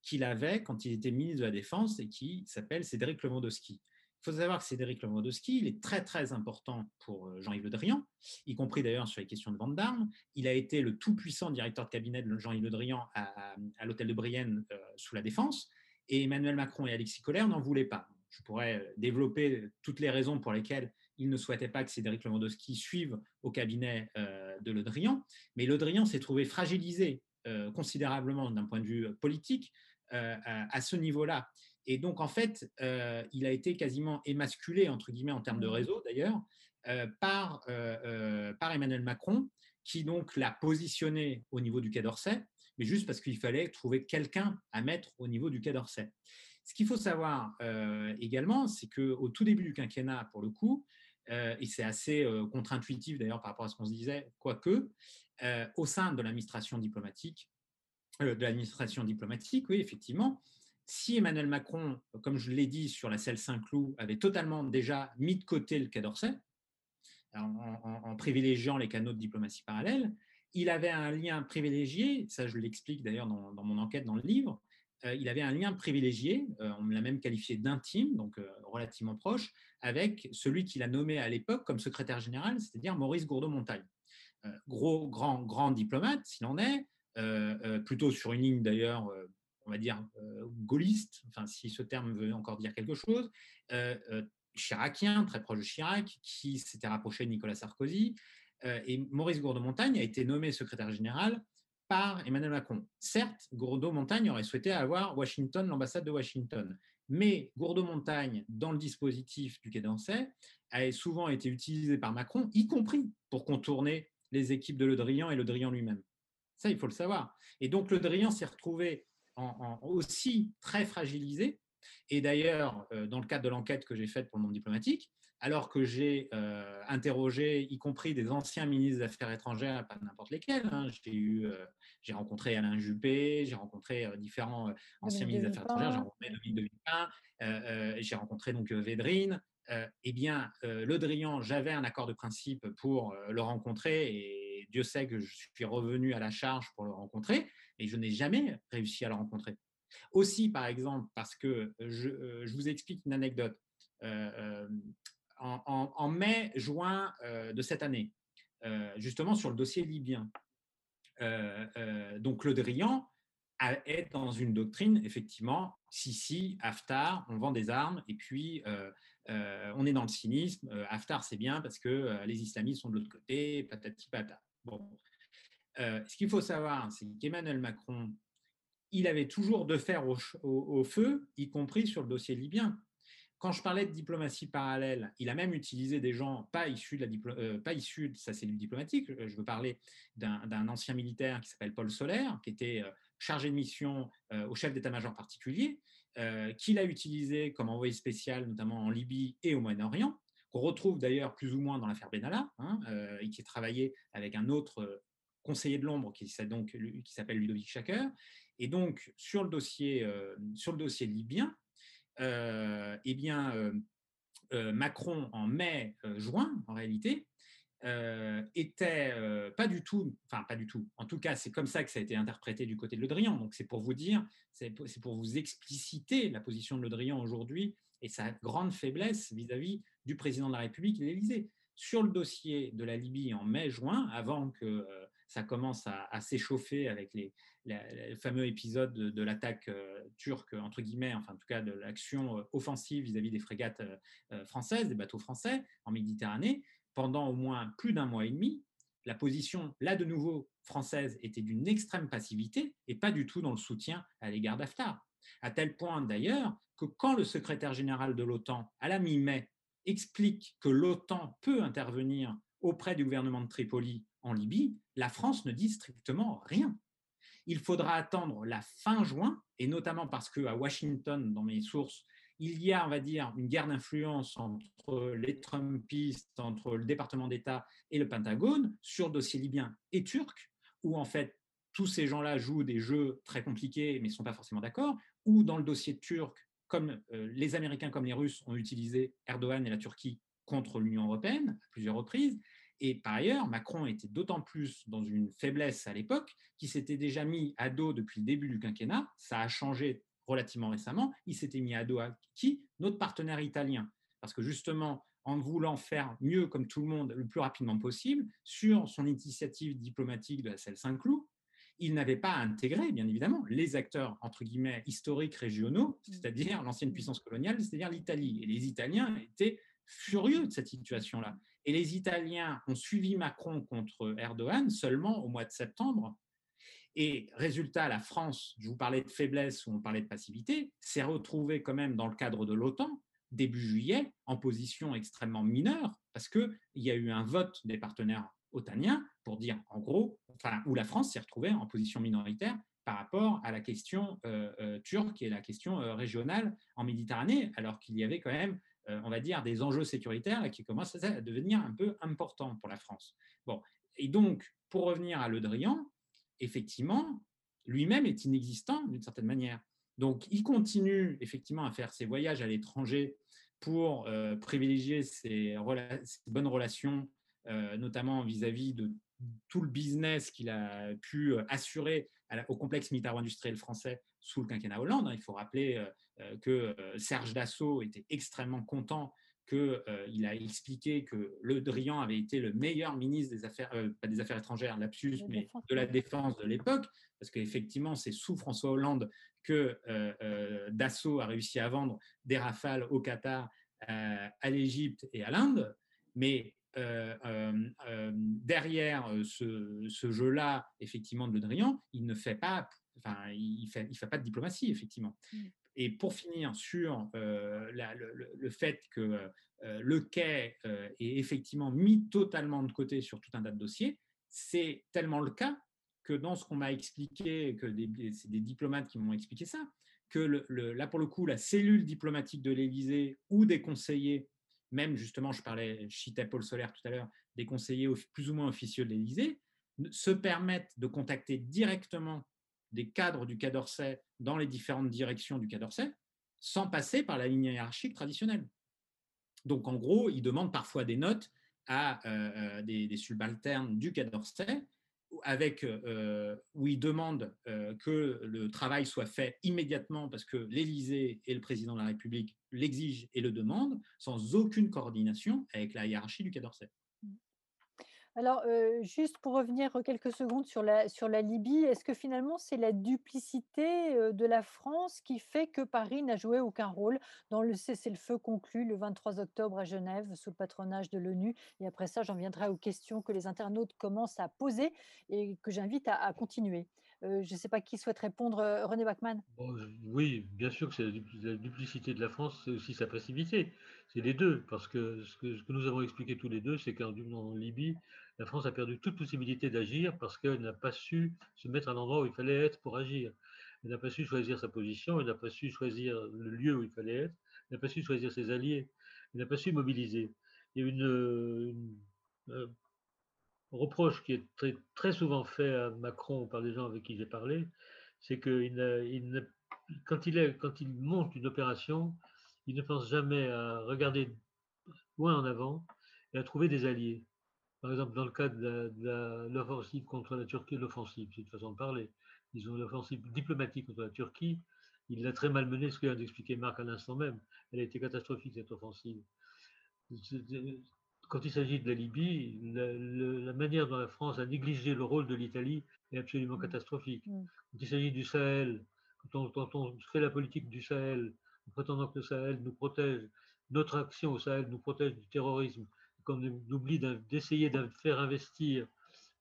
qu'il avait quand il était ministre de la Défense et qui s'appelle Cédric Lewandowski. Il faut savoir que Cédric Lewandowski, il est très très important pour euh, Jean-Yves Le Drian, y compris d'ailleurs sur les questions de vente d'armes. Il a été le tout-puissant directeur de cabinet de Jean-Yves Le Drian à, l'hôtel de Brienne euh, sous la Défense. Et Emmanuel Macron et Alexis Collère n'en voulaient pas. Je pourrais euh, développer toutes les raisons pour lesquelles il ne souhaitait pas que Cédric Lewandowski suive au cabinet de Le Drian. Mais Le Drian s'est trouvé fragilisé considérablement d'un point de vue politique à ce niveau-là. Et donc, en fait, euh, il a été quasiment émasculé, entre guillemets, en termes de mmh. réseau d'ailleurs, euh, par, euh, par Emmanuel Macron, qui donc l'a positionné au niveau du Quai d'Orsay, mais juste parce qu'il fallait trouver quelqu'un à mettre au niveau du Quai d'Orsay. Ce qu'il faut savoir également, c'est qu'au tout début du quinquennat, pour le coup, et c'est assez contre-intuitif d'ailleurs par rapport à ce qu'on se disait, quoique, au sein de l'administration diplomatique, de l'administration diplomatique, oui, effectivement, si Emmanuel Macron, comme je l'ai dit sur la selle Saint-Cloud, avait totalement déjà mis de côté le Quai d'Orsay, en, privilégiant les canaux de diplomatie parallèle, il avait un lien privilégié, ça je l'explique d'ailleurs dans, mon enquête dans le livre, euh, il avait un lien privilégié, euh, on l'a même qualifié d'intime, donc euh, relativement proche, avec celui qu'il a nommé à l'époque comme secrétaire général, c'est-à-dire Maurice Gourdeau-Montagne. gros, grand, grand diplomate, s'il en est, plutôt sur une ligne d'ailleurs, on va dire, gaulliste, enfin, si ce terme veut encore dire quelque chose, chiracien, très proche de Chirac, qui s'était rapproché de Nicolas Sarkozy. et Maurice Gourdeau-Montagne a été nommé secrétaire général par Emmanuel Macron. Certes, Gourdeau-Montagne aurait souhaité avoir Washington, l'ambassade de Washington, mais Gourdeau-Montagne, dans le dispositif du Quai d'Orsay, a souvent été utilisé par Macron, y compris pour contourner les équipes de Le Drian et Le Drian lui-même. Ça, il faut le savoir. Et donc, Le Drian s'est retrouvé en, aussi très fragilisé. Et d'ailleurs, euh, dans le cadre de l'enquête que j'ai faite pour le monde diplomatique, alors que j'ai euh, interrogé, y compris des anciens ministres des Affaires étrangères, pas n'importe lesquels. Hein. J'ai eu, euh, j'ai rencontré Alain Juppé, j'ai rencontré euh, différents anciens ministres des Affaires étrangères, j'ai rencontré Dominique de Villepin, j'ai rencontré donc Védrine. eh bien, Le Drian, j'avais un accord de principe pour le rencontrer et Dieu sait que je suis revenu à la charge pour le rencontrer, et je n'ai jamais réussi à le rencontrer. Aussi, par exemple, parce que je, je vous explique une anecdote en, mai-juin euh, de cette année, euh, justement sur le dossier libyen. Euh, donc Le Drian est dans une doctrine, effectivement, si, si, Haftar, on vend des armes, et puis on est dans le cynisme. Haftar, c'est bien parce que les islamistes sont de l'autre côté, patati patata. Bon. Ce qu'il faut savoir, c'est qu'Emmanuel Macron, il avait toujours de fer au, feu, y compris sur le dossier libyen quand je parlais de diplomatie parallèle, il a même utilisé des gens pas issus de, la euh, pas issus de sa cellule diplomatique. Je veux parler d'un ancien militaire qui s'appelle Paul Solaire, qui était euh, chargé de mission euh, au chef d'état-major particulier, qu'il a utilisé comme envoyé spécial, notamment en Libye et au Moyen-Orient, qu'on retrouve d'ailleurs plus ou moins dans l'affaire Benalla, hein, et qui a travaillé avec un autre conseiller de l'ombre qui, s'appelle Ludovic Chaker. Et donc, sur le dossier, sur le dossier libyen, euh, eh bien, euh, euh, Macron, en mai-juin, en réalité, était pas du tout, enfin pas du tout, en tout cas c'est comme ça que ça a été interprété du côté de Le Drian, donc c'est pour vous dire, c'est pour vous expliciter la position de Le Drian aujourd'hui et sa grande faiblesse vis-à-vis du président de la République et l'Élysée. Sur le dossier de la Libye en mai-juin, avant que ça commence à, s'échauffer avec les, le fameux épisode de, l'attaque euh, turque, entre guillemets, enfin en tout cas de l'action euh, offensive vis-à-vis des frégates euh, françaises, des bateaux français en Méditerranée, pendant au moins plus d'un mois et demi, la position, là de nouveau, française était d'une extrême passivité et pas du tout dans le soutien à l'égard d'Haftar. À tel point d'ailleurs que quand le secrétaire général de l'OTAN, à la mi-mai, explique que l'OTAN peut intervenir auprès du gouvernement de Tripoli en Libye, la France ne dit strictement rien. Il faudra attendre la fin juin, et notamment parce qu'à Washington, dans mes sources, il y a, on va dire, une guerre d'influence entre les Trumpistes, entre le département d'État et le Pentagone sur le dossier libyen et turc, où en fait tous ces gens-là jouent des jeux très compliqués mais ne sont pas forcément d'accord, ou dans le dossier turc, comme euh, les Américains comme les Russes ont utilisé Erdogan et la Turquie contre l'Union européenne à plusieurs reprises, et par ailleurs, Macron était d'autant plus dans une faiblesse à l'époque qu'il s'était déjà mis à dos depuis le début du quinquennat. Ça a changé relativement récemment. Il s'était mis à dos à qui? Notre partenaire italien. Parce que justement, en voulant faire mieux comme tout le monde le plus rapidement possible sur son initiative diplomatique de la selle Saint-Cloud, il n'avait pas intégré, bien évidemment, les acteurs, entre guillemets, historiques régionaux, mmh. c'est-à-dire l'ancienne puissance coloniale, c'est-à-dire l'Italie. Et les Italiens étaient furieux de cette situation-là. Et les Italiens ont suivi Macron contre Erdogan seulement au mois de septembre. Et résultat, la France, je vous parlais de faiblesse ou on parlait de passivité, s'est retrouvée quand même dans le cadre de l'OTAN début juillet en position extrêmement mineure parce qu'il y a eu un vote des partenaires otaniens pour dire en gros, enfin, où la France s'est retrouvée en position minoritaire par rapport à la question euh, euh, turque et la question euh, régionale en Méditerranée, alors qu'il y avait quand même on va dire, des enjeux sécuritaires qui commencent à devenir un peu importants pour la France. Bon, et donc, pour revenir à Le Drian, effectivement, lui-même est inexistant d'une certaine manière. Donc, il continue effectivement à faire ses voyages à l'étranger pour euh, privilégier ses, bonnes relations, euh, notamment vis-à-vis de tout le business qu'il a pu assurer au complexe militaro-industriel français sous le quinquennat Hollande. Hein. Il faut rappeler euh, que euh, Serge Dassault était extrêmement content qu'il a expliqué que Le Drian avait été le meilleur ministre des Affaires, pas des Affaires étrangères, lapsus, mais de la défense de l'époque, parce qu'effectivement, c'est sous François Hollande que Dassault a réussi à vendre des rafales au Qatar, à l'Égypte et à l'Inde. Mais euh, euh, euh, derrière ce, jeu-là, effectivement, de Le Drian, il ne fait pas, enfin, il fait, il fait pas de diplomatie, effectivement. Mm. Et pour finir sur le, fait que le quai est effectivement mis totalement de côté sur tout un tas de dossiers, c'est tellement le cas que dans ce qu'on m'a expliqué, que c'est des diplomates qui m'ont expliqué ça, que là, pour le coup, la cellule diplomatique de l'Élysée ou des conseillers même justement, je parlais, citais Paul Solaire tout à l'heure, des conseillers plus ou moins officieux de l'Élysée, se permettent de contacter directement des cadres du Quai dans les différentes directions du Quai sans passer par la ligne hiérarchique traditionnelle. Donc, en gros, ils demandent parfois des notes à euh, euh, des, subalternes du Quai avec, euh, où il demande euh, que le travail soit fait immédiatement parce que l'Élysée et le président de la République l'exigent et le demandent, sans aucune coordination avec la hiérarchie du Quai. Alors, juste pour revenir quelques secondes sur la, sur la Libye, est-ce que finalement c'est la duplicité de la France qui fait que Paris n'a joué aucun rôle dans le cessez-le-feu conclu le 23 octobre à Genève sous le patronage de l'ONU? Et après ça, j'en viendrai aux questions que les internautes commencent à poser et que j'invite à, continuer. Je ne sais pas qui souhaite répondre, René Bachmann. oui, bien sûr que c'est la, duplicité de la France, c'est aussi sa passivité. C'est les deux, parce que ce, que nous avons expliqué tous les deux, c'est qu'en Libye, la France a perdu toute possibilité d'agir parce qu'elle n'a pas su se mettre à l'endroit où il fallait être pour agir. Elle n'a pas su choisir sa position, elle n'a pas su choisir le lieu où il fallait être, elle n'a pas su choisir ses alliés, elle n'a pas su mobiliser. Il y a une, un reproche qui est très, très, souvent fait à Macron par les gens avec qui j'ai parlé, c'est que quand il monte une opération, il ne pense jamais à regarder loin en avant et à trouver des alliés. Par exemple, dans le cadre de l'offensive contre la Turquie, l'offensive, c'est une façon de parler, disons l'offensive diplomatique contre la Turquie, il l'a très mal menée, ce que vient d'expliquer Marc à l'instant même. Elle a été catastrophique, cette offensive. Quand il s'agit de la Libye, la, manière dont la France a négligé le rôle de l'Italie est absolument mmh. catastrophique. Mmh. Quand il s'agit du Sahel, quand on fait la politique du Sahel prétendant que le Sahel nous protège, notre action au Sahel nous protège du terrorisme, qu'on oublie d'essayer de faire investir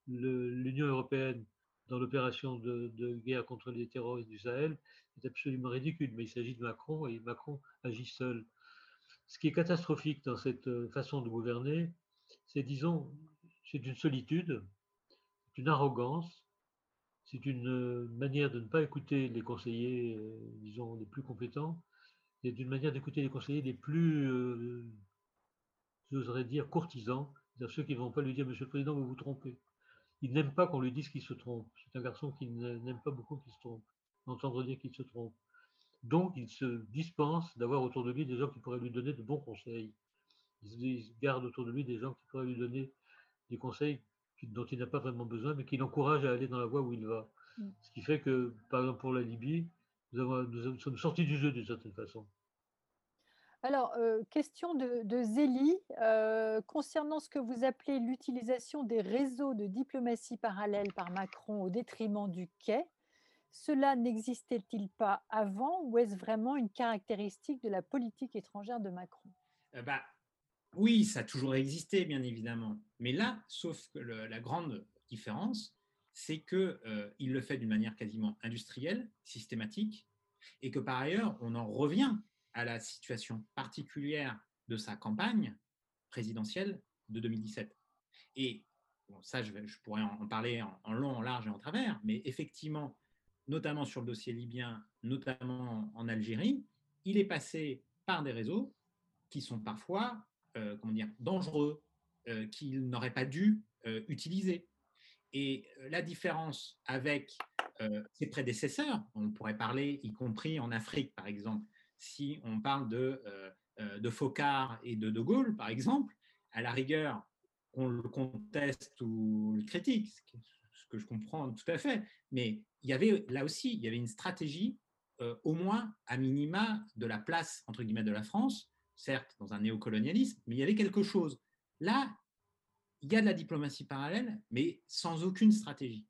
l'Union européenne dans l'opération de, guerre contre les terroristes du Sahel, c'est absolument ridicule. Mais il s'agit de Macron et Macron agit seul. Ce qui est catastrophique dans cette euh, façon de gouverner, c'est, disons, c'est une solitude, une arrogance, c'est une euh, manière de ne pas écouter les conseillers, euh, disons, les plus compétents, c'est d'une manière d'écouter les conseillers les plus, j'oserais dire, courtisans, c'est-à-dire ceux qui ne vont pas lui dire, Monsieur le Président, vous vous trompez. Il n'aime pas qu'on lui dise qu'il se trompe. C'est un garçon qui n'aime pas beaucoup qu'il se trompe, entendre dire qu'il se trompe. Donc, il se dispense d'avoir autour de lui des gens qui pourraient lui donner de bons conseils. Il garde autour de lui des gens qui pourraient lui donner des conseils dont il n'a pas vraiment besoin, mais qui l'encouragent à aller dans la voie où il va. Mm. Ce qui fait que, par exemple, pour la Libye, nous, sommes sortis du jeu d'une certaine façon. Alors, euh, question de, Zélie, euh, concernant ce que vous appelez l'utilisation des réseaux de diplomatie parallèle par Macron au détriment du quai, cela n'existait-il pas avant ou est-ce vraiment une caractéristique de la politique étrangère de Macron? Bah, Oui, ça a toujours existé, bien évidemment. Mais là, sauf que la grande différence, c'est qu'il euh, le fait d'une manière quasiment industrielle, systématique, et que par ailleurs, on en revient à la situation particulière de sa campagne présidentielle de 2017. Et ça, je, pourrais en, parler en, long, en large et en travers, mais effectivement, notamment sur le dossier libyen, notamment en Algérie, il est passé par des réseaux qui sont parfois, euh, comment dire, dangereux, euh, qu'il n'aurait pas dû euh, utiliser. Et la différence avec ses prédécesseurs, on pourrait parler, y compris en Afrique, par exemple, si on parle de, de Focard et de De Gaulle, par exemple, à la rigueur, on le conteste ou le critique, que je comprends tout à fait, mais il y avait là aussi, il y avait une stratégie, au moins à minima, de la place, entre guillemets, de la France certes, dans un néocolonialisme, mais il y avait quelque chose. Là, il y a de la diplomatie parallèle, mais sans aucune stratégie.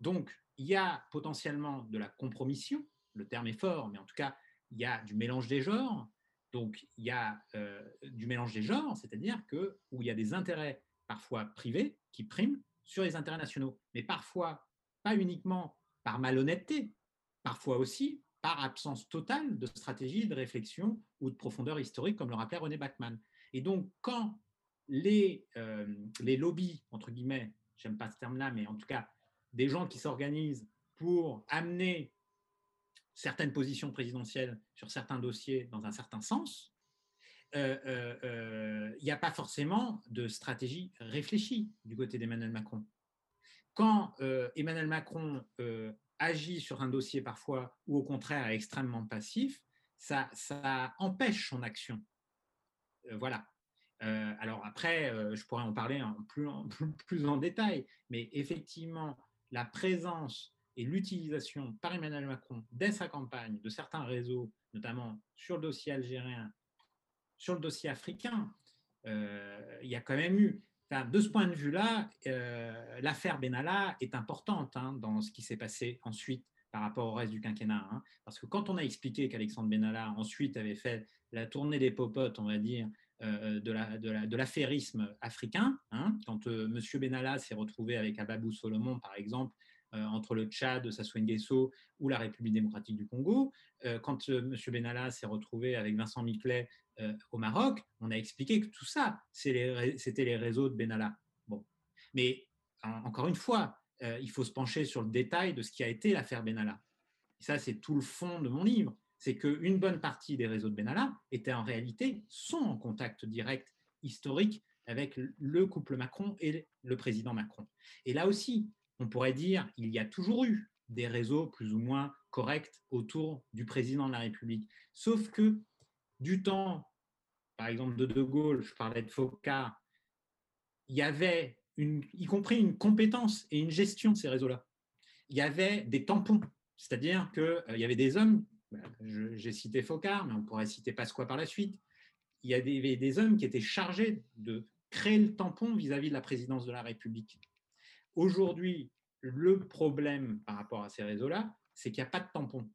Donc, il y a potentiellement de la compromission, le terme est fort, mais en tout cas, il y a du mélange des genres. Donc, il y a euh, du mélange des genres, c'est-à-dire que où il y a des intérêts parfois privés qui priment sur les intérêts nationaux, mais parfois pas uniquement par malhonnêteté, parfois aussi par absence totale de stratégie, de réflexion ou de profondeur historique, comme le rappelait René Bachmann. Et donc, quand les, euh, les lobbies, entre guillemets, j'aime pas ce terme-là, mais en tout cas, des gens qui s'organisent pour amener certaines positions présidentielles sur certains dossiers dans un certain sens, il n'y a pas forcément de stratégie réfléchie du côté d'Emmanuel Macron. Quand Emmanuel Macron agit sur un dossier parfois ou au contraire est extrêmement passif, ça, empêche son action. voilà. Euh, alors après, euh, je pourrais en parler plus, en, plus, en détail, mais effectivement, la présence et l'utilisation par Emmanuel Macron dès sa campagne de certains réseaux, notamment sur le dossier algérien, sur le dossier africain, euh, il y a quand même eu, de ce point de vue-là, l'affaire Benalla est importante hein, dans ce qui s'est passé ensuite par rapport au reste du quinquennat. Hein. parce que quand on a expliqué qu'Alexandre Benalla ensuite avait fait la tournée des popotes, on va dire, euh, de, la, de, l'affairisme africain. Hein, quand euh, M. Benalla s'est retrouvé avec Ababou Solomon, par exemple, euh, entre le Tchad, Sassou Nguesso ou la République démocratique du Congo, quand M. Benalla s'est retrouvé avec Vincent Miclet au Maroc, on a expliqué que tout ça, c'était les réseaux de Benalla. Bon. Mais encore une fois, il faut se pencher sur le détail de ce qui a été l'affaire Benalla. Et ça, c'est tout le fond de mon livre c'est qu'une bonne partie des réseaux de Benalla étaient en réalité, sont en contact direct historique avec le couple Macron et le président Macron. Et là aussi, on pourrait dire, il y a toujours eu des réseaux plus ou moins corrects autour du président de la République. Sauf que du temps, par exemple, de De Gaulle, je parlais de Foucault, il y avait, y compris une compétence et une gestion de ces réseaux-là. Il y avait des tampons, c'est-à-dire qu'il euh, y avait des hommes bah, j'ai cité Focard, mais on pourrait citer Pasqua par la suite. Il y a des, des hommes qui étaient chargés de créer le tampon vis-à-vis de la présidence de la République. Aujourd'hui, le problème par rapport à ces réseaux-là, c'est qu'il n'y a pas de tampon.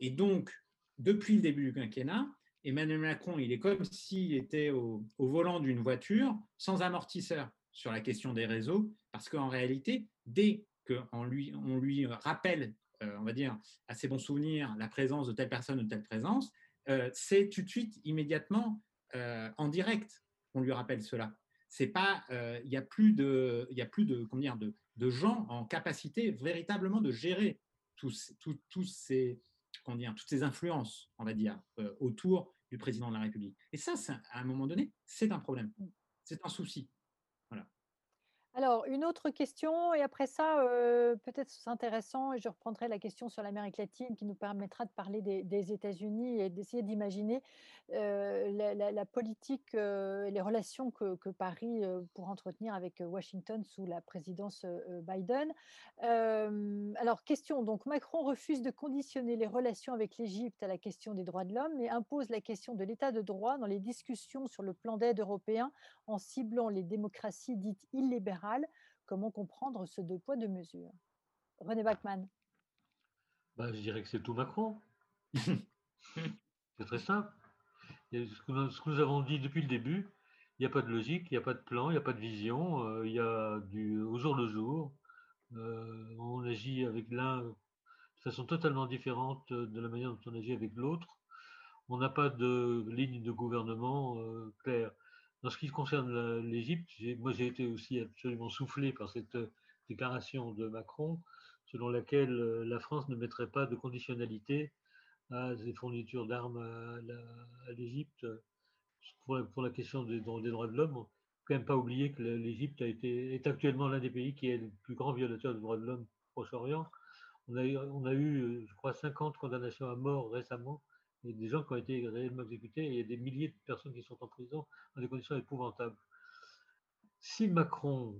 Et donc, depuis le début du quinquennat, Emmanuel Macron, il est comme s'il était au, volant d'une voiture sans amortisseur sur la question des réseaux, parce qu'en réalité, dès qu'on lui, on lui rappelle euh, on va dire, à ses bons souvenirs, la présence de telle personne ou telle présence, euh, c'est tout de suite, immédiatement, euh, en direct, on lui rappelle cela. C'est pas, il n'y a plus de, il a plus de, comment dire, de, de, gens en capacité véritablement de gérer tous, tous, ces, comment dire, toutes ces influences, on va dire, autour du président de la République. Et ça, à un moment donné, c'est un problème, c'est un souci. Alors, une autre question, et après ça, peut-être c'est intéressant, et je reprendrai la question sur l'Amérique latine qui nous permettra de parler des, États-Unis et d'essayer d'imaginer la, politique euh, les relations que, Paris pourra entretenir avec Washington sous la présidence Biden. alors, question, donc Macron refuse de conditionner les relations avec l'Égypte à la question des droits de l'homme, mais impose la question de l'état de droit dans les discussions sur le plan d'aide européen en ciblant les démocraties dites illibérales Comment comprendre ce deux poids, deux mesures? René Bachmann. Bah, je dirais que c'est tout Macron. c'est très simple. Ce que, nous, avons dit depuis le début, il n'y a pas de logique, il n'y a pas de plan, il n'y a pas de vision, euh, il y a du au jour le jour. Euh, on agit avec l'un de façon totalement différente de la manière dont on agit avec l'autre. On n'a pas de ligne de gouvernement euh, claire. En ce qui concerne l'Égypte, moi j'ai été aussi absolument soufflé par cette euh, déclaration de Macron selon laquelle euh, la France ne mettrait pas de conditionnalité à des fournitures d'armes à, l'Égypte. Pour, la question des, droits de l'homme, faut quand même pas oublier que l'Égypte est actuellement l'un des pays qui est le plus grand violateur des droits de l'homme Proche-Orient. On a, eu, euh, je crois, 50 condamnations à mort récemment il y a des gens qui ont été réellement exécutés et il y a des milliers de personnes qui sont en prison dans des conditions épouvantables. Si Macron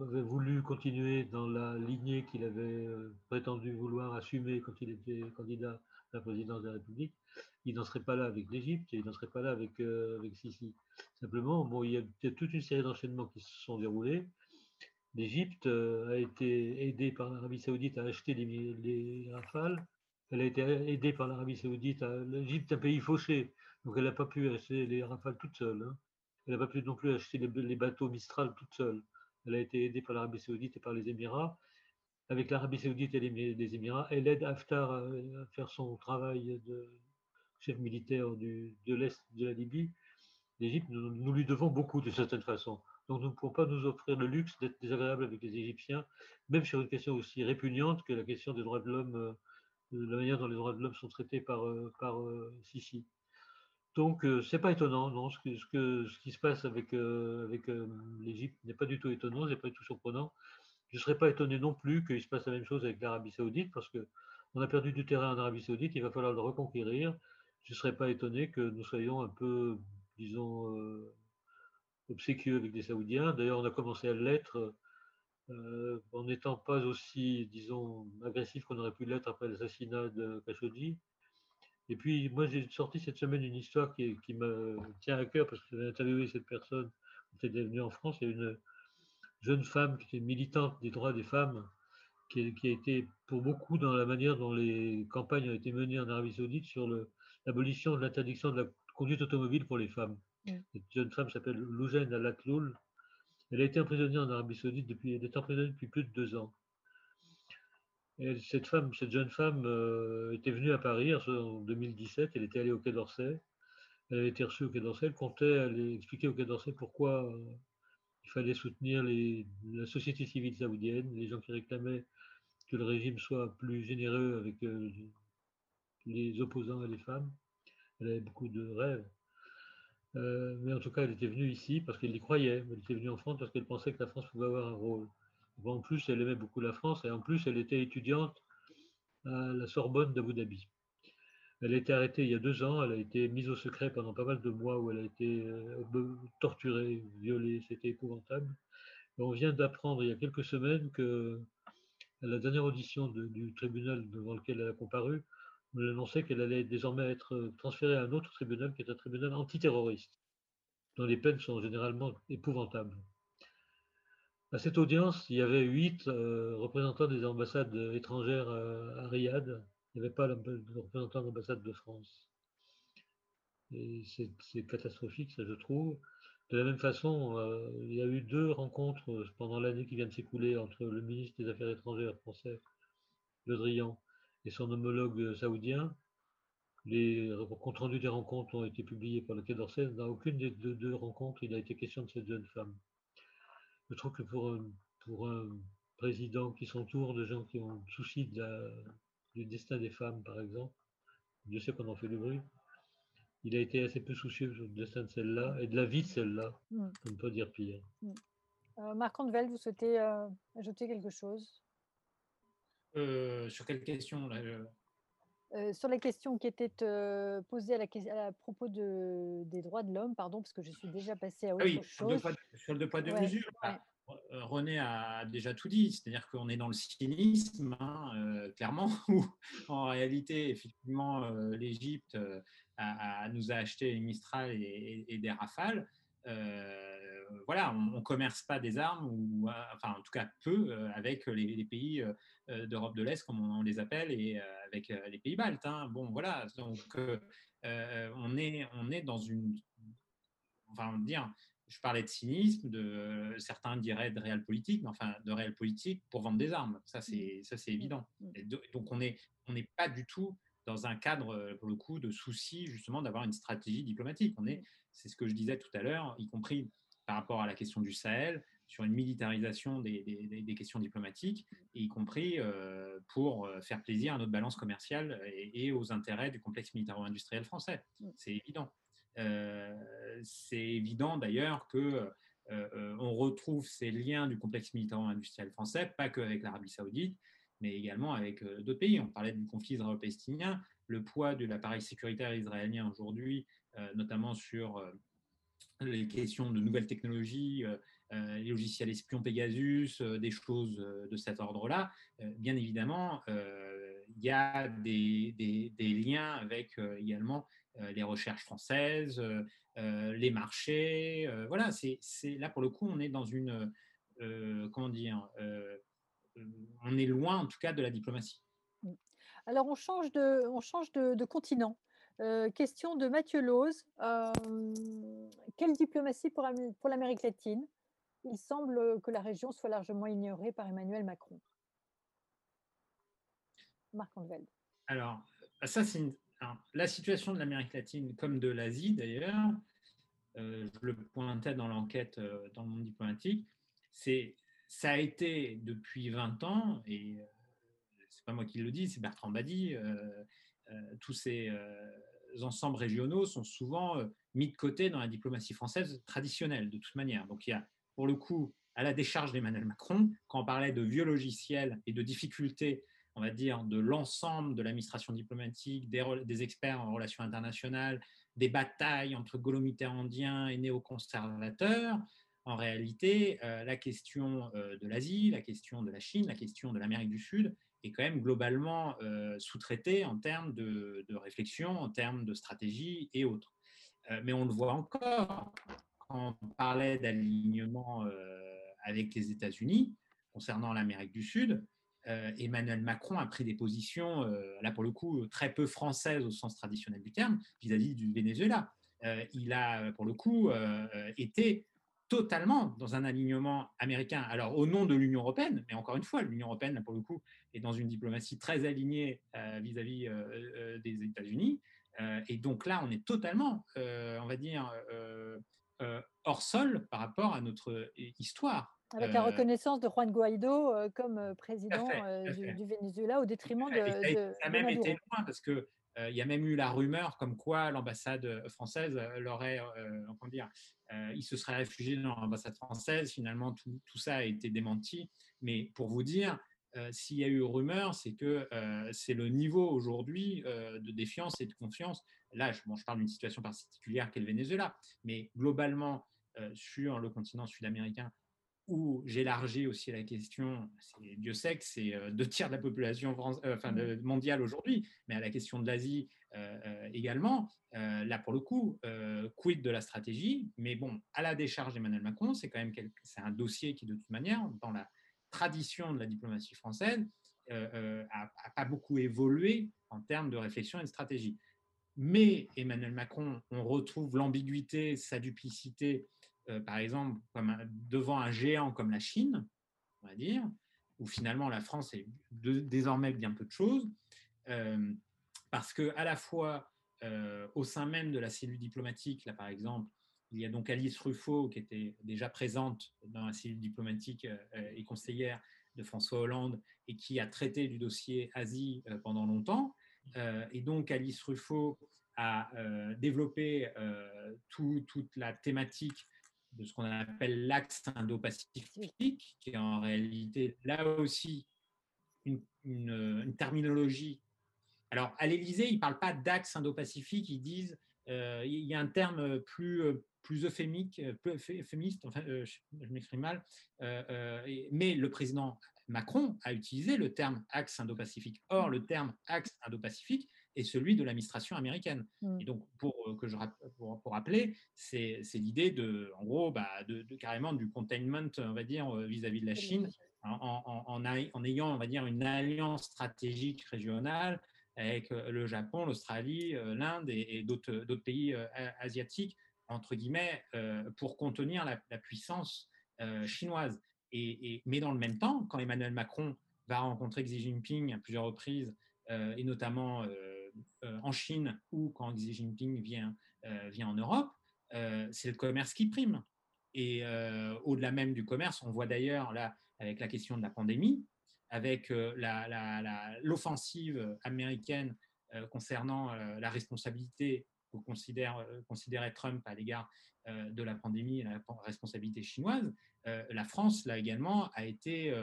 avait voulu continuer dans la lignée qu'il avait prétendu vouloir assumer quand il était candidat à la présidence de la République, il n'en serait pas là avec l'Égypte et il n'en serait pas là avec, avec Sisi. Simplement, bon, il y a toute une série d'enchaînements qui se sont déroulés. L'Égypte a été aidée par l'Arabie Saoudite à acheter les, rafales. Elle a été aidée par l'Arabie Saoudite. L'Égypte est un pays fauché, donc elle n'a pas pu acheter les rafales toute seule. Hein. Elle n'a pas pu non plus acheter les, bateaux Mistral toute seule. Elle a été aidée par l'Arabie Saoudite et par les Émirats. Avec l'Arabie Saoudite et les, Émirats, elle aide Haftar à, faire son travail de chef militaire de l'Est de la Libye. L'Égypte, nous, lui devons beaucoup de certaine façon. Donc nous ne pouvons pas nous offrir le luxe d'être désagréable avec les Égyptiens, même sur une question aussi répugnante que la question des droits de l'homme, euh, de la manière dont les droits de l'homme sont traités par, euh, par euh, Sisi. Donc, ce n'est pas étonnant, non. Ce, ce, qui se passe avec, l'Égypte n'est pas du tout étonnant, n'est pas du tout surprenant. Je ne serais pas étonné non plus qu'il se passe la même chose avec l'Arabie Saoudite, parce qu'on a perdu du terrain en Arabie Saoudite, il va falloir le reconquérir. Je ne serais pas étonné que nous soyons un peu, disons, obséquieux avec les Saoudiens. D'ailleurs, on a commencé à l'être en n'étant pas aussi, disons, agressif qu'on aurait pu l'être après l'assassinat de Khashoggi. Et puis, moi, j'ai sorti cette semaine une histoire qui, qui me tient à cœur parce que j'avais interviewé cette personne qui était venue en France. Il y a une jeune femme qui était militante des droits des femmes, qui, qui, a été pour beaucoup dans la manière dont les campagnes ont été menées en Arabie Saoudite sur l'abolition de l'interdiction de la conduite automobile pour les femmes. Mm. Cette jeune femme s'appelle Loujaine Alatloul. Elle a été emprisonnée en Arabie Saoudite depuis, elle est emprisonnée depuis plus de deux ans. Et cette femme, cette jeune femme euh, était venue à Paris en 2017. Elle était allée au Quai d'Orsay. Elle avait été reçue au Quai d'Orsay. Elle comptait expliquer au Quai d'Orsay pourquoi euh, il fallait soutenir la société civile saoudienne, les gens qui réclamaient que le régime soit plus généreux avec euh, les opposants et les femmes. Elle avait beaucoup de rêves. Euh, mais en tout cas, elle était venue ici parce qu'elle y croyait. Elle était venue en France parce qu'elle pensait que la France pouvait avoir un rôle. en plus, elle aimait beaucoup la France et en plus, elle était étudiante à la Sorbonne d'Abu Dhabi. Elle a été arrêtée il y a deux ans. Elle a été mise au secret pendant pas mal de mois où elle a été euh, torturée, violée. C'était épouvantable. on vient d'apprendre il y a quelques semaines que à la dernière audition du tribunal devant lequel elle a comparu, on annonçait qu'elle allait désormais être euh, transférée à un autre tribunal qui est un tribunal antiterroriste, dont les peines sont généralement épouvantables. À cette audience, il y avait huit euh, représentants des ambassades étrangères à, Riyad. Il n'y avait pas de représentant de l'ambassade de France. C'est catastrophique, ça je trouve. De la même façon, euh, il y a eu deux rencontres pendant l'année qui vient de s'écouler entre le ministre des Affaires étrangères français, Le Drian, et son homologue saoudien. Les comptes rendus des rencontres ont été publiés par le Quai d'Orsay. Dans aucune des deux, rencontres, il a été question de cette jeune femme. Je trouve que pour un, pour un président qui s'entoure de gens qui ont souci de du destin des femmes, par exemple, je sais qu'on en fait le bruit, il a été assez peu soucieux du destin de celle-là et de la vie de celle-là, mm. on ne peut dire pire. Mm. Euh, Marc Andvel, vous souhaitez euh, ajouter quelque chose? Euh, sur quelle question euh, sur la question qui était euh, posée à, la, à, propos de, des droits de l'homme, pardon, parce que je suis déjà passée à ah autre oui, chose. Sur le deux poids, deux mesures, bah, René a déjà tout dit, c'est-à-dire qu'on est dans le cynisme, hein, clairement, où en réalité, effectivement, l'Égypte nous a acheté les Mistral et, et des Rafales. Euh, voilà, on, ne commerce pas des armes, ou euh, enfin en tout cas peu, euh, avec les, pays d'Europe de l'Est, comme on, les appelle, et avec les pays baltes. Hein. Bon, voilà, donc on, est, on est dans une. Enfin, dire, je parlais de cynisme, de, certains diraient de réel politique, mais enfin de réel politique pour vendre des armes. Ça, c'est, ça, c'est évident. donc, on n'est on n'est pas du tout dans un cadre, pour le coup, de souci justement d'avoir une stratégie diplomatique. On est, c'est ce que je disais tout à l'heure, y compris par rapport à la question du Sahel, sur une militarisation des, des, questions diplomatiques, y compris euh, pour euh, faire plaisir à notre balance commerciale et, aux intérêts du complexe militaro-industriel français. Mm. C'est évident. Euh, c'est évident d'ailleurs que on retrouve ces liens du complexe militaro-industriel français, pas qu'avec l'Arabie saoudite, mais également avec d'autres pays. On parlait du conflit israélo-palestinien. Le poids de l'appareil sécuritaire israélien aujourd'hui, notamment sur les questions de nouvelles technologies, euh, les logiciels espions Pegasus, des choses de cet ordre-là, bien évidemment, il y a des, des liens avec également les recherches françaises, les marchés. voilà, c'est là pour le coup, on est dans une, comment dire, on est loin en tout cas de la diplomatie. Mmh. Alors on change de, on change de, continent. question de Mathieu Lose. quelle diplomatie pour, pour l'Amérique latine? Il semble que la région soit largement ignorée par Emmanuel Macron. Marc Andevelde. Alors, ça, c'est la situation de l'Amérique latine, comme de l'Asie d'ailleurs, je le pointais dans l'enquête dans le monde diplomatique, c'est ça a été depuis 20 ans, et c'est pas moi qui le dis, c'est Bertrand Badi, tous ces ensembles régionaux sont souvent mis de côté dans la diplomatie française traditionnelle, de toute manière. Donc il y a, pour le coup, à la décharge d'Emmanuel Macron, quand on parlait de vieux logiciels et de difficultés, on va dire, de l'ensemble de l'administration diplomatique, des, experts en relations internationales, des batailles entre gaulo-mitterrandiens et néoconservateurs, en réalité, euh, la question euh, de l'Asie, la question de la Chine, la question de l'Amérique du Sud est quand même globalement euh, sous-traitée en termes de, réflexion, en termes de stratégie et autres. mais on le voit encore quand on parlait d'alignement avec les États-Unis concernant l'Amérique du Sud. Emmanuel Macron a pris des positions, là pour le coup, très peu françaises au sens traditionnel du terme, vis-à-vis -vis du Venezuela. il a, pour le coup, été totalement dans un alignement américain. Alors, au nom de l'Union européenne, mais encore une fois, l'Union européenne, là, pour le coup, est dans une diplomatie très alignée euh, vis-à-vis euh, euh, des États-Unis. et donc là, on est totalement, on va dire, hors sol par rapport à notre histoire. Avec la reconnaissance de Juan Guaido comme président du, Venezuela au détriment de. ça, a même été loin parce que il y a même eu la rumeur comme quoi l'ambassade euh, française euh, l'aurait, comment dire, il se serait réfugié dans l'ambassade française. Finalement, tout, ça a été démenti. Mais pour vous dire, s'il y a eu rumeur, c'est que c'est le niveau aujourd'hui de défiance et de confiance. Là, je parle d'une situation particulière qu'est le Venezuela, mais globalement, sur le continent sud-américain, où j'élargis aussi la question, Dieu sait que c'est euh, deux tiers de la population euh, enfin, mmh. mondiale aujourd'hui, mais à la question de l'Asie euh, également, là pour le coup, quid de la stratégie, mais bon, à la décharge d'Emmanuel Macron, c'est quand même c'est un dossier qui de toute manière, dans la tradition de la diplomatie française, n'a pas beaucoup évolué en termes de réflexion et de stratégie. Mais Emmanuel Macron, on retrouve l'ambiguïté, sa duplicité euh, par exemple, devant un géant comme la Chine, on va dire, où finalement la France est désormais bien peu de choses, euh, parce que à la fois euh, au sein même de la cellule diplomatique, là par exemple, il y a donc Alice Ruffo qui était déjà présente dans la cellule diplomatique et conseillère de François Hollande et qui a traité du dossier Asie pendant longtemps. et donc Alice Ruffo a développé toute la thématique de ce qu'on appelle l'axe Indo-Pacifique, qui est en réalité là aussi une, terminologie. Alors, à l'Élysée, ils ne parlent pas d'axe Indo-Pacifique, ils disent, euh, il y a un terme plus, plus euphémique, euphémiste, enfin, euh, je, m'exprime mal, euh, mais le président Macron a utilisé le terme axe Indo-Pacifique. Or, le terme axe Indo-Pacifique et celui de l'administration américaine. Mm. Et donc, pour, euh, que je, pour, pour rappeler, c'est l'idée de, en gros, bah, de, carrément du containment, on va dire, euh, vis-à-vis de la Chine, en, en, en, ayant, on va dire, une alliance stratégique régionale avec euh, le Japon, l'Australie, l'Inde et, d'autres pays asiatiques, entre guillemets, pour contenir la, puissance chinoise. Et, et, mais dans le même temps, quand Emmanuel Macron va rencontrer Xi Jinping à plusieurs reprises, et notamment euh, en Chine ou quand Xi Jinping vient, euh, vient en Europe, euh, c'est le commerce qui prime. Et au-delà même du commerce, on voit d'ailleurs là avec la question de la pandémie, avec l'offensive américaine concernant la responsabilité que considère, considérait Trump à l'égard de la pandémie et la responsabilité chinoise, la France, là également, a été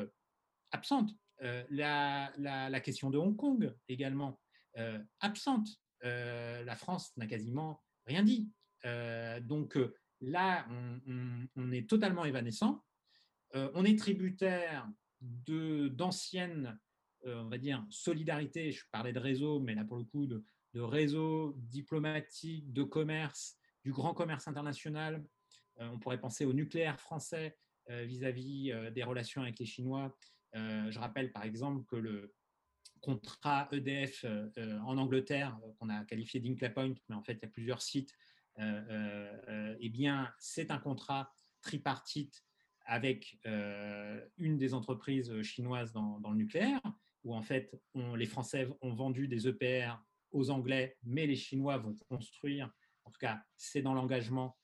absente. La, la, question de Hong Kong également, euh, absente. Euh, la France n'a quasiment rien dit. Euh, donc, là, on, est totalement évanescent. on est tributaire d'anciennes, on va dire, solidarités. Je parlais de réseau, mais là, pour le coup, de, de réseaux diplomatiques, de commerce, du grand commerce international. on pourrait penser au nucléaire français vis-à-vis des relations avec les Chinois. je rappelle par exemple que le, contrat EDF euh, euh, en Angleterre, euh, qu'on a qualifié d'Inclay Point, mais en fait, il y a plusieurs sites, eh bien, c'est un contrat tripartite avec une des entreprises chinoises dans, le nucléaire, où en fait, les Français ont vendu des EPR aux Anglais, mais les Chinois vont construire, en tout cas, c'est dans l'engagement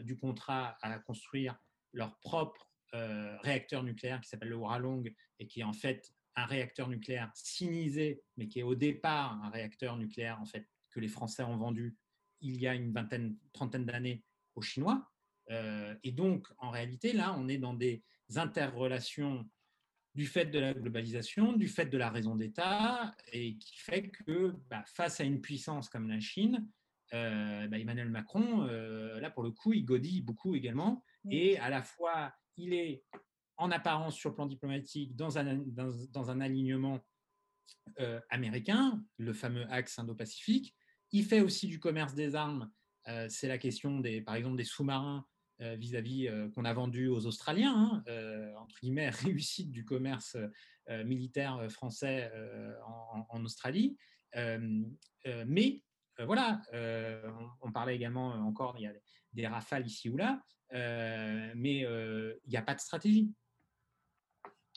du contrat à construire leur propre réacteur nucléaire qui s'appelle le Waralong et qui en fait un réacteur nucléaire sinisé, mais qui est au départ un réacteur nucléaire en fait que les Français ont vendu il y a une vingtaine, trentaine d'années aux Chinois. Euh, et donc, en réalité, là, on est dans des interrelations du fait de la globalisation, du fait de la raison d'État, et qui fait que bah, face à une puissance comme la Chine, euh, bah, Emmanuel Macron, euh, là, pour le coup, il godille beaucoup également, et à la fois, il est en apparence sur le plan diplomatique dans un, alignement euh, américain, le fameux axe Indo-Pacifique. Il fait aussi du commerce des armes. Euh, c'est la question, des, par exemple, des sous-marins euh, vis-à-vis qu'on a vendus aux Australiens, hein, entre guillemets, réussite du commerce militaire français en, Australie. mais voilà, on, parlait également encore, il y a des rafales ici ou là, mais il n'y a pas de stratégie.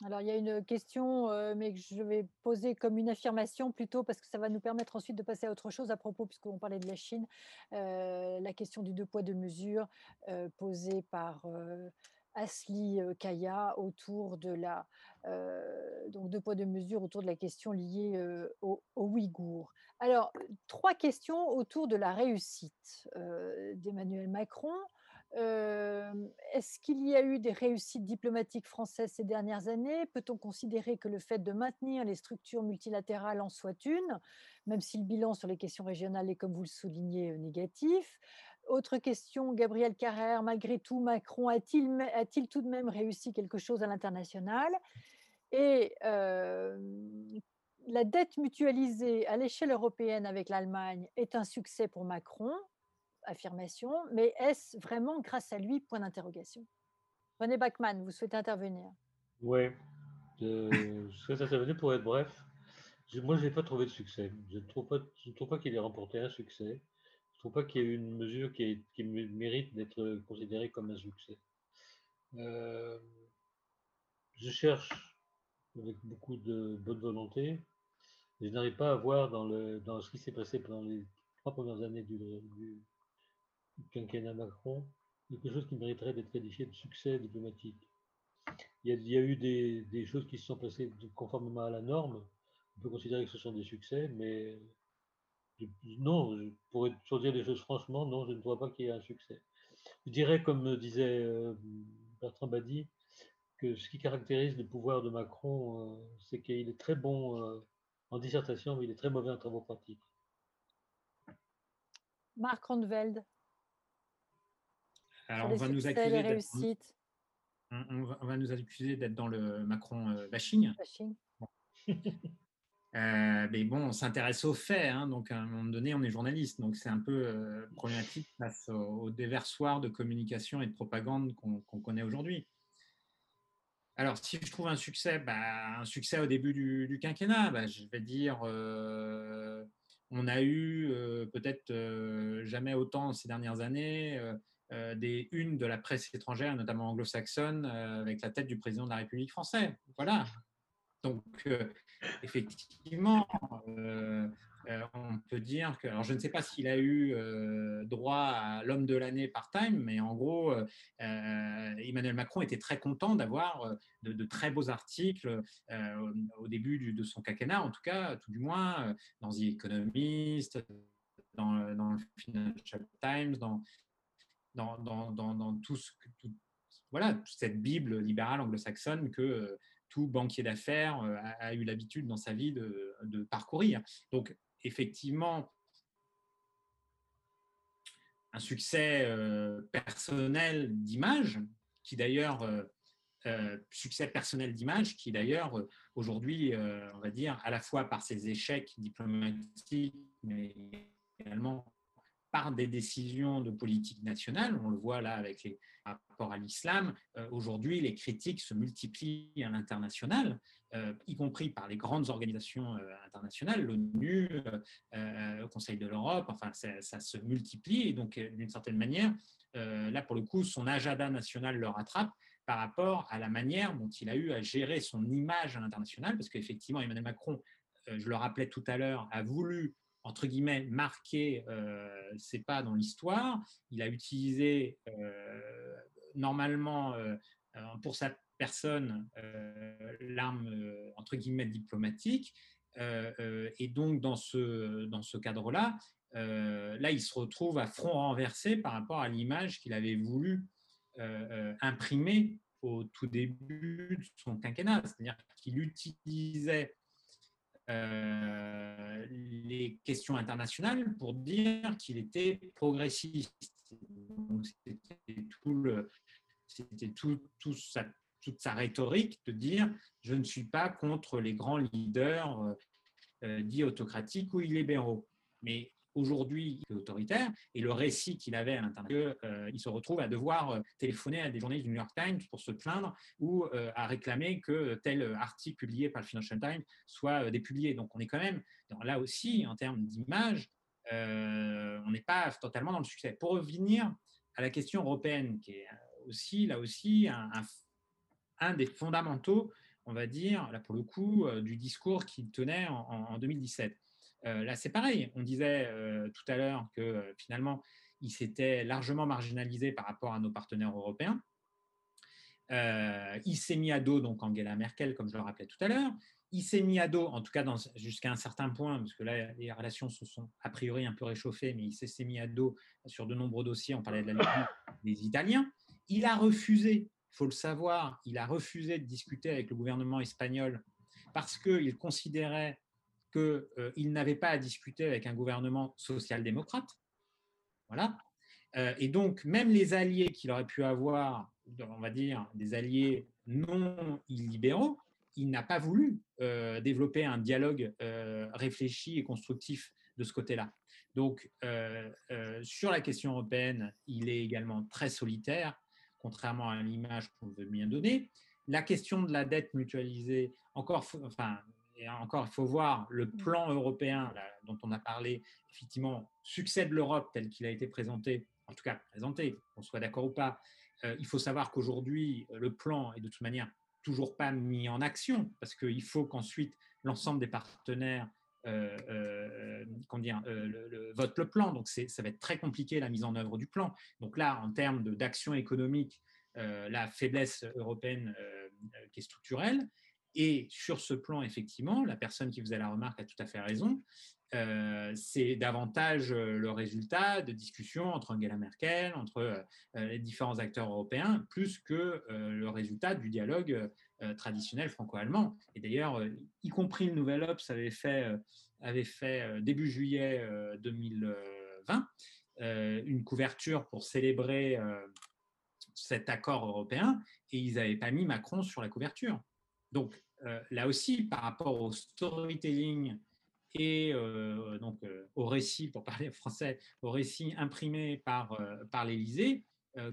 Alors, il y a une question, euh, mais je vais poser comme une affirmation plutôt, parce que ça va nous permettre ensuite de passer à autre chose à propos, puisqu'on parlait de la Chine. Euh, la question du deux poids, deux mesures, euh, posée par Asli Kaya autour de la. donc, deux poids, deux mesures autour de la question liée aux, aux, Ouïghours. Alors, trois questions autour de la réussite d'Emmanuel Macron. Est-ce qu'il y a eu des réussites diplomatiques françaises ces dernières années? Peut-on considérer que le fait de maintenir les structures multilatérales en soit une, même si le bilan sur les questions régionales est, comme vous le soulignez, négatif? Autre question, Gabriel Carrère, malgré tout, Macron a-t-il a tout de même réussi quelque chose à l'international? Et la dette mutualisée à l'échelle européenne avec l'Allemagne est un succès pour Macron affirmation, mais est-ce vraiment grâce à lui Point d'interrogation? René Bachmann, vous souhaitez intervenir? Oui, je souhaite intervenir pour être bref. Moi, je n'ai pas trouvé de succès. Je ne trouve pas, qu'il ait remporté un succès. Je ne trouve pas qu'il y ait une mesure qui, mérite d'être considérée comme un succès. Euh, je cherche avec beaucoup de bonne volonté. Je n'arrive pas à voir dans, ce qui s'est passé pendant les trois premières années du, quinquennat Macron, quelque chose qui mériterait d'être qualifié de succès diplomatique. Il y a, eu des, choses qui se sont passées conformément à la norme. On peut considérer que ce sont des succès, mais non, pour dire les choses franchement, non, je ne vois pas qu'il y ait un succès. Je dirais, comme disait euh, Bertrand Badi, que ce qui caractérise le pouvoir de Macron, euh, c'est qu'il est très bon euh, en dissertation, mais il est très mauvais en travaux pratiques. Marc Rondveld. Alors, on va, nous accuser on, va, nous accuser d'être dans le Macron euh, bashing. Euh, mais bon, on s'intéresse aux faits, hein, donc à un moment donné, on est journaliste, donc c'est un peu euh, problématique face au, déversoir de communication et de propagande qu'on connaît aujourd'hui. Alors, si je trouve un succès, bah, un succès au début du, quinquennat, bah, je vais dire, on a eu peut-être jamais autant ces dernières années euh, des unes de la presse étrangère, notamment anglo-saxonne, euh, avec la tête du président de la République française. Voilà. Donc, euh, effectivement, on peut dire que, alors je ne sais pas s'il a eu droit à l'homme de l'année part-time, mais en gros, Emmanuel Macron était très content d'avoir de, très beaux articles au début de son quinquennat, en tout cas, tout du moins, dans The Economist, dans, dans le Financial Times, dans, dans, tout ce voilà, cette Bible libérale anglo-saxonne que euh, tout banquier d'affaires euh, a, eu l'habitude dans sa vie de, parcourir. Donc, effectivement, un succès personnel d'image, qui d'ailleurs, succès personnel d'image, qui d'ailleurs aujourd'hui, on va dire, à la fois par ses échecs diplomatiques, mais également par des décisions de politique nationale. On le voit là avec les rapports à l'islam. Euh, aujourd'hui, les critiques se multiplient à l'international, euh, y compris par les grandes organisations euh, internationales, l'ONU, le Conseil de l'Europe. Enfin, ça, se multiplie. Et donc, d'une certaine manière, là, pour le coup, son agenda national le rattrape par rapport à la manière dont il a eu à gérer son image à l'international, parce qu'effectivement, Emmanuel Macron, je le rappelais tout à l'heure, a voulu entre guillemets, marqué euh, ses pas dans l'histoire. Il a utilisé euh, normalement euh, pour sa personne l'arme entre guillemets diplomatique. et donc dans ce, dans ce cadre-là, là, il se retrouve à front renversé par rapport à l'image qu'il avait voulu imprimer au tout début de son quinquennat. C'est-à-dire qu'il utilisait euh, les questions internationales pour dire qu'il était progressiste. C'était tout c'était tout, tout sa, toute sa rhétorique de dire je ne suis pas contre les grands leaders euh, euh, dits autocratiques ou illibéraux. Mais aujourd'hui autoritaire et le récit qu'il avait à l'intérieur, euh, il se retrouve à devoir euh, téléphoner à des journalistes du New York Times pour se plaindre ou euh, à réclamer que tel article publié par le Financial Times soit dépublié. Donc on est quand même là aussi en termes d'image, on n'est pas totalement dans le succès. Pour revenir à la question européenne, qui est aussi là aussi un, des fondamentaux, on va dire là pour le coup, du discours qu'il tenait en, en 2017 euh, là, c'est pareil. On disait euh, tout à l'heure que euh, finalement, il s'était largement marginalisé par rapport à nos partenaires européens. il s'est mis à dos donc Angela Merkel, comme je le rappelais tout à l'heure. Il s'est mis à dos, en tout cas jusqu'à un certain point, parce que là, les relations se sont a priori un peu réchauffées, mais il s'est mis à dos sur de nombreux dossiers. On parlait de la des Italiens. Il a refusé, il faut le savoir, il a refusé de discuter avec le gouvernement espagnol parce qu'il considérait qu'il euh, n'avait pas à discuter avec un gouvernement social-démocrate. Voilà. Euh, et donc, même les alliés qu'il aurait pu avoir, on va dire, des alliés non illibéraux, il n'a pas voulu euh, développer un dialogue réfléchi et constructif de ce côté-là. Donc, sur la question européenne, il est également très solitaire, contrairement à l'image qu'on veut bien donner. La question de la dette mutualisée, encore, enfin, et encore, il faut voir le mmh. plan européen dont on a parlé, effectivement, succès de l'Europe tel qu'il a été présenté, en tout cas présenté, qu'on soit d'accord ou pas. Euh, il faut savoir qu'aujourd'hui, le plan est de toute manière toujours pas mis en action, parce qu'il faut qu'ensuite l'ensemble des partenaires euh, euh, dire, le, votent le plan. Donc ça va être très compliqué la mise en œuvre du plan. Donc là, en termes d'action économique, la faiblesse européenne qui est structurelle. Et sur ce plan, effectivement, la personne qui faisait la remarque a tout à fait raison. Euh, c'est davantage euh, le résultat de discussions entre Angela Merkel, entre euh, les différents acteurs européens, plus que le résultat du dialogue traditionnel franco-allemand. Et d'ailleurs, y compris le Nouvel Ops avait fait, avait fait début juillet 2020 une couverture pour célébrer cet accord européen, et ils n'avaient pas mis Macron sur la couverture. Donc euh, là aussi, par rapport au storytelling et euh, donc euh, au récit, pour parler français, au récit imprimé par, par l'Élysée,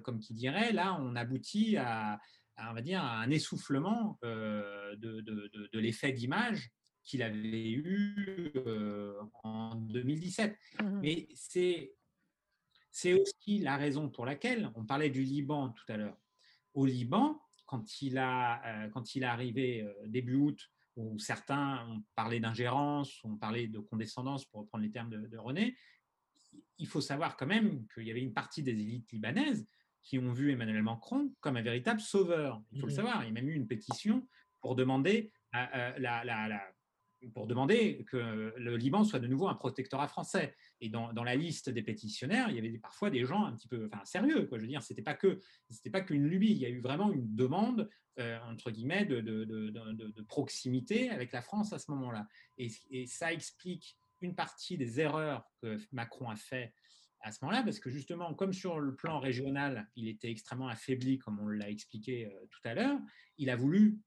comme qui dirait, là, on aboutit à, on va dire, un essoufflement de, de, de, l'effet d'image qu'il avait eu en 2017. Mmh Mais c'est, c'est aussi la raison pour laquelle, on parlait du Liban tout à l'heure. Au Liban, quand il, a, euh, quand il est arrivé euh, début août, où certains ont parlé d'ingérence, ont parlé de condescendance, pour reprendre les termes de, René, il faut savoir quand même qu'il y avait une partie des élites libanaises qui ont vu Emmanuel Macron comme un véritable sauveur. Il faut le mmh. savoir. Il y a même eu une pétition pour demander la, la, pour demander que le Liban soit de nouveau un protectorat français. Et dans, la liste des pétitionnaires, il y avait parfois des gens un petit peu enfin, sérieux. Quoi. Je veux dire, c'était pas que pas qu'une lubie. Il y a eu vraiment une demande euh, entre guillemets de, de, de, proximité avec la France à ce moment-là. Et, et, ça explique une partie des erreurs que Macron a fait à ce moment-là, parce que justement, comme sur le plan régional, il était extrêmement affaibli, comme on l'a expliqué tout à l'heure, il a voulu,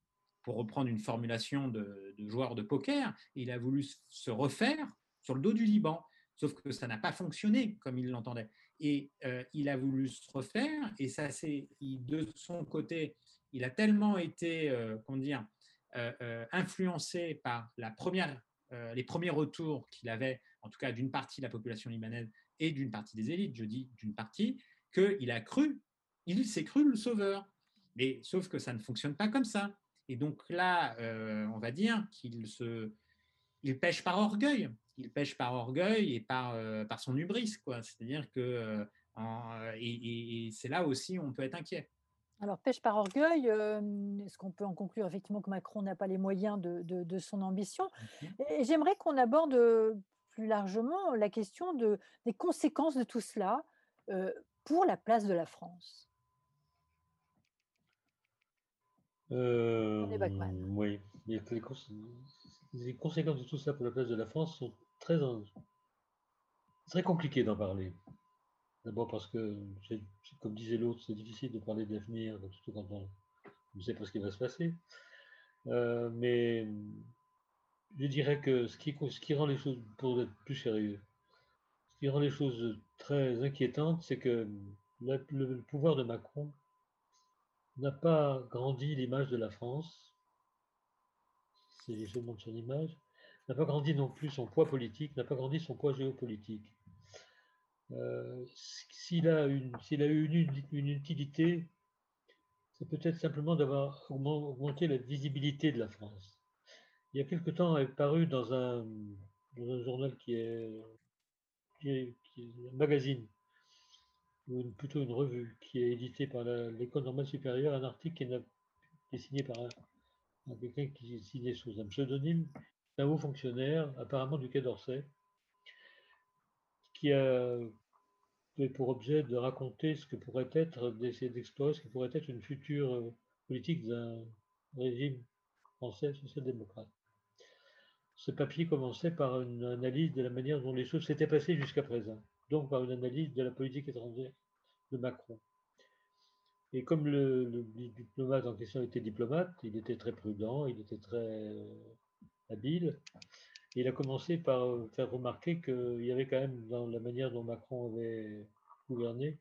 pour reprendre une formulation de, joueur de poker, il a voulu se refaire sur le dos du Liban. Sauf que ça n'a pas fonctionné comme il l'entendait. Et il a voulu se refaire, et ça c'est de son côté, il a tellement été, comment dire, influencé par la première, les premiers retours qu'il avait, en tout cas d'une partie de la population libanaise et d'une partie des élites, je dis d'une partie, qu'il a cru, il s'est cru le sauveur. Mais sauf que ça ne fonctionne pas comme ça. Et donc là, on va dire qu'il se, il pêche par orgueil. Il pêche par orgueil et par, par son hubris, quoi. C'est-à-dire que et, c'est là aussi où on peut être inquiet. Alors, pêche par orgueil, est-ce qu'on peut en conclure effectivement que Macron n'a pas les moyens de, de, son ambition? Et j'aimerais qu'on aborde plus largement la question de, des conséquences de tout cela pour la place de la France. Euh, oui, les, les, conséquences de tout ça pour la place de la France sont très, très compliquées d'en parler. D'abord parce que, comme disait l'autre, c'est difficile de parler d'avenir, surtout quand on ne sait pas ce qui va se passer. Euh, mais je dirais que ce qui, ce qui rend les choses, pour être plus sérieux, ce qui rend les choses très inquiétantes, c'est que le pouvoir de Macron n'a pas grandi l'image de la France, c'est seulement de son image, n'a pas grandi non plus son poids politique, n'a pas grandi son poids géopolitique. Euh, s'il a, eu une, utilité, c'est peut-être simplement d'avoir augmenté la visibilité de la France. Il y a quelque temps, est paru dans un, journal qui est un magazine ou plutôt une revue qui est éditée par l'école normale supérieure, un article qui est, signé par quelqu'un qui est signé sous un pseudonyme d'un haut fonctionnaire, apparemment du Quai d'Orsay, qui a pour objet de raconter ce que pourrait être, d'essayer d'explorer ce que pourrait être une future euh, politique d'un régime français social-démocrate. Ce papier commençait par une analyse de la manière dont les choses s'étaient passées jusqu'à présent donc par une analyse de la politique étrangère de Macron. Et comme le, diplomate en question était diplomate, il était très prudent, il était très euh, habile. Et il a commencé par euh, faire remarquer qu'il y avait quand même dans la manière dont Macron avait gouverné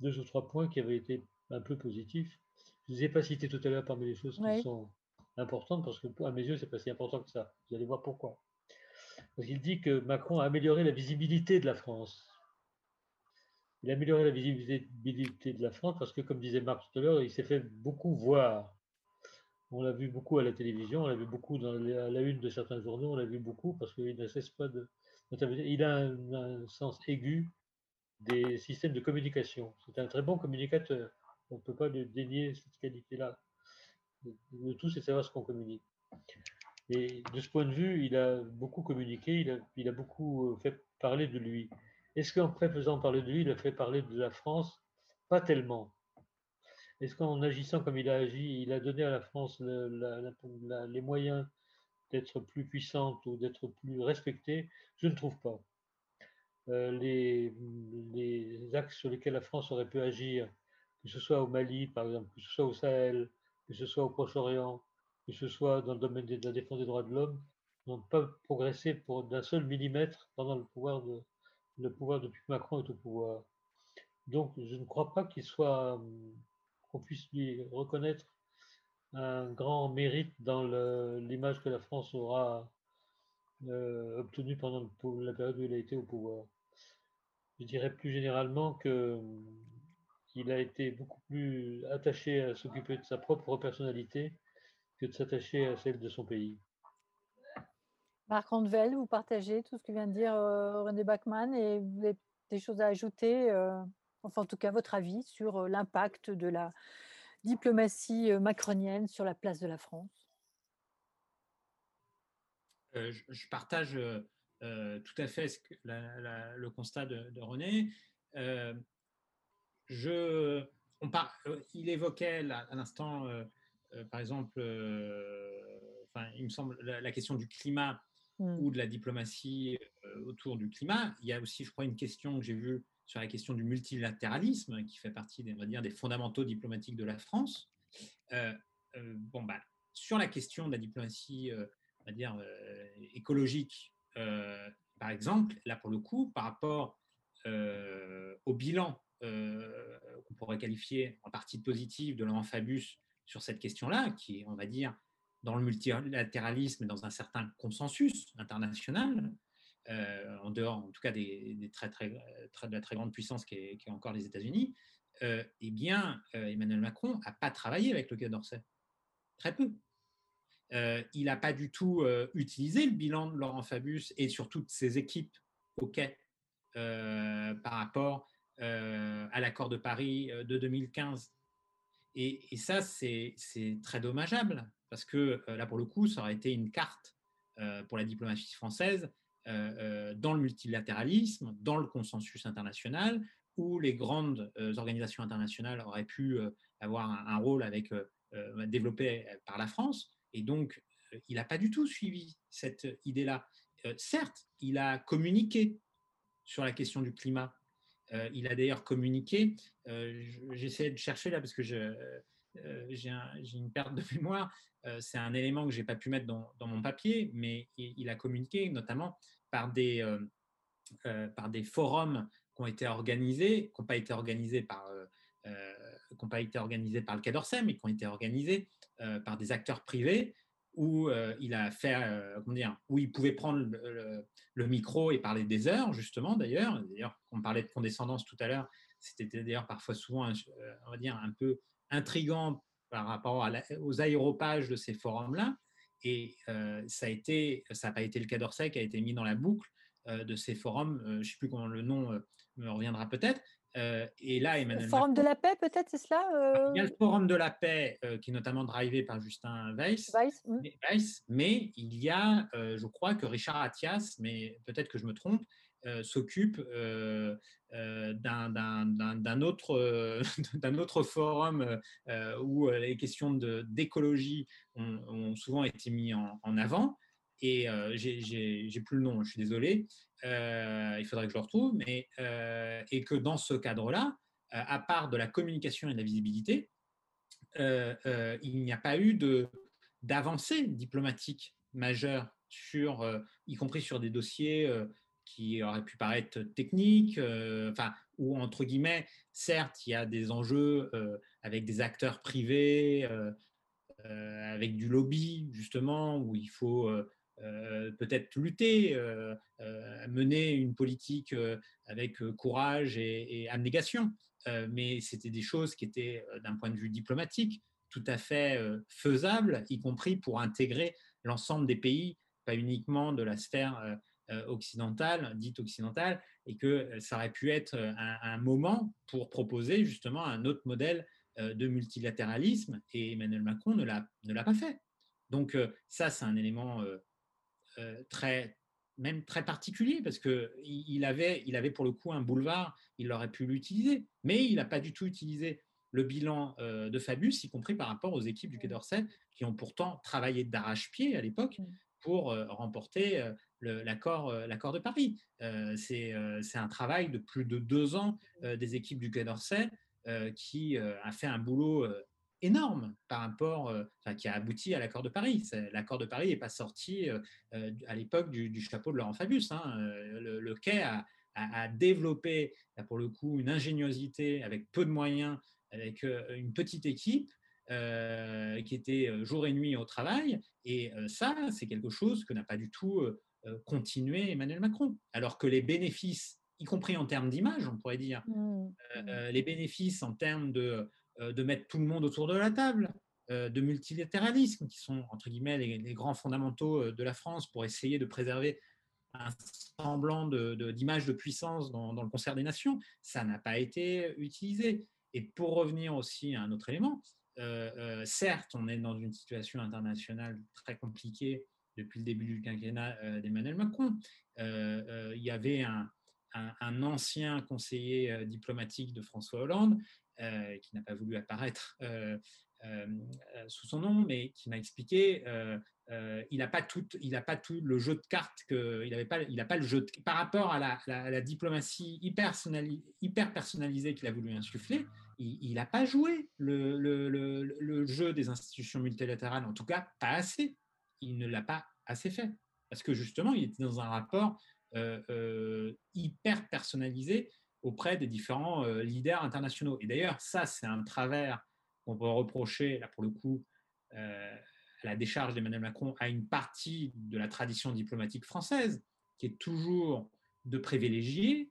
deux ou trois points qui avaient été un peu positifs. Je ne vous ai pas cité tout à l'heure parmi les choses qui sont importantes parce que à mes yeux, c'est pas si important que ça. Vous allez voir pourquoi. Parce qu'il dit que Macron a amélioré la visibilité de la France il a amélioré la visibilité de la France parce que, comme disait Marc tout à l'heure, il s'est fait beaucoup voir. On l'a vu beaucoup à la télévision, on l'a vu beaucoup dans la, à la une de certains journaux, on l'a vu beaucoup parce qu'il ne cesse pas de. Il a un, sens aigu des systèmes de communication. C'est un très bon communicateur. On ne peut pas le dénier cette qualité-là. Le tout, c'est savoir ce qu'on communique. Et de ce point de vue, il a beaucoup communiqué, il a, il a beaucoup fait parler de lui. Est-ce qu'en faisant parler de lui, il a fait parler de la France? Pas tellement. Est-ce qu'en agissant comme il a agi, il a donné à la France les moyens d'être plus puissante ou d'être plus respectée? Je ne trouve pas. Euh, les, axes sur lesquels la France aurait pu agir, que ce soit au Mali, par exemple, que ce soit au Sahel, que ce soit au Proche-Orient, que ce soit dans le domaine de la défense des droits de l'homme, n'ont pas progressé d'un seul millimètre pendant le pouvoir de, le pouvoir depuis que Macron est au pouvoir. Donc, je ne crois pas qu'il soit, qu'on puisse lui reconnaître un grand mérite dans l'image que la France aura euh, obtenue pendant la période où il a été au pouvoir. Je dirais plus généralement que qu'il a été beaucoup plus attaché à s'occuper de sa propre personnalité que de s'attacher à celle de son pays. Marc Randvel, vous partagez tout ce que vient de dire euh, René Bachmann et vous avez des choses à ajouter, euh, enfin en tout cas votre avis sur euh, l'impact de la diplomatie macronienne sur la place de la France? Je, partage tout à fait le constat de, René. je, on il évoquait à l'instant, par exemple, enfin, il me semble, la, question du climat Mmh. ou de la diplomatie autour du climat. Il y a aussi, je crois, une question que j'ai vue sur la question du multilatéralisme, qui fait partie des, dire, des fondamentaux diplomatiques de la France. bon, bah, sur la question de la diplomatie on va dire, écologique, par exemple, là pour le coup, par rapport au bilan qu'on pourrait qualifier en partie positif de Laurent sur cette question-là, qui est, on va dire, dans le multilatéralisme dans un certain consensus international, euh, en dehors, en tout cas, des, de la très grande puissance qui est, encore les États-Unis, euh, eh bien, euh, Emmanuel Macron n'a pas travaillé avec le Quai d'Orsay. Très peu. il n'a pas du tout utilisé le bilan de Laurent Fabius et sur toutes ses équipes au Quai par rapport à l'accord de Paris de 2015. Et, ça, c'est très dommageable parce que là, pour le coup, ça aurait été une carte pour la diplomatie française euh, euh, dans le multilatéralisme, dans le consensus international, où les grandes euh, organisations internationales auraient pu avoir un, rôle avec, développé par la France. Et donc, il n'a pas du tout suivi cette idée-là. certes, il a communiqué sur la question du climat. Il a d'ailleurs communiqué, j'essaie de chercher là parce que j'ai une perte de mémoire, c'est un élément que je n'ai pas pu mettre dans, mon papier, mais il, a communiqué notamment par des, euh, euh, forums qui ont été organisés, qui n'ont pas été organisés par, euh, qui pas été organisés par le Quai d'Orsay, mais qui ont été organisés par des acteurs privés où il a fait, comment dire, où il pouvait prendre le, micro et parler des heures, justement, d'ailleurs. D'ailleurs, on parlait de condescendance tout à l'heure, c'était d'ailleurs parfois souvent, on va dire, un peu intrigant par rapport aux aéropages de ces forums-là. Et ça a été, ça n'a pas été le cas d'Orsay qui a été mis dans la boucle de ces forums. je ne sais plus comment le nom me reviendra peut-être. Et là, Emmanuel Forum de la paix, peut-être, c'est cela Il y a le Forum de la paix qui est notamment drivé par Justin Weiss. Mmh. Weiss, mais il y a, je crois que Richard Attias, mais peut-être que je me trompe, s'occupe d'un autre, autre forum où les questions d'écologie ont, souvent été mises en, avant. Et j'ai plus le nom, je suis désolé, il faudrait que je le retrouve, mais, et que dans ce cadre-là, à part de la communication et de la visibilité, il n'y a pas eu d'avancée diplomatique majeure sur, y compris sur des dossiers qui aurait pu paraître technique, euh, enfin, ou entre guillemets, certes, il y a des enjeux euh, avec des acteurs privés, euh, avec du lobby, justement, où il faut peut-être lutter, mener une politique avec courage et, abnégation. mais c'était des choses qui étaient, d'un point de vue diplomatique, tout à fait faisables, y compris pour intégrer l'ensemble des pays, pas uniquement de la sphère euh, occidentale, dite occidentale, et que euh, ça aurait pu être euh, un, moment pour proposer justement un autre modèle de multilatéralisme, et Emmanuel Macron ne l'a pas fait. Donc ça, c'est un élément très, même très particulier, parce qu'il il avait, il avait pour le coup un boulevard, il aurait pu l'utiliser, mais il n'a pas du tout utilisé le bilan de Fabius, y compris par rapport aux équipes du Quai d'Orsay, qui ont pourtant travaillé d'arrache-pied à l'époque pour remporter l'accord de Paris. C'est un travail de plus de deux ans des équipes du Quai d'Orsay qui a fait un boulot énorme par rapport, qui a abouti à l'accord de Paris. L'accord de Paris n'est pas sorti à l'époque du, chapeau de Laurent Fabius. Hein. Le, quai a, a, développé, pour le coup, une ingéniosité avec peu de moyens, avec une petite équipe. qui était jour et nuit au travail. Et ça, c'est quelque chose que n'a pas du tout euh, continuer Emmanuel Macron. Alors que les bénéfices, y compris en termes d'image, on pourrait dire, mmh. Euh, mmh. Euh, les bénéfices en termes de, de mettre tout le monde autour de la table, de multilatéralisme, qui sont entre guillemets les, grands fondamentaux de la France pour essayer de préserver un semblant d'image de, de, puissance dans, dans, le concert des nations, ça n'a pas été utilisé. Et pour revenir aussi à un autre élément, certes, on est dans une situation internationale très compliquée depuis le début du quinquennat euh, d'Emmanuel Macron. Euh, euh, il y avait un, un, ancien conseiller diplomatique de François Hollande, qui n'a pas voulu apparaître sous son nom, mais qui m'a expliqué il n'a pas tout, il a pas tout le jeu de cartes que il avait pas, il a pas le jeu par rapport à la, diplomatie hyper, personnalisée qu'il a voulu insuffler. Il n'a pas joué le, jeu des institutions multilatérales, en tout cas pas assez. Il ne l'a pas assez fait parce que justement, il était dans un rapport euh, euh, hyper personnalisé auprès des différents euh, leaders internationaux. Et d'ailleurs, ça, c'est un travers qu'on peut reprocher, là pour le coup, à la décharge d'Emmanuel Macron à une partie de la tradition diplomatique française, qui est toujours de privilégier,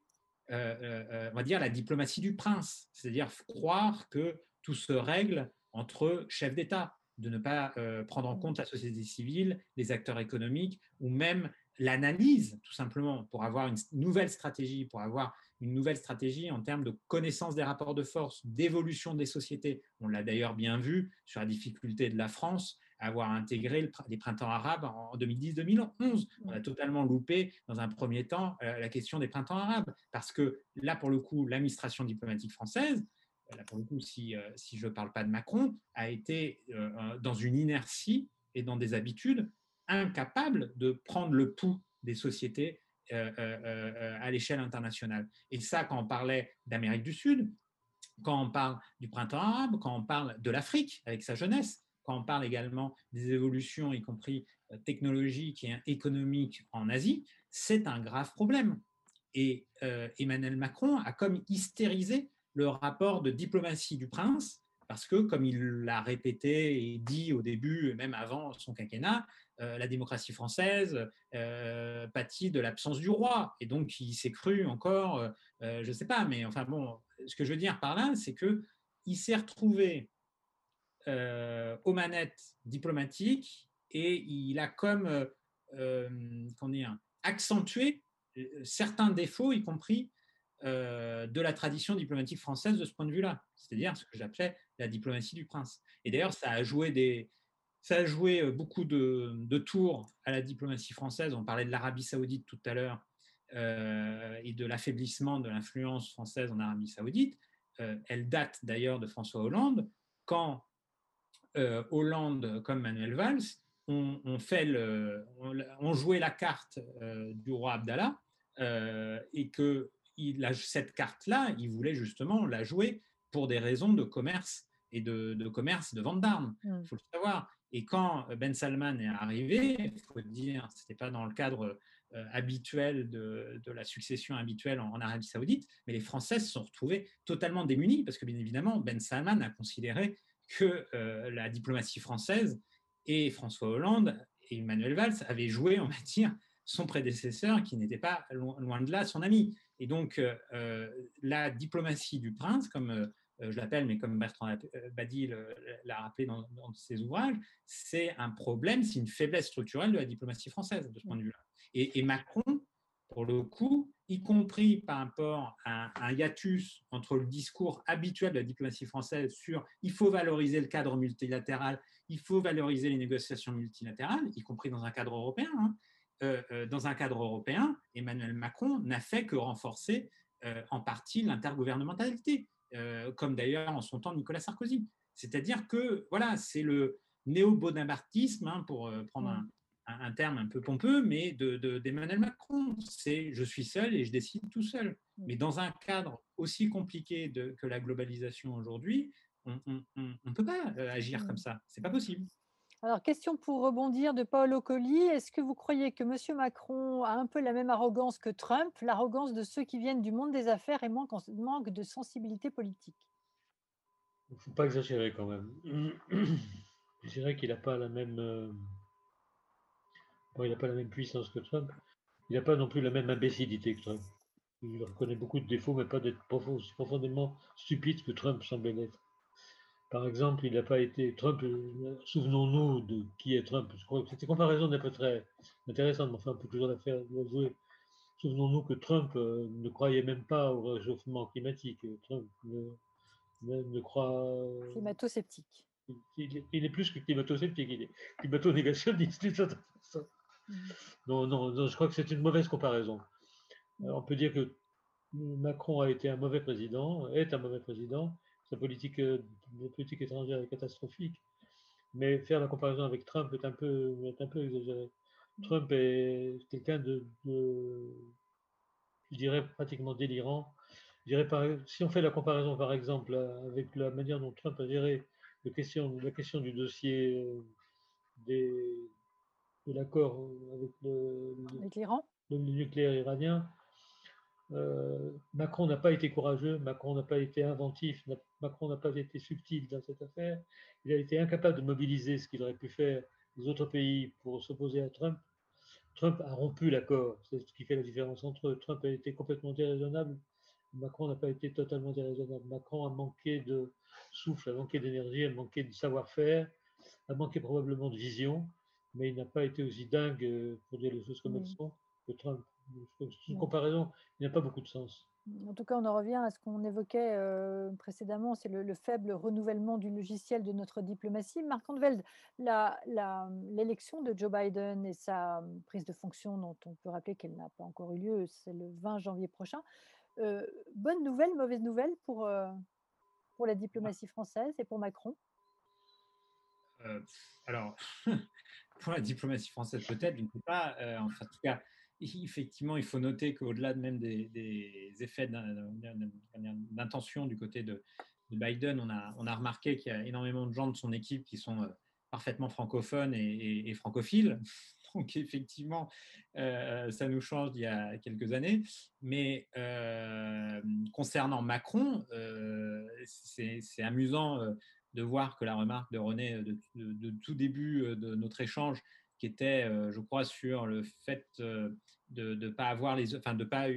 on va dire, la diplomatie du prince, c'est-à-dire croire que tout se règle entre chefs d'État, de ne pas prendre en compte la société civile, les acteurs économiques ou même l'analyse, tout simplement, pour avoir une nouvelle stratégie, pour avoir une nouvelle stratégie en termes de connaissance des rapports de force, d'évolution des sociétés. On l'a d'ailleurs bien vu sur la difficulté de la France à avoir intégré les printemps arabes en 2010-2011. On a totalement loupé, dans un premier temps, euh, la question des printemps arabes, parce que là, pour le coup, l'administration diplomatique française, euh, là, pour le coup, si, euh, si je ne parle pas de Macron, a été dans une inertie et dans des habitudes incapable de prendre le pouls des sociétés à l'échelle internationale. Et ça, quand on parlait d'Amérique du Sud, quand on parle du printemps arabe, quand on parle de l'Afrique avec sa jeunesse, quand on parle également des évolutions, y compris technologiques et économiques en Asie, c'est un grave problème. Et Emmanuel Macron a comme hystérisé le rapport de diplomatie du prince, parce que, comme il l'a répété et dit au début, même avant son quinquennat, euh, la démocratie française euh, pâtit de l'absence du roi. Et donc, il s'est cru encore, euh, je ne sais pas, mais enfin bon, ce que je veux dire par là, c'est qu'il s'est retrouvé aux manettes diplomatiques et il a comme qu'on dire, accentué certains défauts, y compris de la tradition diplomatique française de ce point de vue-là, c'est-à-dire ce que j'appelais la diplomatie du prince. Et d'ailleurs, ça a joué des, ça a joué euh, beaucoup de, tours à la diplomatie française. On parlait de l'Arabie saoudite tout à l'heure euh, et de l'affaiblissement de l'influence française en Arabie saoudite. Euh, elle date d'ailleurs de François Hollande, quand Hollande comme Manuel Valls ont, fait le, joué la carte du roi Abdallah et que il, cette carte-là, il voulait justement la jouer pour des raisons de commerce et de, de commerce de vente d'armes. Il mmh. faut le savoir. Et quand Ben Salman est arrivé, il faut dire, ce n'était pas dans le cadre euh, habituel de, la succession habituelle en, Arabie Saoudite, mais les Français se sont retrouvés totalement démunis parce que, bien évidemment, Ben Salman a considéré que euh, la diplomatie française et François Hollande et Emmanuel Valls avaient joué, on va dire, son prédécesseur qui n'était pas loin de là son ami. Et donc, euh, la diplomatie du prince, comme euh, je l'appelle, mais comme Bertrand euh, Badi l'a rappelé dans, ses ouvrages, c'est un problème, c'est une faiblesse structurelle de la diplomatie française de ce point de vue-là. Et, Macron, pour le coup, y compris par rapport à un hiatus entre le discours habituel de la diplomatie française sur il faut valoriser le cadre multilatéral, il faut valoriser les négociations multilatérales, y compris dans un cadre européen. Hein, euh, dans un cadre européen, Emmanuel Macron n'a fait que renforcer en partie l'intergouvernementalité. Euh, comme d'ailleurs en son temps Nicolas Sarkozy. C'est-à-dire que voilà, c'est le néo-bonapartisme, hein, pour euh, prendre un, terme un peu pompeux, mais d'Emmanuel de, Macron. C'est je suis seul et je décide tout seul. Mm. Mais dans un cadre aussi compliqué que la globalisation aujourd'hui, on ne peut pas euh, agir mm. comme ça. C'est pas possible. Alors, question pour rebondir de Paul Colli. Est-ce que vous croyez que M. Macron a un peu la même arrogance que Trump, l'arrogance de ceux qui viennent du monde des affaires et manque, de sensibilité politique Il ne faut pas exagérer quand même. Je dirais qu'il n'a pas la même. Euh, pas la même puissance que Trump. Il n'a pas non plus la même imbécilité que Trump. Il reconnaît beaucoup de défauts, mais pas d'être profondément stupide que Trump semblait l'être. Par exemple, il n'a pas été Trump. Euh, souvenons-nous de qui est Trump. Je crois que cette comparaison n'est pas très intéressante, mais enfin, on peut toujours la faire jouer. Souvenons-nous que Trump euh, ne croyait même pas au réchauffement climatique. Trump ne, croit. Climato-sceptique. Il, est plus que climato-sceptique, il est climato-négationniste mmh. Non, non, non, je crois que c'est une mauvaise comparaison. Mmh. on peut dire que Macron a été un mauvais président, est un mauvais président. Sa politique, politique étrangère est catastrophique. Mais faire la comparaison avec Trump est un peu, est un peu exagéré. Trump est quelqu'un de, je dirais, pratiquement délirant. Je dirais par, si on fait la comparaison, par exemple, avec la manière dont Trump a géré la question, la question du dossier euh, des, de l'accord avec le, le, nucléaire iranien, euh, Macron n'a pas été courageux, Macron n'a pas été inventif, Macron n'a pas été subtil dans cette affaire. Il a été incapable de mobiliser ce qu'il aurait pu faire les autres pays pour s'opposer à Trump. Trump a rompu l'accord, c'est ce qui fait la différence entre eux. Trump a été complètement déraisonnable, Macron n'a pas été totalement déraisonnable. Macron a manqué de souffle, a manqué d'énergie, a manqué de savoir-faire, a manqué probablement de vision, mais il n'a pas été aussi dingue, pour dire les choses comme elles sont, que Trump. Une comparaison, il n'y a pas beaucoup de sens. En tout cas, on en revient à ce qu'on évoquait euh, précédemment, c'est le, faible renouvellement du logiciel de notre diplomatie. Marc Andeveld, l'élection de Joe Biden et sa prise de fonction, dont on peut rappeler qu'elle n'a pas encore eu lieu, c'est le 20 janvier prochain. Euh, bonne nouvelle, mauvaise nouvelle pour, euh, pour la diplomatie française et pour Macron? Alors, pour la diplomatie française, peut-être, je ne sais pas. enfin, en tout cas, effectivement, il faut noter qu'au-delà même des, effets d'intention du côté de, Biden, on a, remarqué qu'il y a énormément de gens de son équipe qui sont euh, parfaitement francophones et, francophiles. Donc effectivement, euh, ça nous change d'il y a quelques années. Mais euh, concernant Macron, c'est amusant de voir que la remarque de René de tout début de notre échange qui était, je crois, sur le fait de ne pas avoir les, enfin, de pas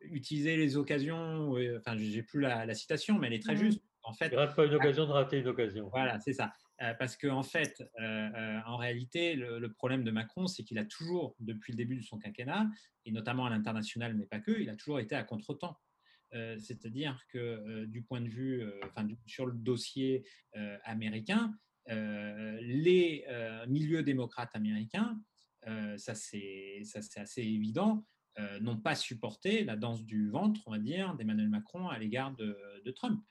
utiliser les occasions. Enfin, j'ai plus la, citation, mais elle est très mmh. juste. En fait, il rate pas une occasion de rater une occasion. Voilà, c'est ça. parce qu'en en fait, en réalité, le, problème de Macron, c'est qu'il a toujours, depuis le début de son quinquennat, et notamment à l'international, mais pas que, il a toujours été à contre-temps. C'est-à-dire que du point de vue, enfin, sur le dossier américain, euh, les euh, milieux démocrates américains, euh, ça c'est assez évident, n'ont pas supporté la danse du ventre, on va dire, d'Emmanuel Macron à l'égard de, Trump.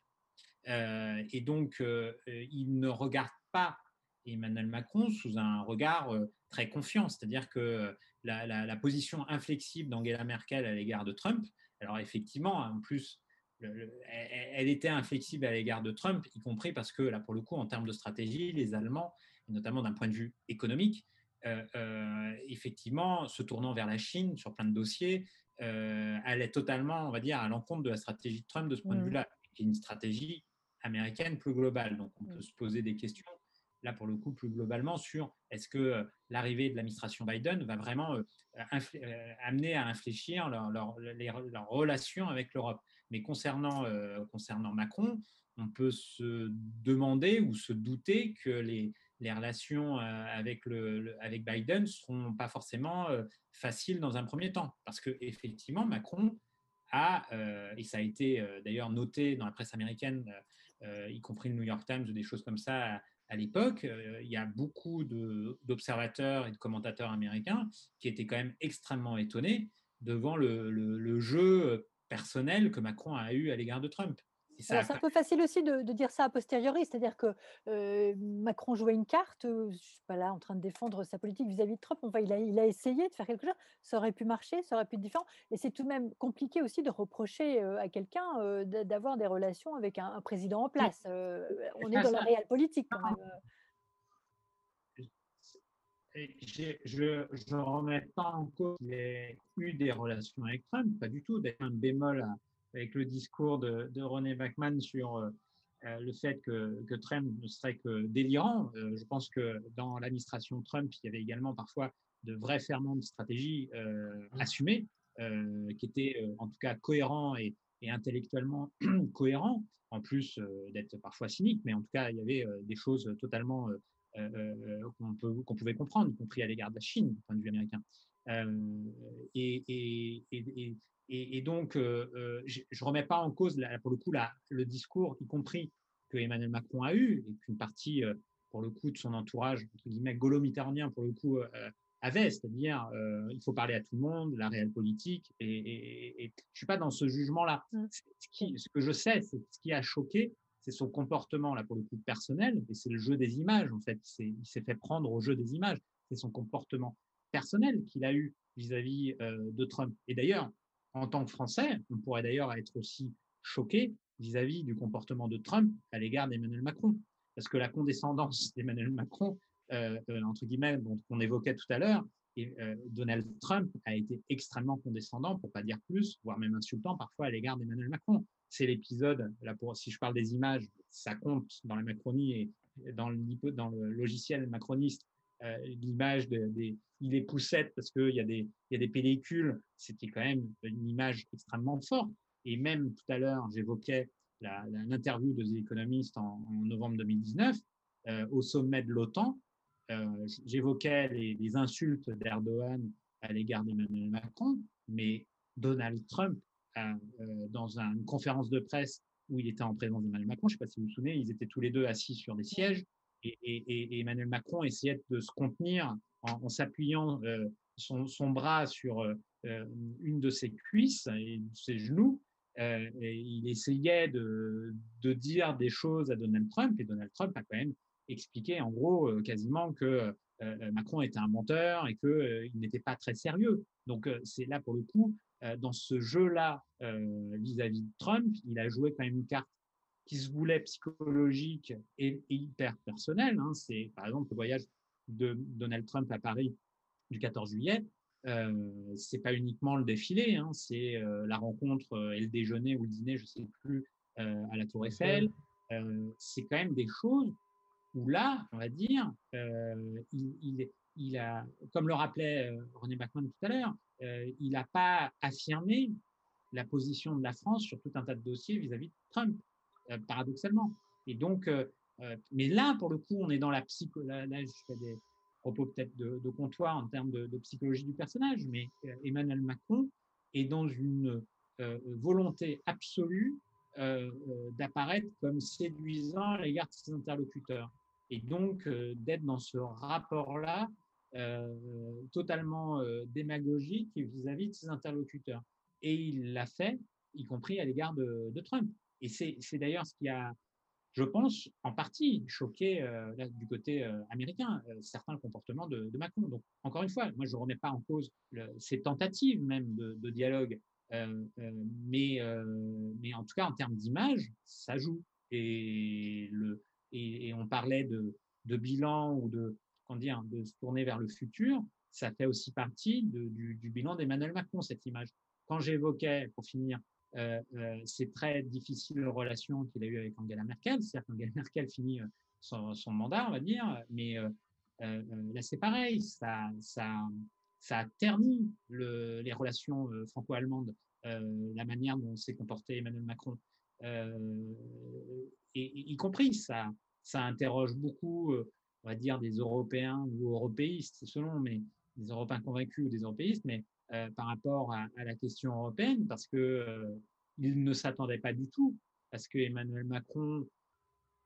et donc, ils ne regardent pas Emmanuel Macron sous un regard très confiant, c'est-à-dire que la, position inflexible d'Angela Merkel à l'égard de Trump, alors effectivement, en plus, elle était inflexible à l'égard de Trump, y compris parce que, là, pour le coup, en termes de stratégie, les Allemands, et notamment d'un point de vue économique, euh, euh, effectivement, se tournant vers la Chine sur plein de dossiers, euh, allaient totalement, on va dire, à l'encontre de la stratégie de Trump de ce point de mmh. vue-là, qui est une stratégie américaine plus globale. Donc, on peut mmh. se poser des questions, là, pour le coup, plus globalement, sur est-ce que l'arrivée de l'administration Biden va vraiment amener à infléchir leur, leur, leur relation avec l'Europe. Mais concernant, euh, concernant Macron, on peut se demander ou se douter que les, les relations euh, avec, le, avec Biden ne seront pas forcément euh, faciles dans un premier temps. Parce qu'effectivement, Macron a, et ça a été d'ailleurs noté dans la presse américaine, y compris le New York Times ou des choses comme ça à, l'époque, il y a beaucoup d'observateurs et de commentateurs américains qui étaient quand même extrêmement étonnés devant le, le, le jeu personnel que Macron a eu à l'égard de Trump. C'est un peu facile aussi de, dire ça a posteriori, c'est-à-dire que euh, Macron jouait une carte, euh, je ne suis pas là en train de défendre sa politique vis-à-vis de Trump, enfin, il, a, il a essayé de faire quelque chose, ça aurait pu marcher, ça aurait pu être différent, et c'est tout de même compliqué aussi de reprocher euh, à quelqu'un d'avoir des relations avec un, président en place. on est dans la réelle politique quand même je ne remets pas en cause qu'il ait eu des relations avec Trump, pas du tout. D'ailleurs, un bémol avec le discours de, René Bachmann sur euh, euh, le fait que, Trump ne serait que délirant. Euh, je pense que dans l'administration Trump, il y avait également parfois de vrais ferments de stratégie mmh. assumés, qui étaient en tout cas cohérents et, et intellectuellement cohérents, en plus d'être parfois cyniques, mais en tout cas, il y avait des choses totalement euh, euh, qu'on pouvait comprendre, y compris à l'égard de la Chine, du point de vue américain. Euh, et, et, et, donc, je ne remets pas en cause, pour le coup, le discours, y compris que Emmanuel Macron a eu, et qu'une partie, pour le coup, de son entourage, entre guillemets, gaulo-mitterrandien, pour le coup, avait, c'est-à-dire il faut parler à tout le monde, la réelle politique, et, et, je suis pas dans ce jugement-là. Mmh. Ce, que je sais, c'est ce qui a choqué, c'est son comportement là pour le coup personnel, et c'est le jeu des images en fait. Il s'est fait prendre au jeu des images. C'est son comportement personnel qu'il a eu vis-à-vis de Trump. Et d'ailleurs, en tant que Français, on pourrait d'ailleurs être aussi choqué vis-à-vis du comportement de Trump à l'égard d'Emmanuel Macron, parce que la condescendance d'Emmanuel Macron, entre guillemets, qu'on évoquait tout à l'heure, et Donald Trump a été extrêmement condescendant, pour pas dire plus, voire même insultant parfois à l'égard d'Emmanuel Macron. C'est l'épisode, là pour, si je parle des images, ça compte dans la Macronie et dans le, logiciel macroniste, euh, l'image des il est poussette parce qu'il y, a des, y a des pellicules, c'était quand même une image extrêmement forte. Et même tout à l'heure, j'évoquais l'interview de The en, novembre 2019 euh, au sommet de l'OTAN. Euh, j'évoquais les, les, insultes d'Erdogan à l'égard d'Emmanuel Macron, mais Donald Trump, dans une conférence de presse où il était en présence d'Emmanuel Macron, je ne sais pas si vous vous souvenez, ils étaient tous les deux assis sur des sièges et, Emmanuel Macron essayait de se contenir en, s'appuyant euh, son, bras sur euh, euh, une de ses cuisses et ses genoux. il essayait de, dire des choses à Donald Trump et Donald Trump a quand même expliqué en gros quasiment que Macron était un menteur et qu'il n'était pas très sérieux. Donc c'est là pour le coup, dans ce jeu-là vis-à-vis de Trump, il a joué quand même une carte qui se voulait psychologique et, hyper personnel. Hein. C'est par exemple le voyage de Donald Trump à Paris du 14 juillet. Euh, c'est pas uniquement le défilé, hein, c'est euh, la rencontre euh, et le déjeuner ou le dîner, je sais plus, euh, à la Tour Eiffel. c'est quand même des choses où là, on va dire, il, il, il, a, comme le rappelait René Bachmann tout à l'heure, il n'a pas affirmé la position de la France sur tout un tas de dossiers vis-à-vis -vis de Trump. Euh, paradoxalement. Et donc, euh, euh, mais là, pour le coup, on est dans la psycho. Là, je fais des propos peut-être de, comptoir en termes de, psychologie du personnage, mais Emmanuel Macron est dans une volonté absolue d'apparaître comme séduisant à l'égard de ses interlocuteurs. Et donc, d'être dans ce rapport-là totalement démagogique vis-à-vis de ses interlocuteurs. Et il l'a fait, y compris à l'égard de, Trump. Et c'est d'ailleurs ce qui a, je pense, en partie choqué euh, du côté euh, américain, euh, certains comportements de, Macron. Donc, encore une fois, moi, je ne remets pas en cause ces tentatives même de, dialogue, mais, mais en tout cas, en termes d'image, ça joue. Et, le, et, on parlait de, bilan ou de, comment dire, de se tourner vers le futur, ça fait aussi partie du, bilan d'Emmanuel Macron, cette image. Quand j'évoquais, pour finir, euh, euh, c'est très difficile relation qu'il a eu avec Angela Merkel. C'est-à-dire qu'Angela Merkel finit euh, son, mandat, on va dire, mais là c'est pareil, ça, a terni le, les relations franco-allemandes, la manière dont s'est comporté Emmanuel Macron, y compris ça, ça interroge beaucoup, on va dire, des Européens ou européistes, selon, mais des Européens convaincus ou des européistes, mais euh, par rapport à, à, la question européenne parce que euh, il ne s'attendait pas du tout parce que Emmanuel Macron,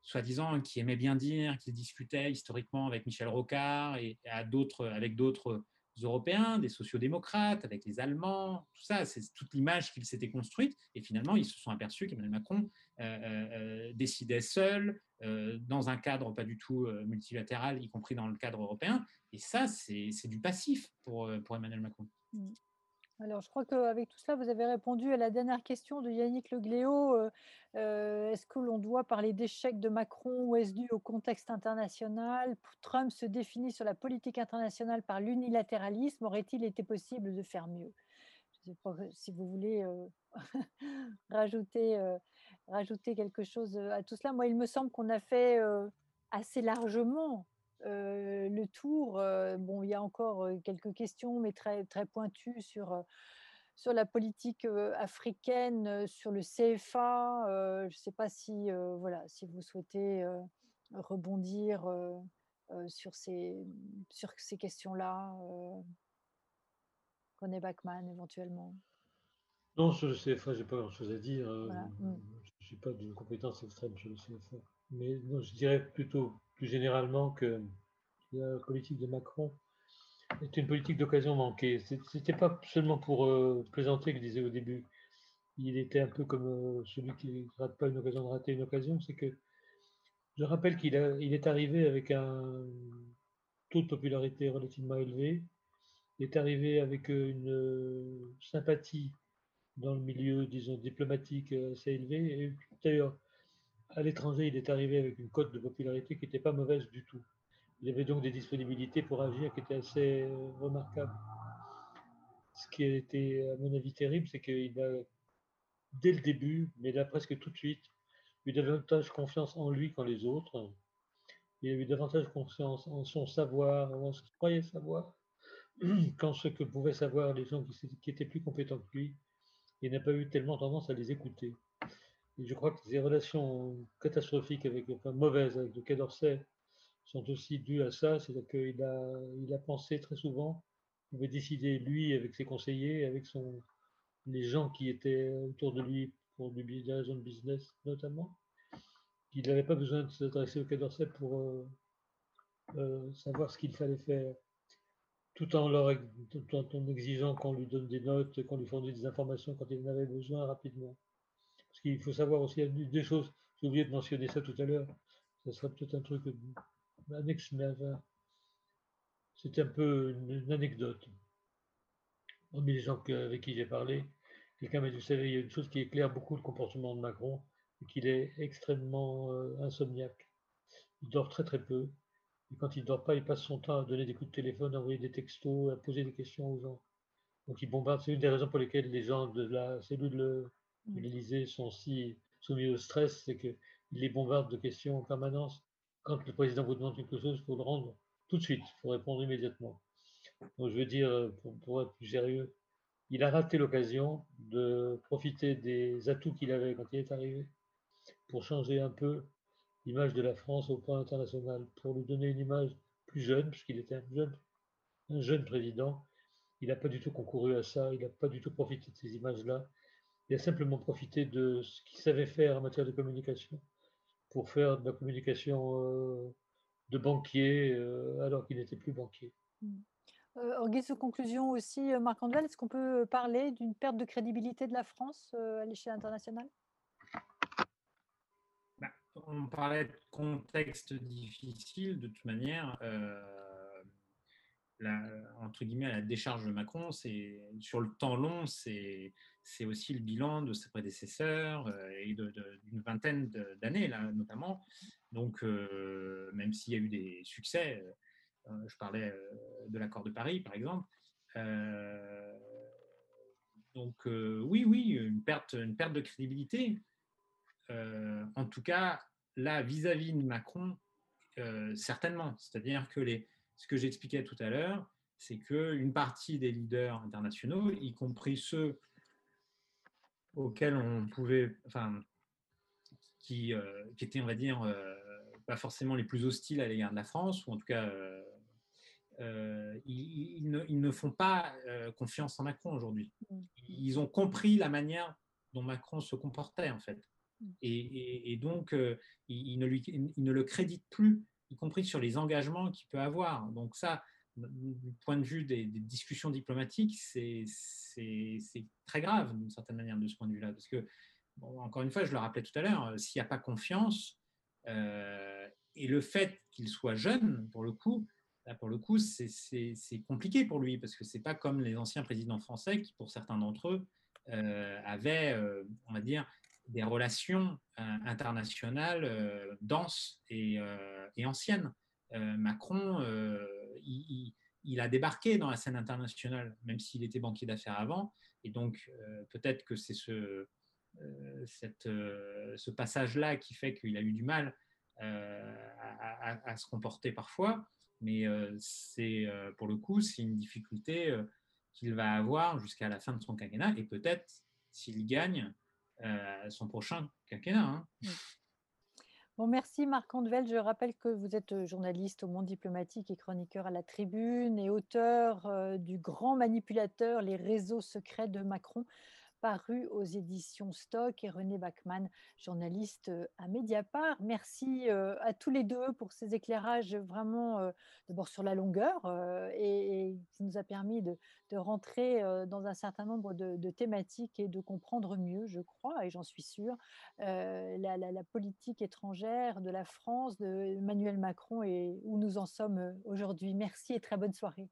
soi-disant, qui aimait bien dire qu'il discutait historiquement avec Michel Rocard et à d'autres, avec d'autres Européens, des sociodémocrates, avec les Allemands, tout ça, c'est toute l'image qu'il s'était construite. Et finalement, ils se sont aperçus qu'Emmanuel Macron euh, euh décidait seul, euh, dans un cadre pas du tout multilatéral, y compris dans le cadre européen. Et ça, c'est du passif pour, pour Emmanuel Macron. Alors, je crois qu'avec tout cela, vous avez répondu à la dernière question de Yannick Le Gléau. Euh, euh, est-ce que l'on doit parler d'échec de Macron ou est-ce dû au contexte international? Trump se définit sur la politique internationale par l'unilatéralisme. Aurait-il été possible de faire mieux? Je ne sais pas si vous voulez euh, rajouter quelque chose à tout cela. Moi, il me semble qu'on a fait assez largement le tour, bon, il y a encore quelques questions, mais très, très pointues sur, sur la politique africaine, sur le CFA. je ne sais pas si, voilà, si vous souhaitez rebondir sur ces, sur ces questions-là. René Bachmann, éventuellement. Non, sur le CFA, je n'ai pas grand-chose à dire. Mmh. Je ne suis pas d'une compétence extrême sur le CFA. Mais non, je dirais plutôt plus généralement que la politique de Macron est une politique d'occasion manquée. C'était pas seulement pour plaisanter que je disais au début. Il était un peu comme celui qui ne rate pas une occasion de rater une occasion. C'est que je rappelle qu'il il est arrivé avec un taux de popularité relativement élevé. Il est arrivé avec une sympathie dans le milieu, disons, diplomatique assez élevé. Et d'ailleurs, à l'étranger, il est arrivé avec une cote de popularité qui n'était pas mauvaise du tout. Il avait donc des disponibilités pour agir qui étaient assez remarquables. Ce qui a été, à mon avis, terrible, c'est qu'il a, dès le début, mais là presque tout de suite, eu davantage confiance en lui qu'en les autres. Il a eu davantage confiance en son savoir, en ce qu'il croyait savoir, qu'en ce que pouvaient savoir les gens qui, étaient plus compétents que lui. Il n'a pas eu tellement tendance à les écouter. Et je crois que ces relations catastrophiques, avec, enfin mauvaises avec le Quai d'Orsay, sont aussi dues à ça. C'est-à-dire qu'il a, il a pensé très souvent, il avait décidé, lui, avec ses conseillers, avec son, les gens qui étaient autour de lui pour du, des raisons de business notamment, qu'il n'avait pas besoin de s'adresser au Quai d'Orsay pour euh, euh, savoir ce qu'il fallait faire, tout en, leur, tout en exigeant qu'on lui donne des notes, qu'on lui fournisse des informations quand il en avait besoin rapidement. Parce qu'il faut savoir aussi, des choses, j'ai oublié de mentionner ça tout à l'heure, ça serait peut-être un truc annexe, c'est un peu une, anecdote. Parmi les gens avec qui j'ai parlé, quelqu'un m'a dit, vous savez, il y a une chose qui éclaire beaucoup le comportement de Macron, c'est qu'il est extrêmement euh, insomniaque. Il dort très très peu. Et quand il ne dort pas, il passe son temps à donner des coups de téléphone, à envoyer des textos, à poser des questions aux gens. Donc il bombarde. C'est une des raisons pour lesquelles les gens de la cellule de l'Élysée sont si soumis au stress, c'est qu'il les bombarde de questions en permanence. Quand le président vous demande quelque chose, il faut le rendre tout de suite, il faut répondre immédiatement. Donc je veux dire, pour, être plus sérieux, il a raté l'occasion de profiter des atouts qu'il avait quand il est arrivé pour changer un peu l'image de la France au plan international, pour lui donner une image plus jeune, puisqu'il était un jeune président. Il n'a pas du tout concouru à ça, il n'a pas du tout profité de ces images-là. Il a simplement profité de ce qu'il savait faire en matière de communication pour faire de la communication euh, de banquier euh, alors qu'il n'était plus banquier. Mmh. Euh, en guise de conclusion aussi, Marc Andel, est-ce qu'on peut parler d'une perte de crédibilité de la France à l'échelle internationale? Bah, On parlait de contexte difficile, de toute manière. La, entre guillemets, la décharge de Macron, c'est sur le temps long, c'est c'est aussi le bilan de ses prédécesseurs euh, et d'une vingtaine d'années, là, notamment. Donc, euh, même s'il y a eu des succès, euh, je parlais de l'accord de Paris, par exemple. donc, oui, oui, une perte, une perte de crédibilité. en tout cas, là, vis-à-vis de Macron, certainement. C'est-à-dire que les, ce que j'expliquais tout à l'heure, c'est qu'une partie des leaders internationaux, y compris ceux auxquels on pouvait, enfin, qui, euh, qui étaient, on va dire, euh, pas forcément les plus hostiles à l'égard de la France, ou en tout cas, euh, ils, ne, ils, ne, font pas confiance en Macron aujourd'hui. Mm. Ils ont compris la manière dont Macron se comportait, en fait. Mm. Et, et, donc, ils, ne lui, ils ne le créditent plus, y compris sur les engagements qu'il peut avoir. Donc ça, du point de vue des, discussions diplomatiques, c'est très grave d'une certaine manière de ce point de vue-là. Parce que, encore une fois, je le rappelais tout à l'heure, euh, s'il n'y a pas confiance, euh, et le fait qu'il soit jeune, pour le coup, pour le coup, c'est compliqué pour lui, parce que c'est pas comme les anciens présidents français qui, pour certains d'entre eux, euh, avaient, on va dire, des relations internationales denses et, et anciennes. Macron il, a débarqué dans la scène internationale, même s'il était banquier d'affaires avant. Et donc, euh, peut-être que c'est ce, euh, euh, ce passage-là qui fait qu'il a eu du mal à, se comporter parfois. Mais pour le coup, c'est une difficulté qu'il va avoir jusqu'à la fin de son quinquennat et peut-être s'il gagne son prochain quinquennat. Hein merci Marc Andvel. Je rappelle que vous êtes euh, journaliste au monde diplomatique et chroniqueur à la tribune et auteur euh, du grand manipulateur, les réseaux secrets de Macron, paru aux éditions Stock et René Bachmann, journaliste à Mediapart. Merci à tous les deux pour ces éclairages vraiment d'abord sur la longueur et, qui nous a permis de, rentrer dans un certain nombre de, thématiques et de comprendre mieux, je crois, et j'en suis sûre, la, politique étrangère de la France, de Emmanuel Macron et où nous en sommes aujourd'hui. Merci et très bonne soirée.